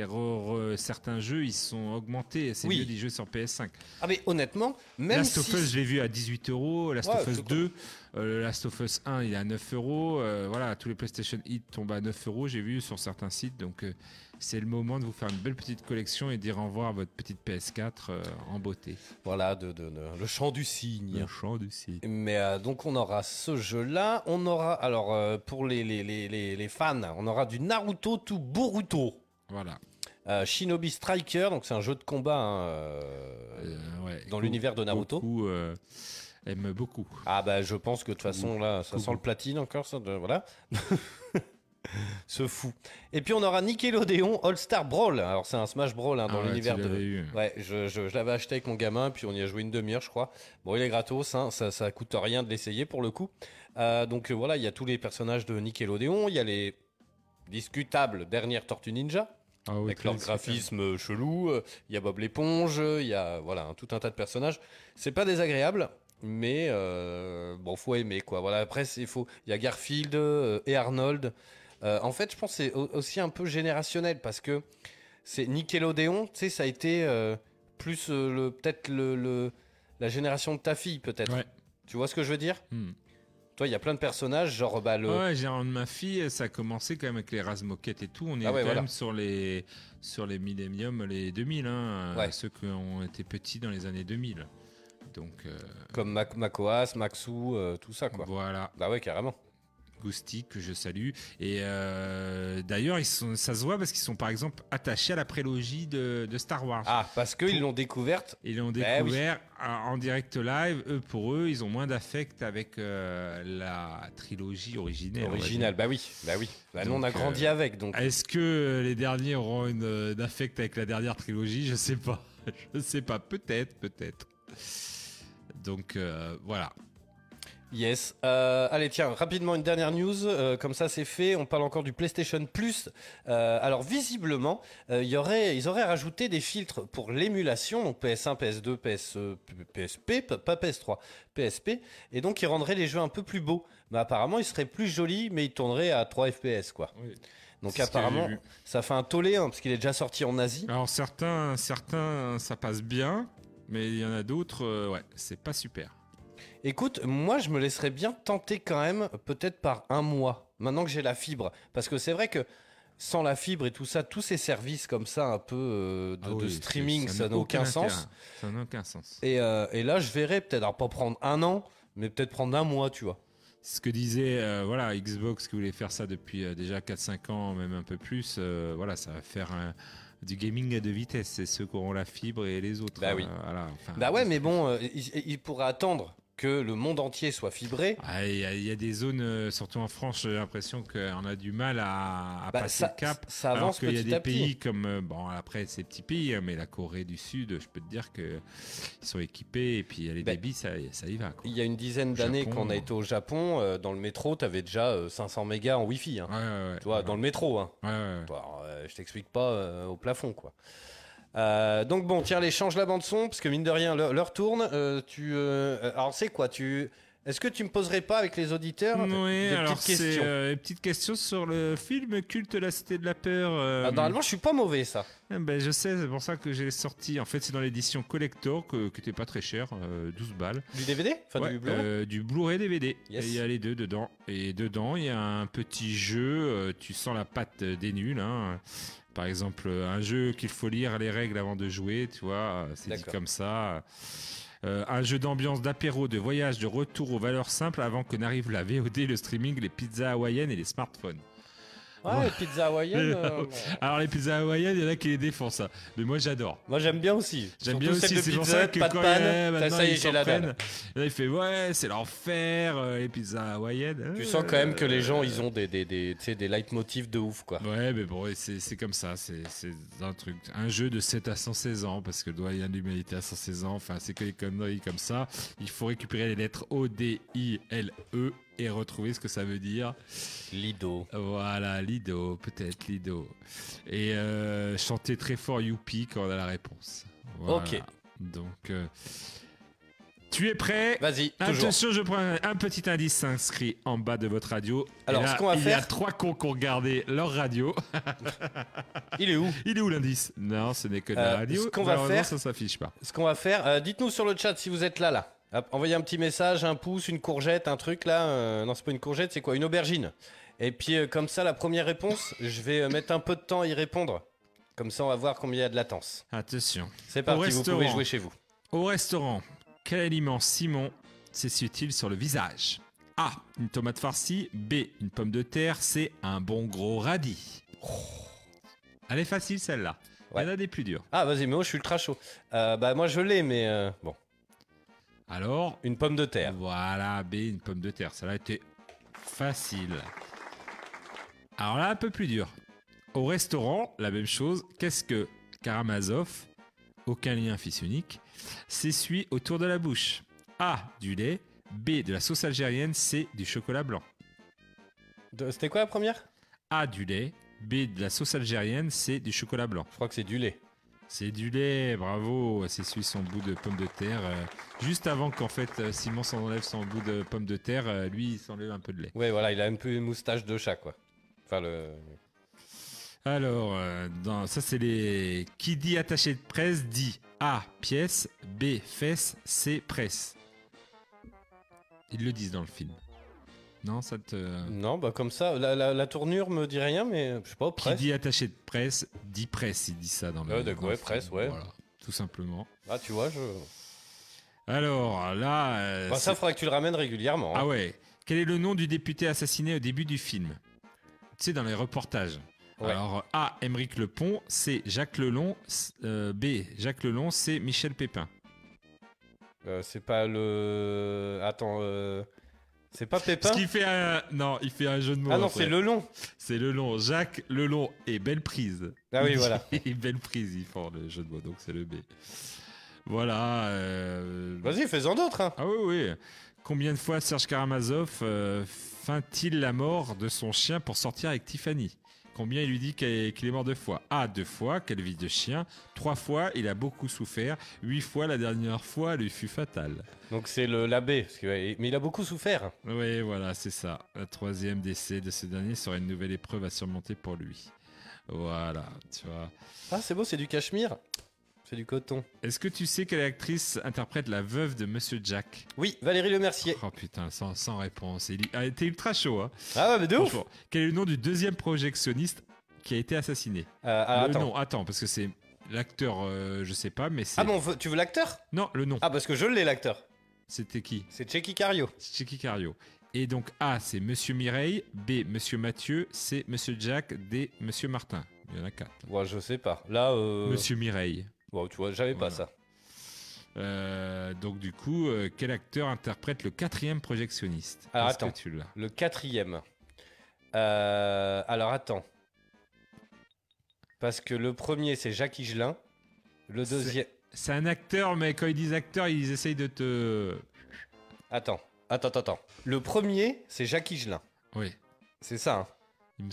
re- certains jeux, ils sont augmentés. C'est Oui. mieux des jeux sur PS5. Ah, mais honnêtement, même Last of si. Us, je l'ai vu à 18 euros. Last Ouais, of Us c'est 2, euh, Last of Us 1, il est à 9 euros. Euh, voilà, tous les PlayStation Hit tombent à 9 euros. J'ai vu sur certains sites. Donc, euh, c'est le moment de vous faire une belle petite collection et dire au revoir à votre petite PS4 euh, en beauté. Voilà, de, de- de- le chant du cygne. Le chant du cygne. Mais euh, donc on aura ce jeu-là. On aura, alors euh, pour les, les, les, les, fans, on aura du Naruto to Boruto. Voilà. Euh, Shinobi Striker, donc c'est un jeu de combat hein, euh, ouais, dans l'univers de Naruto. Euh, aime beaucoup. Ah bah je pense que de toute façon là, ça sent le platine encore, ça. de- voilà. Ce fou. Et puis on aura Nickelodeon All Star Brawl. Alors c'est un Smash Brawl hein, dans Ah ouais, l'univers de. eu. Ouais, je, je- je l'avais acheté avec mon gamin, puis on y a joué une demi-heure, je crois. Bon, il est gratos, hein, ça, ça coûte rien de l'essayer pour le coup. Euh, donc euh, voilà, il y a tous les personnages de Nickelodeon, il y a les discutables dernières Tortues Ninja. Ah oui, avec leur graphisme chelou, euh, il y a Bob l'éponge, il y a voilà un- tout un tas de personnages. C'est pas désagréable, mais euh, bon, faut aimer quoi. Voilà, après il faut, il y a Garfield euh, et Arnold. Euh, en fait, je pense que c'est au- aussi un peu générationnel parce que c'est Nickelodeon, tu sais, ça a été euh, plus euh, le peut-être le, le- la génération de ta fille peut-être. Ouais. Tu vois ce que je veux dire? Hmm. Toi, il y a plein de personnages, genre bah le. Ouais, j'ai un de ma fille, ça a commencé quand même avec les Razmoquettes et tout. On est Ah ouais, quand voilà. même sur les sur les milléniums, les 2000, hein, Ouais. ceux qui ont été petits dans les années 2000. Donc euh, Comme Mac- Makoas, Maxou, euh, tout ça quoi. voilà. Bah ouais, carrément. Goustic que je salue. Et euh, d'ailleurs, ils sont, ça se voit parce qu'ils sont par exemple attachés à la prélogie de, de Star Wars. Ah, parce qu'ils l'ont découverte. Ils l'ont oui. découvert en en direct live. Eux, pour eux, ils ont moins d'affect avec euh, la trilogie originelle. on va Original, dire. bah oui, bah oui. Bah, nous, on a grandi euh, avec, donc. Est-ce que les derniers auront une, euh, d'affect avec la dernière trilogie? Je sais pas. Je sais pas. Peut-être, peut-être. Donc euh, voilà. Yes. Euh, allez, tiens, rapidement une dernière news. euh, comme ça, c'est fait. On parle encore du PlayStation Plus. Euh, alors, visiblement, il y aurait, ils auraient rajouté des filtres pour l'émulation, donc PS1, PS2, PS, euh, PSP, pas PS3, PSP, et donc ils rendraient les jeux un peu plus beaux. Mais apparemment, ils seraient plus jolis, mais ils tourneraient à 3 FPS, quoi. Donc apparemment, ça fait un tollé, hein, parce qu'il est déjà sorti en Asie. Alors certains, certains, ça passe bien, mais il y en a d'autres, ouais, c'est pas super. Écoute, moi je me laisserais bien tenter quand même, peut-être par un mois, maintenant que j'ai la fibre. Parce que c'est vrai que sans la fibre et tout ça, tous ces services comme ça, un peu euh, de, Ah de streaming, ça n'a aucun sens. Ça n'a aucun sens. Et, euh, et là, je verrais peut-être, alors pas prendre un an, mais peut-être prendre un mois, tu vois. Ce que disait euh, voilà Xbox qui voulait faire ça depuis déjà 4-5 ans, même un peu plus, voilà, ça va faire un, du gaming de vitesse. C'est ceux qui auront la fibre et les autres. Bah oui. euh, voilà, enfin, Bah ouais, mais bon, euh, il, il pourrait attendre que le monde entier soit fibré. Ah, Il y, a- il y a des zones, euh, surtout en France, j'ai l'impression qu'on a du mal à, à Bah, passer ça- le cap. ça alors avance qu'il y a des pays comme, euh, bon après c'est petits pays, hein, mais la Corée du Sud, je peux te dire que ils sont équipés et puis les Bah, débits, ça, ça y va. Il y a une dizaine d'années, Japon, quand on a été au Japon, euh, dans le métro, t'avais déjà euh, 500 mégas en Wi-Fi. hein. Ouais, ouais, ouais. Tu vois, dans le métro. Hein. Ouais, ouais, ouais. Alors, euh, je t'explique pas au plafond, quoi. Euh, donc bon, tiens, les change la bande son parce que mine de rien, l'heure tourne. Euh, tu, euh, alors c'est quoi Tu, est-ce que tu me poserais pas avec les auditeurs Oui, des alors petites c'est questions euh, petite question sur le film culte La Cité de la Peur. euh, Ah, Normalement, je suis pas mauvais, ça. eh ben, je sais, c'est pour ça que j'ai sorti. En fait, c'est dans l'édition collector que, qui était pas très cher, euh, 12 balles. Du DVD Enfin, Ouais, du Blu-ray? euh, du Blu-ray DVD. Yes. Et Il y a les deux dedans. Et dedans, il y a un petit jeu. euh, tu sens la patte des nuls. hein. Par exemple, un jeu qu'il faut lire les règles avant de jouer. Tu vois, c'est dit comme ça. Euh, un jeu d'ambiance, d'apéro, de voyage, de retour aux valeurs simples avant que n'arrive la VOD, le streaming, les pizzas hawaïennes et les smartphones. Ouais, pizza hawaïenne. euh, Alors les pizzas hawaïennes, il y en a qui les défoncent. ça. Mais moi j'adore. Moi, j'aime bien aussi. J'aime Surtout bien celle aussi, de c'est pour pizza, ça que pas de quand panne, ça, maintenant, ça y est, ils j'ai s'en la dalle. prennent. Là, il fait ouais, c'est l'enfer, euh, les pizzas hawaïennes. Tu Euh, sens quand même que les gens, ils ont des, des, des, tu sais, des leitmotifs de ouf, quoi. Ouais, mais bon, c'est c'est comme ça, c'est c'est un truc, un jeu de 7 à 116 ans, parce que doit y a l'humanité à 116 ans, enfin, c'est que des conneries comme ça. Il faut récupérer les lettres O, D, I, L, E et retrouver ce que ça veut dire. Lido. Voilà, Lido, peut-être Lido. Et euh, chanter très fort Youpi quand on a la réponse. Voilà. Ok. Donc, euh, tu es prêt? Vas-y, toujours. Attention, je prends un, un petit indice inscrit en bas de votre radio. Alors, là, ce qu'on va il y a faire- trois cons qui ont regardé leur radio. Il est où? Il est où l'indice? Non, ce n'est que de Euh, la radio. ce qu'on va faire- ça s'affiche pas. Ce qu'on va faire, euh, dites-nous sur le chat si vous êtes là, là. Hop, envoyez un petit message, un pouce, une courgette, un truc là. euh, non, c'est pas une courgette, c'est quoi Une aubergine. Et puis euh, comme ça, la première réponse, je vais euh, mettre un peu de temps à y répondre. Comme ça, on va voir combien il y a de latence. Attention. C'est parti, vous pouvez jouer chez vous. Au restaurant, quel aliment Simon s'essuie-t-il sur le visage? A. Une tomate farcie. B. Une pomme de terre. C. Un bon gros radis. Elle est facile celle-là. Il y en a des plus durs. Ah, vas-y, mais moi je suis ultra chaud. Bah, moi je l'ai, mais euh, bon. Alors Une pomme de terre. Voilà, B. Une pomme de terre. Ça a été facile. Alors là, un peu plus dur. Au restaurant, la même chose. Qu'est-ce que Karamazov, aucun lien fils unique, s'essuie autour de la bouche? A. Du lait. B. De la sauce algérienne. C. Du chocolat blanc. C'était quoi la première? A. Du lait. B. De la sauce algérienne. C. Du chocolat blanc. Je crois que c'est du lait. C'est du lait, bravo. S'essuie son bout de pomme de terre. euh, juste avant qu'en fait euh, Simon s'enlève son bout de pomme de terre, euh, lui il s'enlève un peu de lait. Ouais, voilà, il a un peu une moustache de chat, quoi. Enfin, le. Alors, euh, dans, ça c'est les... Qui dit attaché de presse dit A. Pièce. B. Fesse. C. Presse. Ils le disent dans le film. Non, ça te... Non, bah comme ça, la, la- la tournure me dit rien, mais je sais pas, Qui presque. dit attaché de presse dit presse. Il dit ça dans le, d'accord, le ouais, presse, ouais. Voilà, tout simplement. Ah, tu vois, je. Alors là... euh, Bah, ça, faudra que tu le ramènes régulièrement. hein. Ah ouais. Quel est le nom du député assassiné au début du film? Tu sais, dans les reportages. Ouais. Alors, A. Émeric Lepont. C. Jacques Lelon. euh, B. Jacques Lelon. C. Michel Pépin. Euh, c'est pas le. Attends, euh... c'est pas Pépin Ce qui fait un. Non, il fait un jeu de mots. Ah non, c'est Lelon. C'est Lelon. Jacques Lelon et Belle Prise. Ah oui, voilà. et Belle Prise, ils font le jeu de mots. Donc, c'est le B. Voilà. euh, Vas-y, fais-en d'autres. Hein. Ah oui, oui. Combien de fois Serge Karamazov euh, feint-il la mort de son chien pour sortir avec Tiffany? Combien il lui dit qu'elle- qu'il est mort deux fois? A. Deux fois, quelle vie de chien. Trois fois, il a beaucoup souffert. Huit fois, la dernière fois, elle lui fut fatale. Donc c'est le l'abbé, mais il a beaucoup souffert. Oui, voilà, c'est ça. Le troisième décès de ce dernier serait une nouvelle épreuve à surmonter pour lui. Voilà, tu vois. Ah, c'est beau, c'est du cachemire. C'est du coton. Est-ce que tu sais quelle actrice interprète la veuve de Monsieur Jack? Oui, Valérie Lemercier. Oh putain, sans, sans réponse. Il ah, t'es ultra chaud, hein. Ah ouais, mais de ouf. Quel est le nom du deuxième projectionniste qui a été assassiné? Euh, alors, Le attends. nom, attends, parce que c'est l'acteur, euh, je sais pas, mais c'est. Ah bon, tu veux l'acteur? Non, le nom. Ah, parce que je l'ai, l'acteur. C'était qui? C'est Checky Cario. Chicky Cario. Et donc A, c'est Monsieur Mireille. B, Monsieur Mathieu. C, Monsieur Jack. D, Monsieur Martin. Il y en a quatre. Ouais, je sais pas. Là, euh... Monsieur Mireille. Bon, tu vois, j'avais pas ça. Euh, donc du coup, euh, quel acteur interprète le quatrième projectionniste Alors que attends, tu le quatrième. Euh, alors attends. Parce que le premier, c'est Jacques Higelin. Le deuxième. C'est un acteur, mais quand ils disent acteur, ils essayent de te. Attends, attends, attends. Le premier, c'est Jacques Higelin. Oui. C'est ça, hein me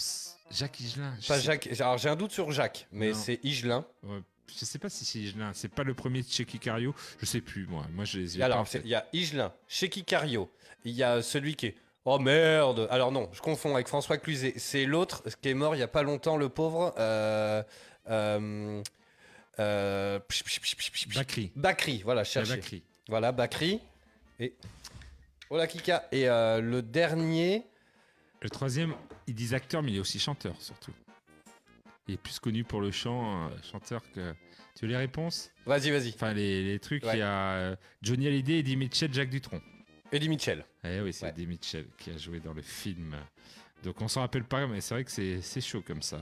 Jacques Higelin. Pas Jacques. Alors j'ai un doute sur Jacques, mais c'est Higelin. Ouais, je sais pas si c'est Higelin. C'est pas le premier de chez Kikario. Je sais plus, moi. Moi, je les ai Alors, il y a Higelin, Cheikh Cario. Il y a celui qui est. Oh merde Alors non, je confonds avec François Cluzet. C'est l'autre qui est mort il y a pas longtemps, le pauvre. Euh, euh, euh. Bakri. Bakri, voilà, cherchez. Bakri. Voilà, Bakri. Et. Oh la Kika. Et le dernier. Le troisième, ils disent acteur, mais il est aussi chanteur, surtout. Il est plus connu pour le chant, euh, chanteur que. Tu veux les réponses? Vas-y, vas-y. Enfin, les, les trucs, Ouais. il y a euh, Johnny Hallyday, Eddie Mitchell, Jacques Dutronc. Eddie Mitchell. Eh oui, c'est Ouais. Eddie Mitchell qui a joué dans le film. Donc on s'en rappelle pas, mais c'est vrai que c'est chaud comme ça.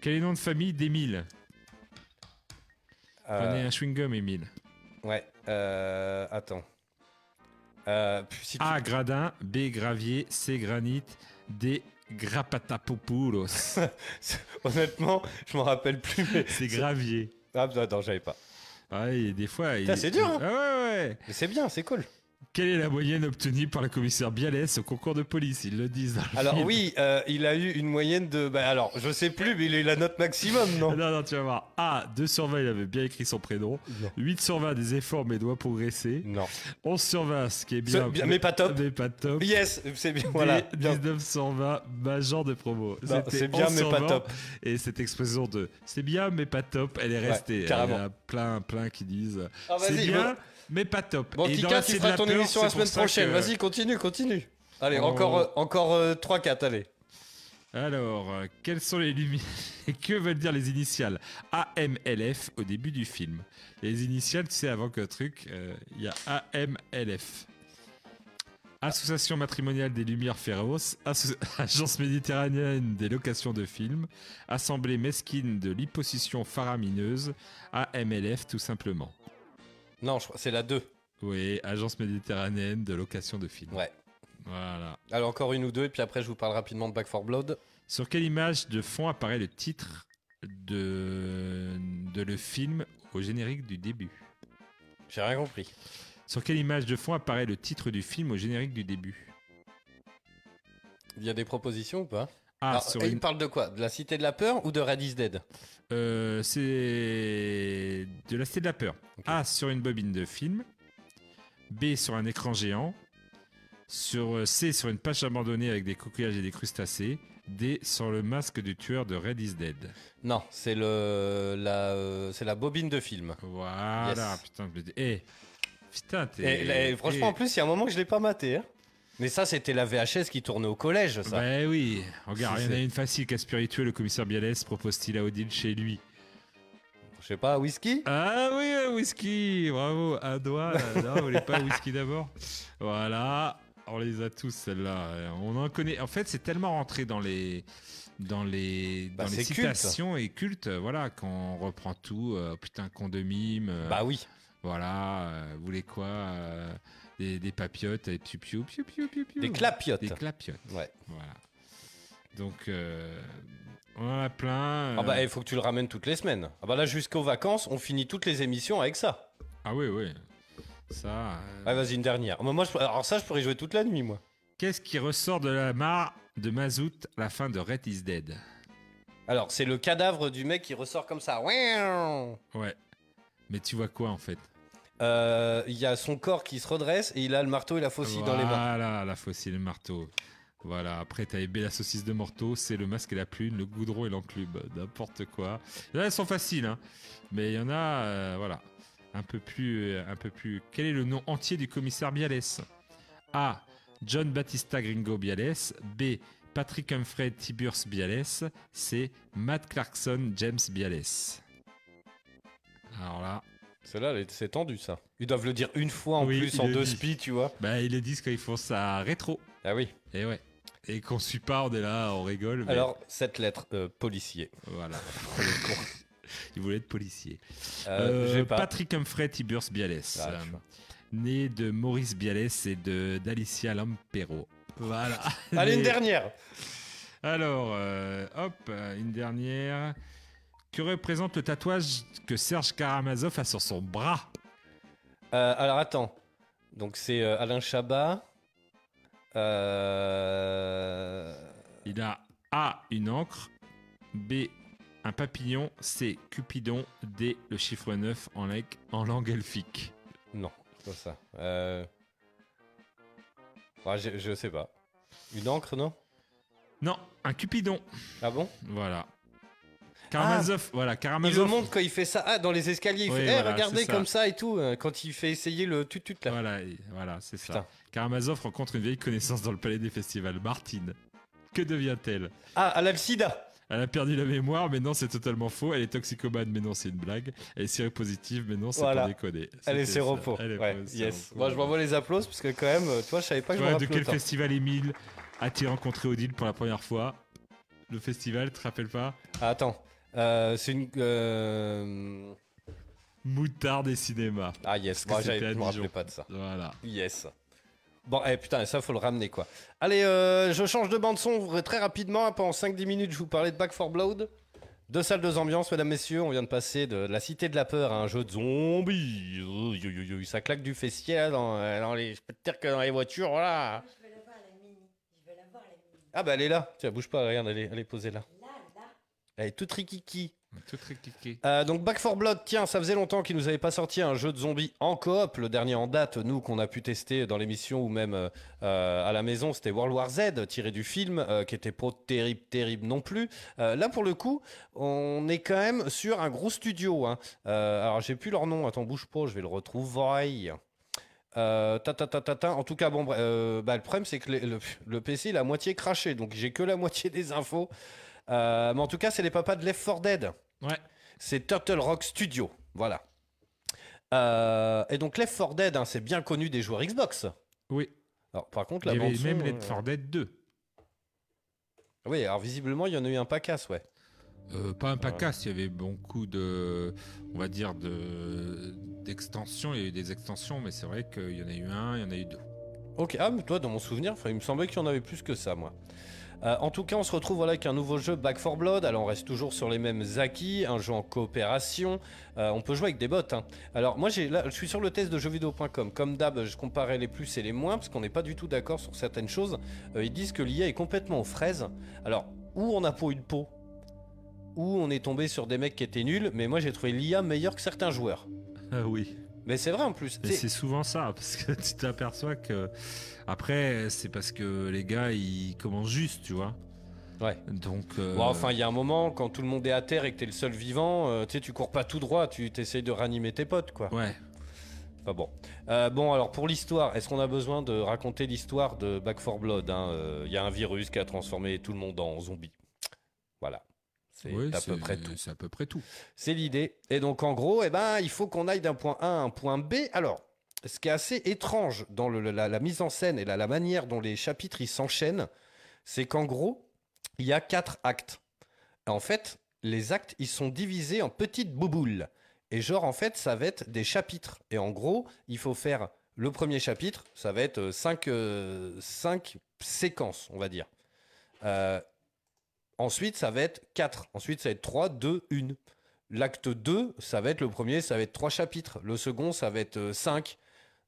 Quel est le nom de famille d'Émile? Euh, Prenez un chewing-gum, Émile. Ouais. Euh, attends. Euh, puis si tu- A. Gradin. B. Gravier. C. Granit. D. Grapatapopoulos. Honnêtement, je m'en rappelle plus. mais- c'est Gravier. Ah, bah, non, j'avais pas. Ah, et des fois. Il- c'est dur, hein. Ah ouais, ouais. Mais c'est bien, c'est cool. Quelle est la moyenne obtenue par le commissaire Bialès au concours de police? Ils le disent dans le Alors film. oui, euh, il a eu une moyenne de... Bah, alors, je sais plus, mais il a eu la note maximum, non? Non, non, tu vas voir. A. 2 sur 20, il avait bien écrit son prénom. Non. 8 sur 20, des efforts, mais doit progresser. Non. 11 sur 20, ce qui est Ce- bien. bien, mais pas top. Mais pas top. Yes, c'est bien, voilà. bien. 19 sur 20, major de promo. C'est bien, 11 mais pas 20, top. Et cette expression de c'est bien, mais pas top, elle est restée. carrément. Il y a plein, plein qui disent Ah, c'est bien, mais pas top. Bon, Kika, tu feras ton peur, émission la semaine prochaine. que- Vas-y, continue, continue. Allez, encore, euh, encore euh, 3-4, allez. Alors, euh, quelles sont les lumières et que veulent dire les initiales AMLF au début du film? Les initiales, tu sais, avant que truc, euh, il y a AMLF. Association matrimoniale des Lumières Féroces, Agence méditerranéenne des locations de films, Assemblée mesquine de l'hyposition faramineuse, AMLF tout simplement. Non, c'est la 2. Oui, Agence méditerranéenne de location de films. Ouais. Voilà. Allez, encore une ou deux, et puis après, je vous parle rapidement de Back 4 Blood. Sur quelle image de fond apparaît le titre de, de le film au générique du début? J'ai rien compris. Sur quelle image de fond apparaît le titre du film au générique du début? Il y a des propositions ou pas? Ah, Alors, sur et une- Il parle de quoi? De la Cité de la Peur ou de Red is Dead? Euh, c'est de la Cité de la Peur. A, sur une bobine de film. B, sur un écran géant. Sur euh, C, sur une page abandonnée avec des coquillages et des crustacés. D, sur le masque du tueur de Red is Dead. Non, c'est le la euh, c'est la bobine de film. Voilà, Yes. putain, eh, putain, t'es. Et, et franchement, eh. en plus, il y a un moment que je l'ai pas maté. hein. Mais ça, c'était la VHS qui tournait au collège, ça. Ben oui, regarde, il y en a une facile qu'à spirituel, le commissaire Bialès propose-t-il à Odile chez lui? Je sais pas, whisky? Ah oui, un whisky, bravo, un doigt, non, vous voulez pas whisky d'abord? Voilà, on les a tous celles-là, on en connaît, en fait c'est tellement rentré dans les... Dans les, Bah, dans les culte. citations et cultes, voilà, quand on reprend tout, euh, putain, con de mime. euh, Bah oui. Voilà, euh, vous voulez quoi euh, des, des papiotes, des piou piou piou piou piou. Des clapiotes. Des clapiotes. Ouais. Voilà. Donc, euh, on en a plein. Ah bah, euh, il faut que tu le ramènes toutes les semaines. Ah bah là, jusqu'aux vacances, on finit toutes les émissions avec ça. Ah oui, oui. Ça. euh, Ah, vas-y, une dernière. Moi, je- alors ça, je pourrais jouer toute la nuit, moi. Qu'est-ce qui ressort de la mare de Mazout à la fin de Red is Dead? Alors, c'est le cadavre du mec qui ressort comme ça. Ouais. Mais tu vois quoi en fait? Euh, Il y a son corps qui se redresse et il a le marteau et la faucille dans les mains. Voilà, la faucille et le marteau. Voilà, après t'as B la saucisse de morteau, c'est le masque et la plume, le goudron et l'enclume, n'importe quoi. Là, elles sont faciles, hein. Mais il y en a, euh, voilà, un peu plus, euh, un peu plus. Quel est le nom entier du commissaire Bialès? A. John Battista Gringo Bialès. B. Patrick Humphrey Tiburce Bialès. C. Matt Clarkson James Bialès. Alors là, Celle-là, elle est- c'est tendu, ça. Ils doivent le dire une fois en Oui, plus en deux spi, tu vois. bah, ils le disent quand ils font ça rétro. Ah oui. Et ouais. Et qu'on suit pas, on est là, on rigole. mais- Alors, cette lettre, euh, policier. Voilà. Il voulait être policier. Euh, Euh. Patrick Humphrey Tiburce Bialès. Ah, né de Maurice Bialès et de d'Alicia Lampero. Voilà. Allez, une dernière. Alors, hop, une dernière. Que représente le tatouage que Serge Karamazov a sur son bras Euh, alors, attends. Donc, c'est euh, Alain Chabat. Euh... Il a A, une encre, B, un papillon, C, Cupidon, D, le chiffre 9 en, langue- en langue elfique. Non, c'est pas ça. Euh... ouais, je, je sais pas. Une encre, non? Non, un Cupidon. Ah bon? Voilà. Karamazov, voilà, Il le Karamazov. montre quand il fait ça. Ah, dans les escaliers, il Oui, fait Eh, voilà, regardez ça. comme ça et tout. euh, Quand il fait essayer le tutut là. Voilà, et- voilà, c'est ça. Karamazov rencontre une vieille connaissance dans le palais des festivals. Martine. Que devient-elle? Ah, à l'Alcida. Elle a perdu la mémoire, mais non, c'est totalement faux. Elle est toxicomane, mais non, c'est une blague. Elle est séropositive, mais non, c'est Voilà. pour déconner. Elle est séropo. Elle est Ouais, pas yes. Moi, je m'envoie les applaudissements parce que, quand même, euh, tu vois, je savais pas que je vois, de quel autant. festival Émile as-tu rencontré Odile pour la première fois? Le festival, tu te rappelles pas? Ah, attends. Euh, c'est une. euh, Moutarde et cinéma. Ah, yes. Moi, je me rappelais pas de ça. Voilà. Yes. Bon, eh, putain, ça, faut le ramener, quoi. Allez, euh, je change de bande-son très rapidement. hein, Pendant 5-10 minutes, je vous parlais de Back for Blood. Deux salles, deux ambiances, mesdames, messieurs. On vient de passer de la cité de la peur à un jeu de zombies. Ça claque du fessier là, dans, dans les. Je peux te dire que dans les voitures, voilà. Ah, bah, elle est là. Tiens, bouge pas, regarde, elle est, elle est posée là. Elle est toute rikiki. Euh, donc Back 4 Blood, tiens, ça faisait longtemps qu'ils nous avaient pas sorti un jeu de zombies en coop. Le dernier en date, nous, qu'on a pu tester dans l'émission ou même euh, euh, à la maison, c'était World War Z, tiré du film, euh, qui était pas terrible, terrible non plus. Là, pour le coup, on est quand même sur un gros studio. hein. Alors, j'ai plus leur nom. Attends, bouge pas, je vais le retrouver. Euh, ta, ta, ta, ta, ta. En tout cas, bon, euh, bah, le problème, c'est que le, le- le PC, il a moitié craché, donc j'ai que la moitié des infos. Euh, mais en tout cas, c'est les papas de Left 4 Dead. Ouais. C'est Turtle Rock Studio. Voilà. Euh, et donc, Left 4 Dead, hein, c'est bien connu des joueurs Xbox. Oui. Alors, par contre, Il la y avait bande même son, Left euh, 4 Dead 2. Oui, alors visiblement, il y en a eu un pacasse, ouais. Euh, pas un pacasse, il y avait beaucoup de, on va dire, de d'extensions. Il y a eu des extensions, mais c'est vrai qu'il y en a eu un, il y en a eu deux. Ok, ah, mais toi, dans mon souvenir, il me semblait qu'il y en avait plus que ça, moi. Euh, en tout cas, on se retrouve voilà, avec un nouveau jeu, Back 4 Blood. Alors, on reste toujours sur les mêmes acquis, un jeu en coopération. Euh, on peut jouer avec des bots. hein. Alors, moi, je suis sur le test de jeuxvideo.com. Comme d'hab, je comparais les plus et les moins, parce qu'on n'est pas du tout d'accord sur certaines choses. Euh, ils disent que l'IA est complètement aux fraises. Alors, où on a pour une peau, où on est tombé sur des mecs qui étaient nuls, mais moi, j'ai trouvé l'IA meilleure que certains joueurs. Ah oui. Mais c'est vrai en plus. Sais- c'est souvent ça, parce que tu t'aperçois que. Après, c'est parce que les gars, ils commencent juste, tu vois. Ouais. Donc. euh, enfin, il y a un moment, quand tout le monde est à terre et que t'es le seul vivant, euh, tu sais, tu cours pas tout droit, tu t'essayes de ranimer tes potes, quoi. Ouais. Enfin bon. Euh, bon, alors pour l'histoire, est-ce qu'on a besoin de raconter l'histoire de Back 4 Blood hein Il y a un virus qui a transformé tout le monde en zombie. C'est oui, à peu près tout. C'est à peu près tout. C'est l'idée. Et donc en gros, eh ben, il faut qu'on aille d'un point A à un point B. Alors, ce qui est assez étrange dans le- la, la mise en scène et la, la manière dont les chapitres s'enchaînent, c'est qu'en gros, il y a quatre actes. En fait, les actes ils sont divisés en petites bouboules. Et genre en fait, ça va être des chapitres. Et en gros, il faut faire le premier chapitre, ça va être euh, cinq, euh, cinq séquences, on va dire. Euh, Ensuite, ça va être 4. Ensuite, ça va être 3, 2, 1. L'acte 2, ça va être le premier, ça va être 3 chapitres. Le second, ça va être 5.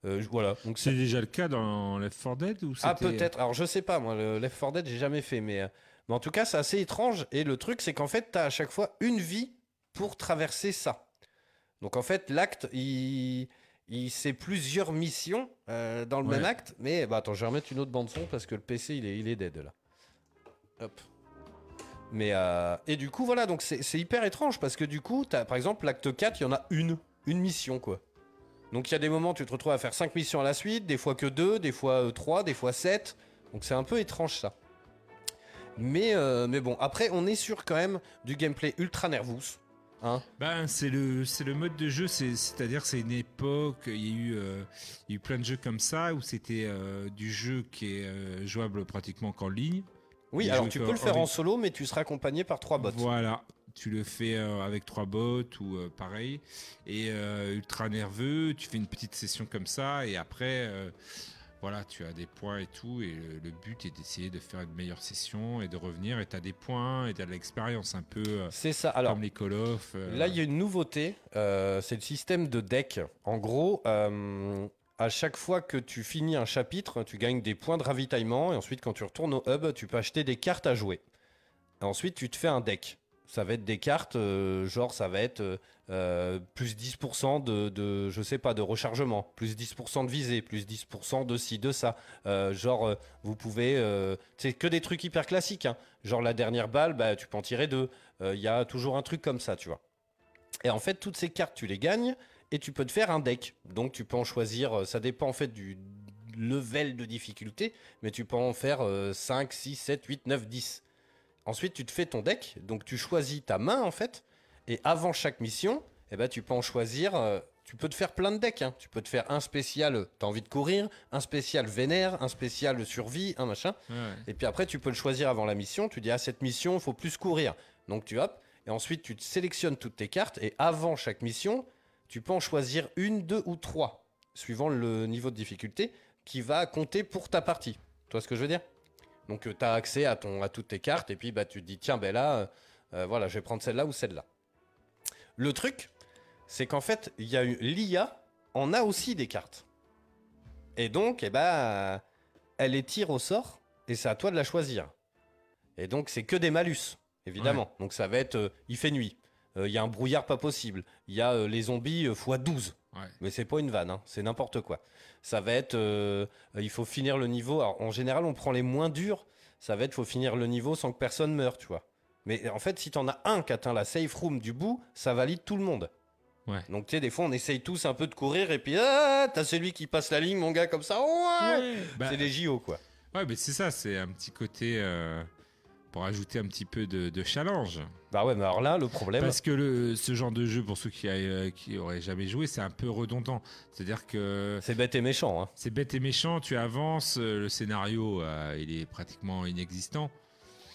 voilà. Donc C'est déjà le cas dans Left 4 Dead ou Ah, c'était- peut-être. Alors, je sais pas, moi, le Left 4 Dead, j'ai jamais fait. Mais, euh, mais en tout cas, c'est assez étrange. Et le truc, c'est qu'en fait, tu as à chaque fois une vie pour traverser ça. Donc, en fait, l'acte, il. Il c'est plusieurs missions euh, dans le Ouais. même acte, mais bah attends, je vais remettre une autre bande son parce que le PC il est, il est dead là. Hop. Mais euh, et du coup voilà donc c'est hyper étrange parce que du coup t'as par exemple l'acte 4 il y en a une une mission quoi. Donc il y a des moments tu te retrouves à faire 5 missions à la suite, des fois que 2, des fois 3, des fois 7. Donc c'est un peu étrange ça. Mais, euh, mais bon, après on est sur quand même du gameplay ultra nervous. Hein Ben, c'est le, le mode de jeu, c'est, c'est-à-dire c'est une époque, il y, a eu, euh, il y a eu plein de jeux comme ça où c'était euh, du jeu qui est euh, jouable pratiquement qu'en ligne. Oui, alors tu qu'en- peux le faire en solo, mais tu seras accompagné par trois bots. Voilà, tu le fais euh, avec trois bots ou euh, pareil. Et euh, ultra nerveux, tu fais une petite session comme ça et après, euh, voilà, tu as des points et tout. Et le, le but est d'essayer de faire une meilleure session et de revenir. Et tu as des points et tu as de l'expérience un peu euh, C'est ça. Alors, comme les Call of. euh, Là, il y a une nouveauté, euh, c'est le système de deck. En gros, euh, à chaque fois que tu finis un chapitre, tu gagnes des points de ravitaillement et ensuite, quand tu retournes au hub, tu peux acheter des cartes à jouer. Ensuite, tu te fais un deck. Ça va être des cartes, euh, genre ça va être euh, euh, plus 10% de, de, je sais pas, de rechargement, plus 10% de visée, plus 10% de ci, de ça. Genre, vous pouvez, c'est que des trucs hyper classiques. hein. Genre la dernière balle, bah, tu peux en tirer deux. Il y a toujours un truc comme ça, tu vois. Et en fait, toutes ces cartes, tu les gagnes et tu peux te faire un deck. Donc, tu peux en choisir, euh, ça dépend en fait du level de difficulté, mais tu peux en faire euh, 5, 6, 7, 8, 9, 10. Ensuite, tu te fais ton deck, donc tu choisis ta main en fait, et avant chaque mission, eh ben, tu peux en choisir, euh, tu peux te faire plein de decks. hein. Tu peux te faire un spécial, t'as envie de courir, un spécial vénère, un spécial survie, un machin. ouais. Et puis après, tu peux le choisir avant la mission. Tu dis, ah, cette mission, il faut plus courir. Donc tu hop. Et ensuite, tu te sélectionnes toutes tes cartes. Et avant chaque mission, tu peux en choisir une, deux ou trois, suivant le niveau de difficulté, qui va compter pour ta partie. Tu vois ce que je veux dire? Donc tu as accès à, ton, à toutes tes cartes. Et puis bah, tu te dis, tiens, ben là, euh, euh, voilà, je vais prendre celle-là ou celle-là. Le truc, c'est qu'en fait, il y a eu l'IA en a aussi des cartes. Et donc, eh ben, elle les tire au sort et c'est à toi de la choisir. Et donc, c'est que des malus, évidemment. Donc, ça va être euh, il fait nuit, Euh, il y a un brouillard pas possible, il y a euh, les zombies euh, x 12. Ouais. Mais c'est pas une vanne, hein, c'est n'importe quoi. Ça va être euh, euh, il faut finir le niveau. Alors, en général, on prend les moins durs. Ça va être faut finir le niveau sans que personne meure, tu vois. Mais en fait, si t'en as un qui atteint la safe room du bout, ça valide tout le monde. Ouais. Donc tu sais, des fois on essaye tous un peu de courir et puis ah, t'as celui qui passe la ligne, mon gars, comme ça. Ouais. Bah, c'est les JO quoi. Ouais, mais c'est ça, c'est un petit côté euh, pour ajouter un petit peu de, de challenge. Bah ouais, mais alors là, le problème. Parce que le, ce genre de jeu, pour ceux qui, euh, qui auraient jamais joué, c'est un peu redondant. C'est-à-dire que C'est bête et méchant. Hein. c'est bête et méchant, tu avances, euh, le scénario, euh, il est pratiquement inexistant.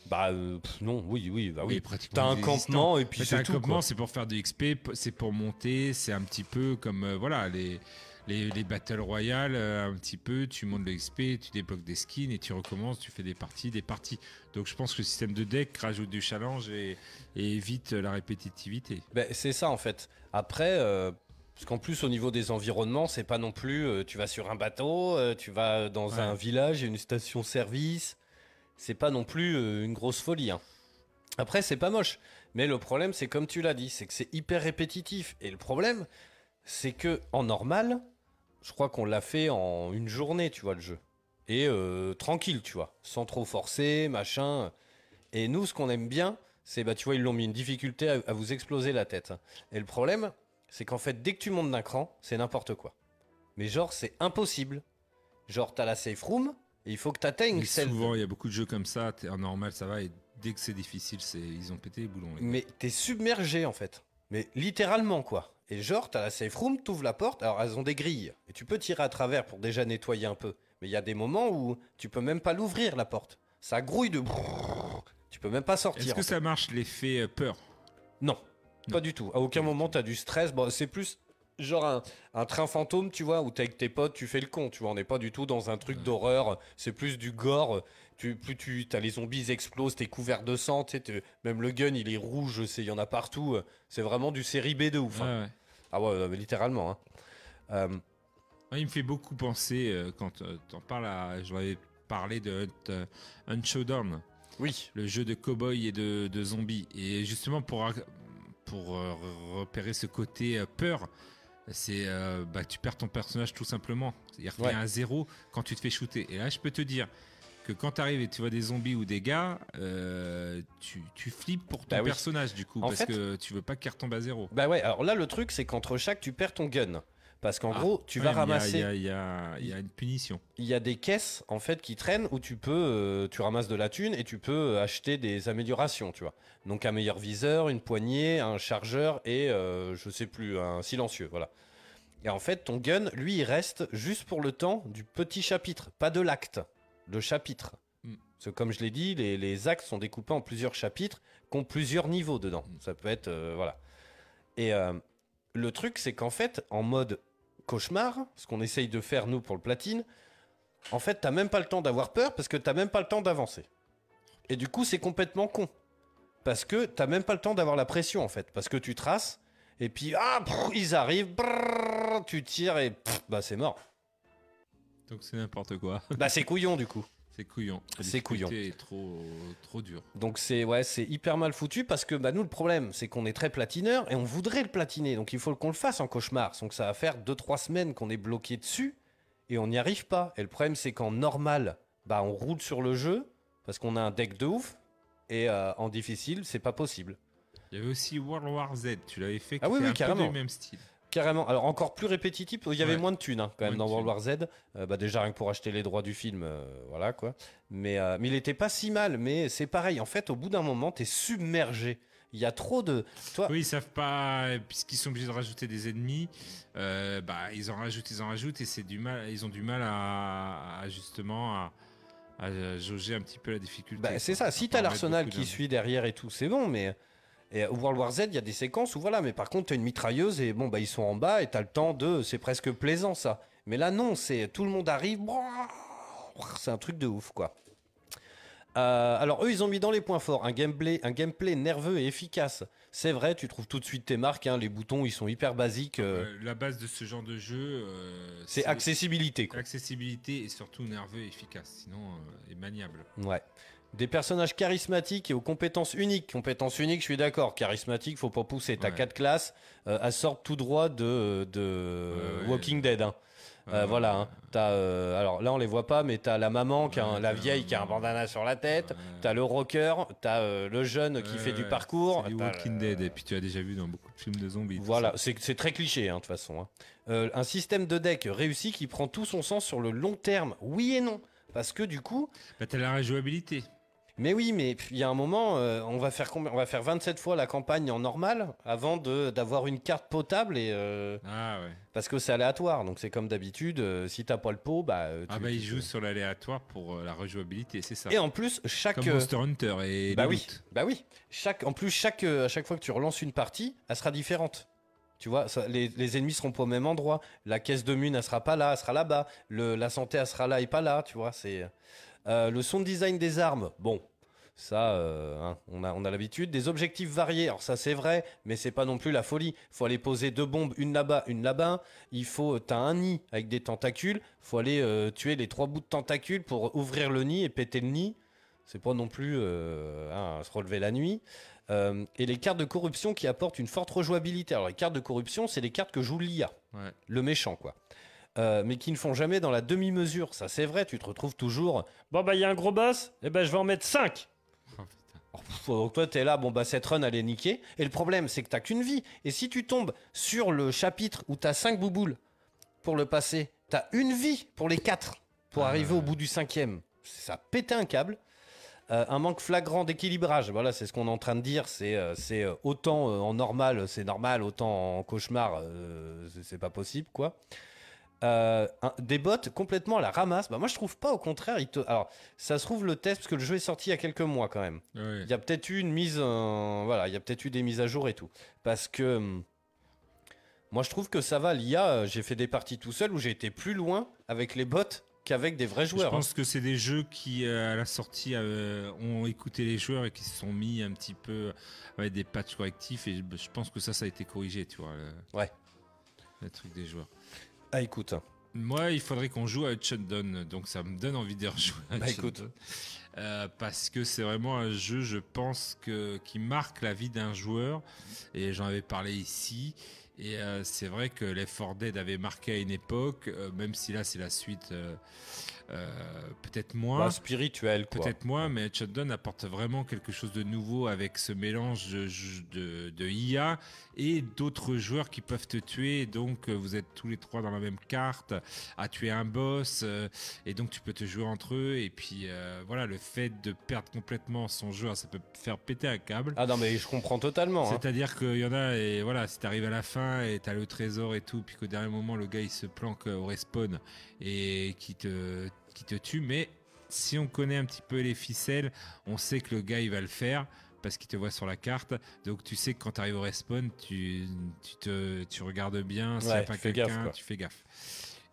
Bah euh, pff, non, oui, oui, bah Il oui. est pratiquement T'as un campement et puis c'est t'as un tout. campement, c'est pour faire du XP, c'est pour monter, c'est un petit peu comme euh, voilà les, les, les Battle Royale, euh, un petit peu, tu montes le XP, tu débloques des skins et tu recommences, tu fais des parties, des parties. Donc je pense que le système de deck rajoute du challenge et, et évite la répétitivité. Bah, c'est ça en fait. Après, euh, parce qu'en plus au niveau des environnements, c'est pas non plus. euh, tu vas sur un bateau, euh, tu vas dans Ouais. un village, il y a une station-service. C'est pas non plus euh, une grosse folie. hein. Après, c'est pas moche. Mais le problème, c'est comme tu l'as dit, c'est que c'est hyper répétitif. Et le problème, c'est que en normal, je crois qu'on l'a fait en une journée, tu vois, le jeu. Et euh, tranquille, tu vois, sans trop forcer, machin. Et nous, ce qu'on aime bien, c'est, bah, tu vois, ils l'ont mis une difficulté à, à vous exploser la tête. Et le problème, c'est qu'en fait, dès que tu montes d'un cran, c'est n'importe quoi. Mais genre, c'est impossible. Genre, t'as la safe room, et il faut que t'atteignes celle. souvent, il y a beaucoup de jeux comme ça, t'es- en normal ça va, et dès que c'est difficile, c'est ils ont pété les boulons. les. Mais t'es submergé en fait. Mais littéralement quoi. Et genre, t'as la safe room, t'ouvres la porte, alors elles ont des grilles. Et tu peux tirer à travers pour déjà nettoyer un peu. Mais il y a des moments où tu peux même pas l'ouvrir la porte. Ça grouille de. Tu peux même pas sortir. Est-ce en que fait. ça marche l'effet euh, peur? Non, pas du tout. À aucun moment t'as du stress. Bon, c'est plus genre un, un train fantôme, tu vois, où t'es avec tes potes, tu fais le con, tu vois. On n'est pas du tout dans un truc d'horreur. C'est plus du gore. Tu, plus tu as les zombies ils explosent, t'es couvert de sang, t'es- même le gun il est rouge, il y en a partout. C'est vraiment du série B de ouf. hein. Ouais, ouais. Ah ouais, littéralement. hein. Euh, Ouais, il me fait beaucoup penser euh, quand euh, t'en parles à. Je l'avais parlé de Hunt, euh, Hunt Showdown, oui, le jeu de cowboy et de, de zombies. Et justement, pour, pour euh, repérer ce côté euh, peur, c'est euh, bah, tu perds ton personnage tout simplement. C'est-à-dire qu'il y a un zéro quand tu te fais shooter. Et là, je peux te dire que quand tu arrives et tu vois des zombies ou des gars, euh, tu, tu flippes pour ton Bah oui. personnage du coup, En parce fait- que tu veux pas qu'il retombe à zéro. Bah ouais, alors là le truc c'est qu'entre chaque tu perds ton gun. Parce qu'en Ah, gros, tu ouais, vas ramasser. Il y a, y y une punition. il y a des caisses en fait qui traînent où tu peux euh, tu ramasses de la thune et tu peux euh, acheter des améliorations tu vois donc un meilleur viseur une poignée un chargeur et euh, je sais plus un silencieux voilà et en fait ton gun lui il reste juste pour le temps du petit chapitre pas de l'acte le chapitre Mm. parce que comme je l'ai dit les, les actes sont découpés en plusieurs chapitres qui ont plusieurs niveaux dedans ça peut être euh, voilà et euh, le truc c'est qu'en fait en mode cauchemar ce qu'on essaye de faire nous pour le platine en fait, t'as même pas le temps d'avoir peur parce que t'as même pas le temps d'avancer. Et du coup, c'est complètement con. Parce que t'as même pas le temps d'avoir la pression, en fait. Parce que tu traces, et puis, ah, ils arrivent, brrr, tu tires, et pff, bah, c'est mort. Donc c'est n'importe quoi. Bah, c'est couillon, du coup. C'est couillon. C'est couillon. difficulté est trop, trop dur. Donc, c'est ouais, c'est hyper mal foutu parce que bah, nous, le problème, c'est qu'on est très platineur et on voudrait le platiner. Donc, il faut qu'on le fasse en cauchemar. Donc, ça va faire 2-3 semaines qu'on est bloqué dessus et on n'y arrive pas. Et le problème, c'est qu'en normal, bah, on roule sur le jeu parce qu'on a un deck de ouf. Et euh, en difficile, c'est pas possible. Il y avait aussi World War Z, tu l'avais fait, Ah oui, oui, un peu carrément. du même style. Carrément. Alors encore plus répétitif. Il y avait Ouais. moins de thunes hein, quand même Moins dans World War Z. Euh, bah, déjà rien que pour acheter les droits du film, euh, voilà quoi. Mais, euh, mais il était pas si mal. Mais c'est pareil. En fait, au bout d'un moment, t'es submergé. Il y a trop de. Toi, Oui, ils savent pas, puisqu'ils sont obligés de rajouter des ennemis, euh, bah, ils en rajoutent, ils en rajoutent, et c'est du mal, ils ont du mal à, à, justement à, à jauger un petit peu la difficulté. Bah, c'est ça. Si t'as l'arsenal qui suit derrière et tout, c'est bon. Mais et au World War Z, il y a des séquences où voilà. Mais par contre, t'as une mitrailleuse et bon bah ils sont en bas et t'as le temps de. C'est presque plaisant ça. Mais là non, c'est tout le monde arrive. C'est un truc de ouf quoi. Euh, alors eux, ils ont mis dans les points forts un gameplay, un gameplay nerveux et efficace. C'est vrai, tu trouves tout de suite tes marques. hein, les boutons, ils sont hyper basiques. euh, Euh, la base de ce genre de jeu, euh, c'est accessibilité. Quoi. accessibilité et surtout nerveux et efficace, sinon euh, est maniable. Ouais. Des personnages charismatiques et aux compétences uniques. Compétences uniques, je suis d'accord. Charismatique, faut pas pousser. T'as Ouais. quatre classes. Euh, elles sortent tout droit de, ouais. Walking Dead. hein. Euh, Ouais, voilà. hein. T'as, euh, alors là, on les voit pas, mais t'as la maman, qui a un- la vieille qui a un bandana sur la tête. T'as le rocker. T'as euh, le jeune qui fait du parcours. Du Walking Dead, et puis tu as déjà vu dans beaucoup de films de zombies. Voilà, c'est très cliché hein, de toute façon. Euh, un système de deck réussi qui prend tout son sens sur le long terme. Oui et non. Parce que du coup, Bah, t'as la rejouabilité. Mais oui, mais il y a un moment, euh, on, va faire combien on va faire 27 fois la campagne en normal avant de- d'avoir une carte potable et euh, Ah ouais. parce que c'est aléatoire. Donc c'est comme d'habitude, euh, si t'as pas le pot, bah. euh, Ah tu- bah tu- ils jouent sur l'aléatoire pour la rejouabilité, c'est ça. Et en plus, chaque. Comme Monster Hunter et bah oui, bah oui. Chaque, en plus, chaque, à chaque fois que tu relances une partie, elle sera différente. Tu vois, ça- les, les ennemis seront pas au même endroit. La caisse de mine, elle sera pas là, elle sera là-bas. Le- La santé, elle sera là et pas là. Tu vois, c'est euh, le son de design des armes. Bon, ça, euh, hein, on a, on a l'habitude. Des objectifs variés. Alors ça, c'est vrai, mais c'est pas non plus la folie. Faut aller poser deux bombes, une là-bas, une là-bas. Il faut, t'as un nid avec des tentacules. Faut aller euh, tuer les trois bouts de tentacules pour ouvrir le nid et péter le nid. C'est pas non plus euh, hein, se relever la nuit. Euh, et les cartes de corruption qui apportent une forte rejouabilité. Alors les cartes de corruption, c'est les cartes que joue l'IA, Ouais. le méchant quoi. Euh, mais qui ne font jamais dans la demi-mesure. Ça c'est vrai, tu te retrouves toujours. Bon bah il y a un gros boss, et ben je vais en mettre 5. Oh, putain. Donc toi t'es là, bon bah cette run elle est niquée. Et le problème c'est que t'as qu'une vie. Et si tu tombes sur le chapitre où t'as 5 bouboules pour le passer, t'as une vie pour les 4 pour Ah, arriver ouais. au bout du cinquième. Ça pète un câble. Euh, un manque flagrant d'équilibrage, voilà, c'est ce qu'on est en train de dire. C'est euh, c'est, euh, autant euh, en normal, c'est normal, autant en cauchemar, euh, c'est- c'est pas possible, quoi. Euh, un- des bots complètement à la ramasse. Bah, moi, je trouve pas, au contraire. il te- Alors, ça se trouve le test, parce que le jeu est sorti il y a quelques mois quand même. Il y a peut-être eu une mise, en- voilà, il y a peut-être eu des mises à jour et tout, parce que hum, moi, je trouve que ça va. L'IA, euh, j'ai fait des parties tout seul où j'ai été plus loin avec les bots qu'avec des vrais Je joueurs. hein. pense que c'est des jeux qui, euh, à la sortie, euh, ont écouté les joueurs et qui se sont mis un petit peu avec des patchs correctifs. Et je je pense que ça, ça a été corrigé, tu vois. Le, Ouais. le truc des joueurs. Ah, écoute. Moi, il faudrait qu'on joue à Shutdown, donc ça me donne envie de rejouer à Bah, écoute. Euh, parce que c'est vraiment un jeu, je pense, que, qui marque la vie d'un joueur. Et j'en avais parlé ici. Et euh, c'est vrai que Left 4 Dead avait marqué à une époque, euh, même si là c'est la suite peut-être moins. Bah, spirituel, quoi. Peut-être moins, mais Shotgun apporte vraiment quelque chose de nouveau avec ce mélange de, de, de IA et d'autres joueurs qui peuvent te tuer. Donc euh, vous êtes tous les trois dans la même carte à tuer un boss euh, et donc tu peux te jouer entre eux. Et puis euh, voilà, le fait de perdre complètement son joueur, ça peut faire péter un câble. Ah non, mais je comprends totalement. hein. C'est-à-dire qu'il y en a, et voilà, si t'arrives à la fin et t'as le trésor et tout, puis qu'au dernier moment, le gars il se planque au respawn et qui te, qui te tue, mais si on connaît un petit peu les ficelles, on sait que le gars il va le faire parce qu'il te voit sur la carte. Donc tu sais que quand tu arrives au respawn, tu, tu, te, tu regardes bien, s'il n'y a Ouais, pas quelqu'un, tu fais gaffe.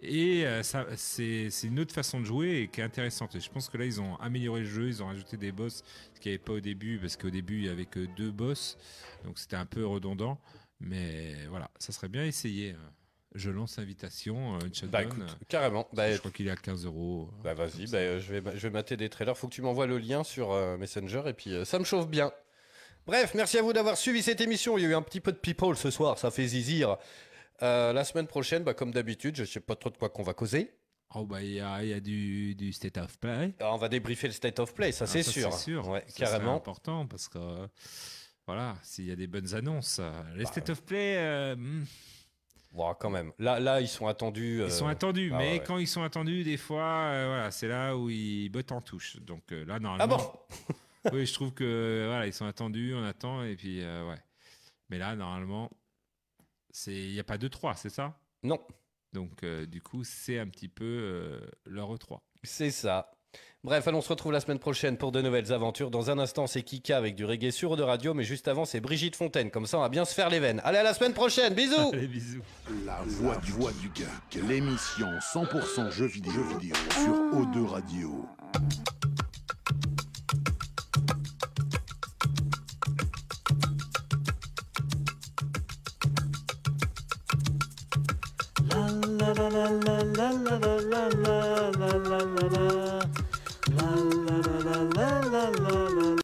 Et euh, ça, c'est c'est une autre façon de jouer et qui est intéressante. Et je pense que là, ils ont amélioré le jeu, ils ont rajouté des boss, ce qu'il n'y avait pas au début, parce qu'au début, il n'y avait que deux boss. Donc c'était un peu redondant. Mais voilà, ça serait bien essayé. Je lance l'invitation, euh. Bah écoute, carrément. Bah, je crois qu'il est à 15 euros. Bah vas-y, bah, je, vais, je vais mater des trailers. Faut que tu m'envoies le lien sur euh, Messenger et puis euh, ça me chauffe bien. Bref, merci à vous d'avoir suivi cette émission. Il y a eu un petit peu de people ce soir, ça fait zizir. La semaine prochaine, bah, comme d'habitude, je sais pas trop de quoi qu'on va causer. Oh bah il y a, y a du, du state of play. Alors, on va débriefer le state of play, ça Ah, c'est sûr. C'est sûr. Ouais, Ça, c'est carrément. important parce que voilà, s'il y a des bonnes annonces, euh, les state of play, hmm, Bon, quand même. Là, là, ils sont attendus. ils sont euh, attendus, ah mais ouais. quand ils sont attendus, des fois, euh, voilà, c'est là où ils bottent en touche. Donc euh, là, Ah normalement, bon oui, je trouve que voilà, ils sont attendus, on attend et puis euh, ouais. Mais là, normalement, c'est il n'y a pas de 3 c'est ça? Non. Donc euh, du coup, c'est un petit peu euh, leur E3. C'est ça. Bref, allons on se retrouve la semaine prochaine pour de nouvelles aventures. Dans un instant, c'est Kika avec du reggae sur de radio, mais juste avant, c'est Brigitte Fontaine. Comme ça, on va bien se faire les veines. Allez, à la semaine prochaine. Bisous. Allez, bisous. La voix du, voix du geek, l'émission 100% jeux vidéo, jeux vidéo sur O2 Radio.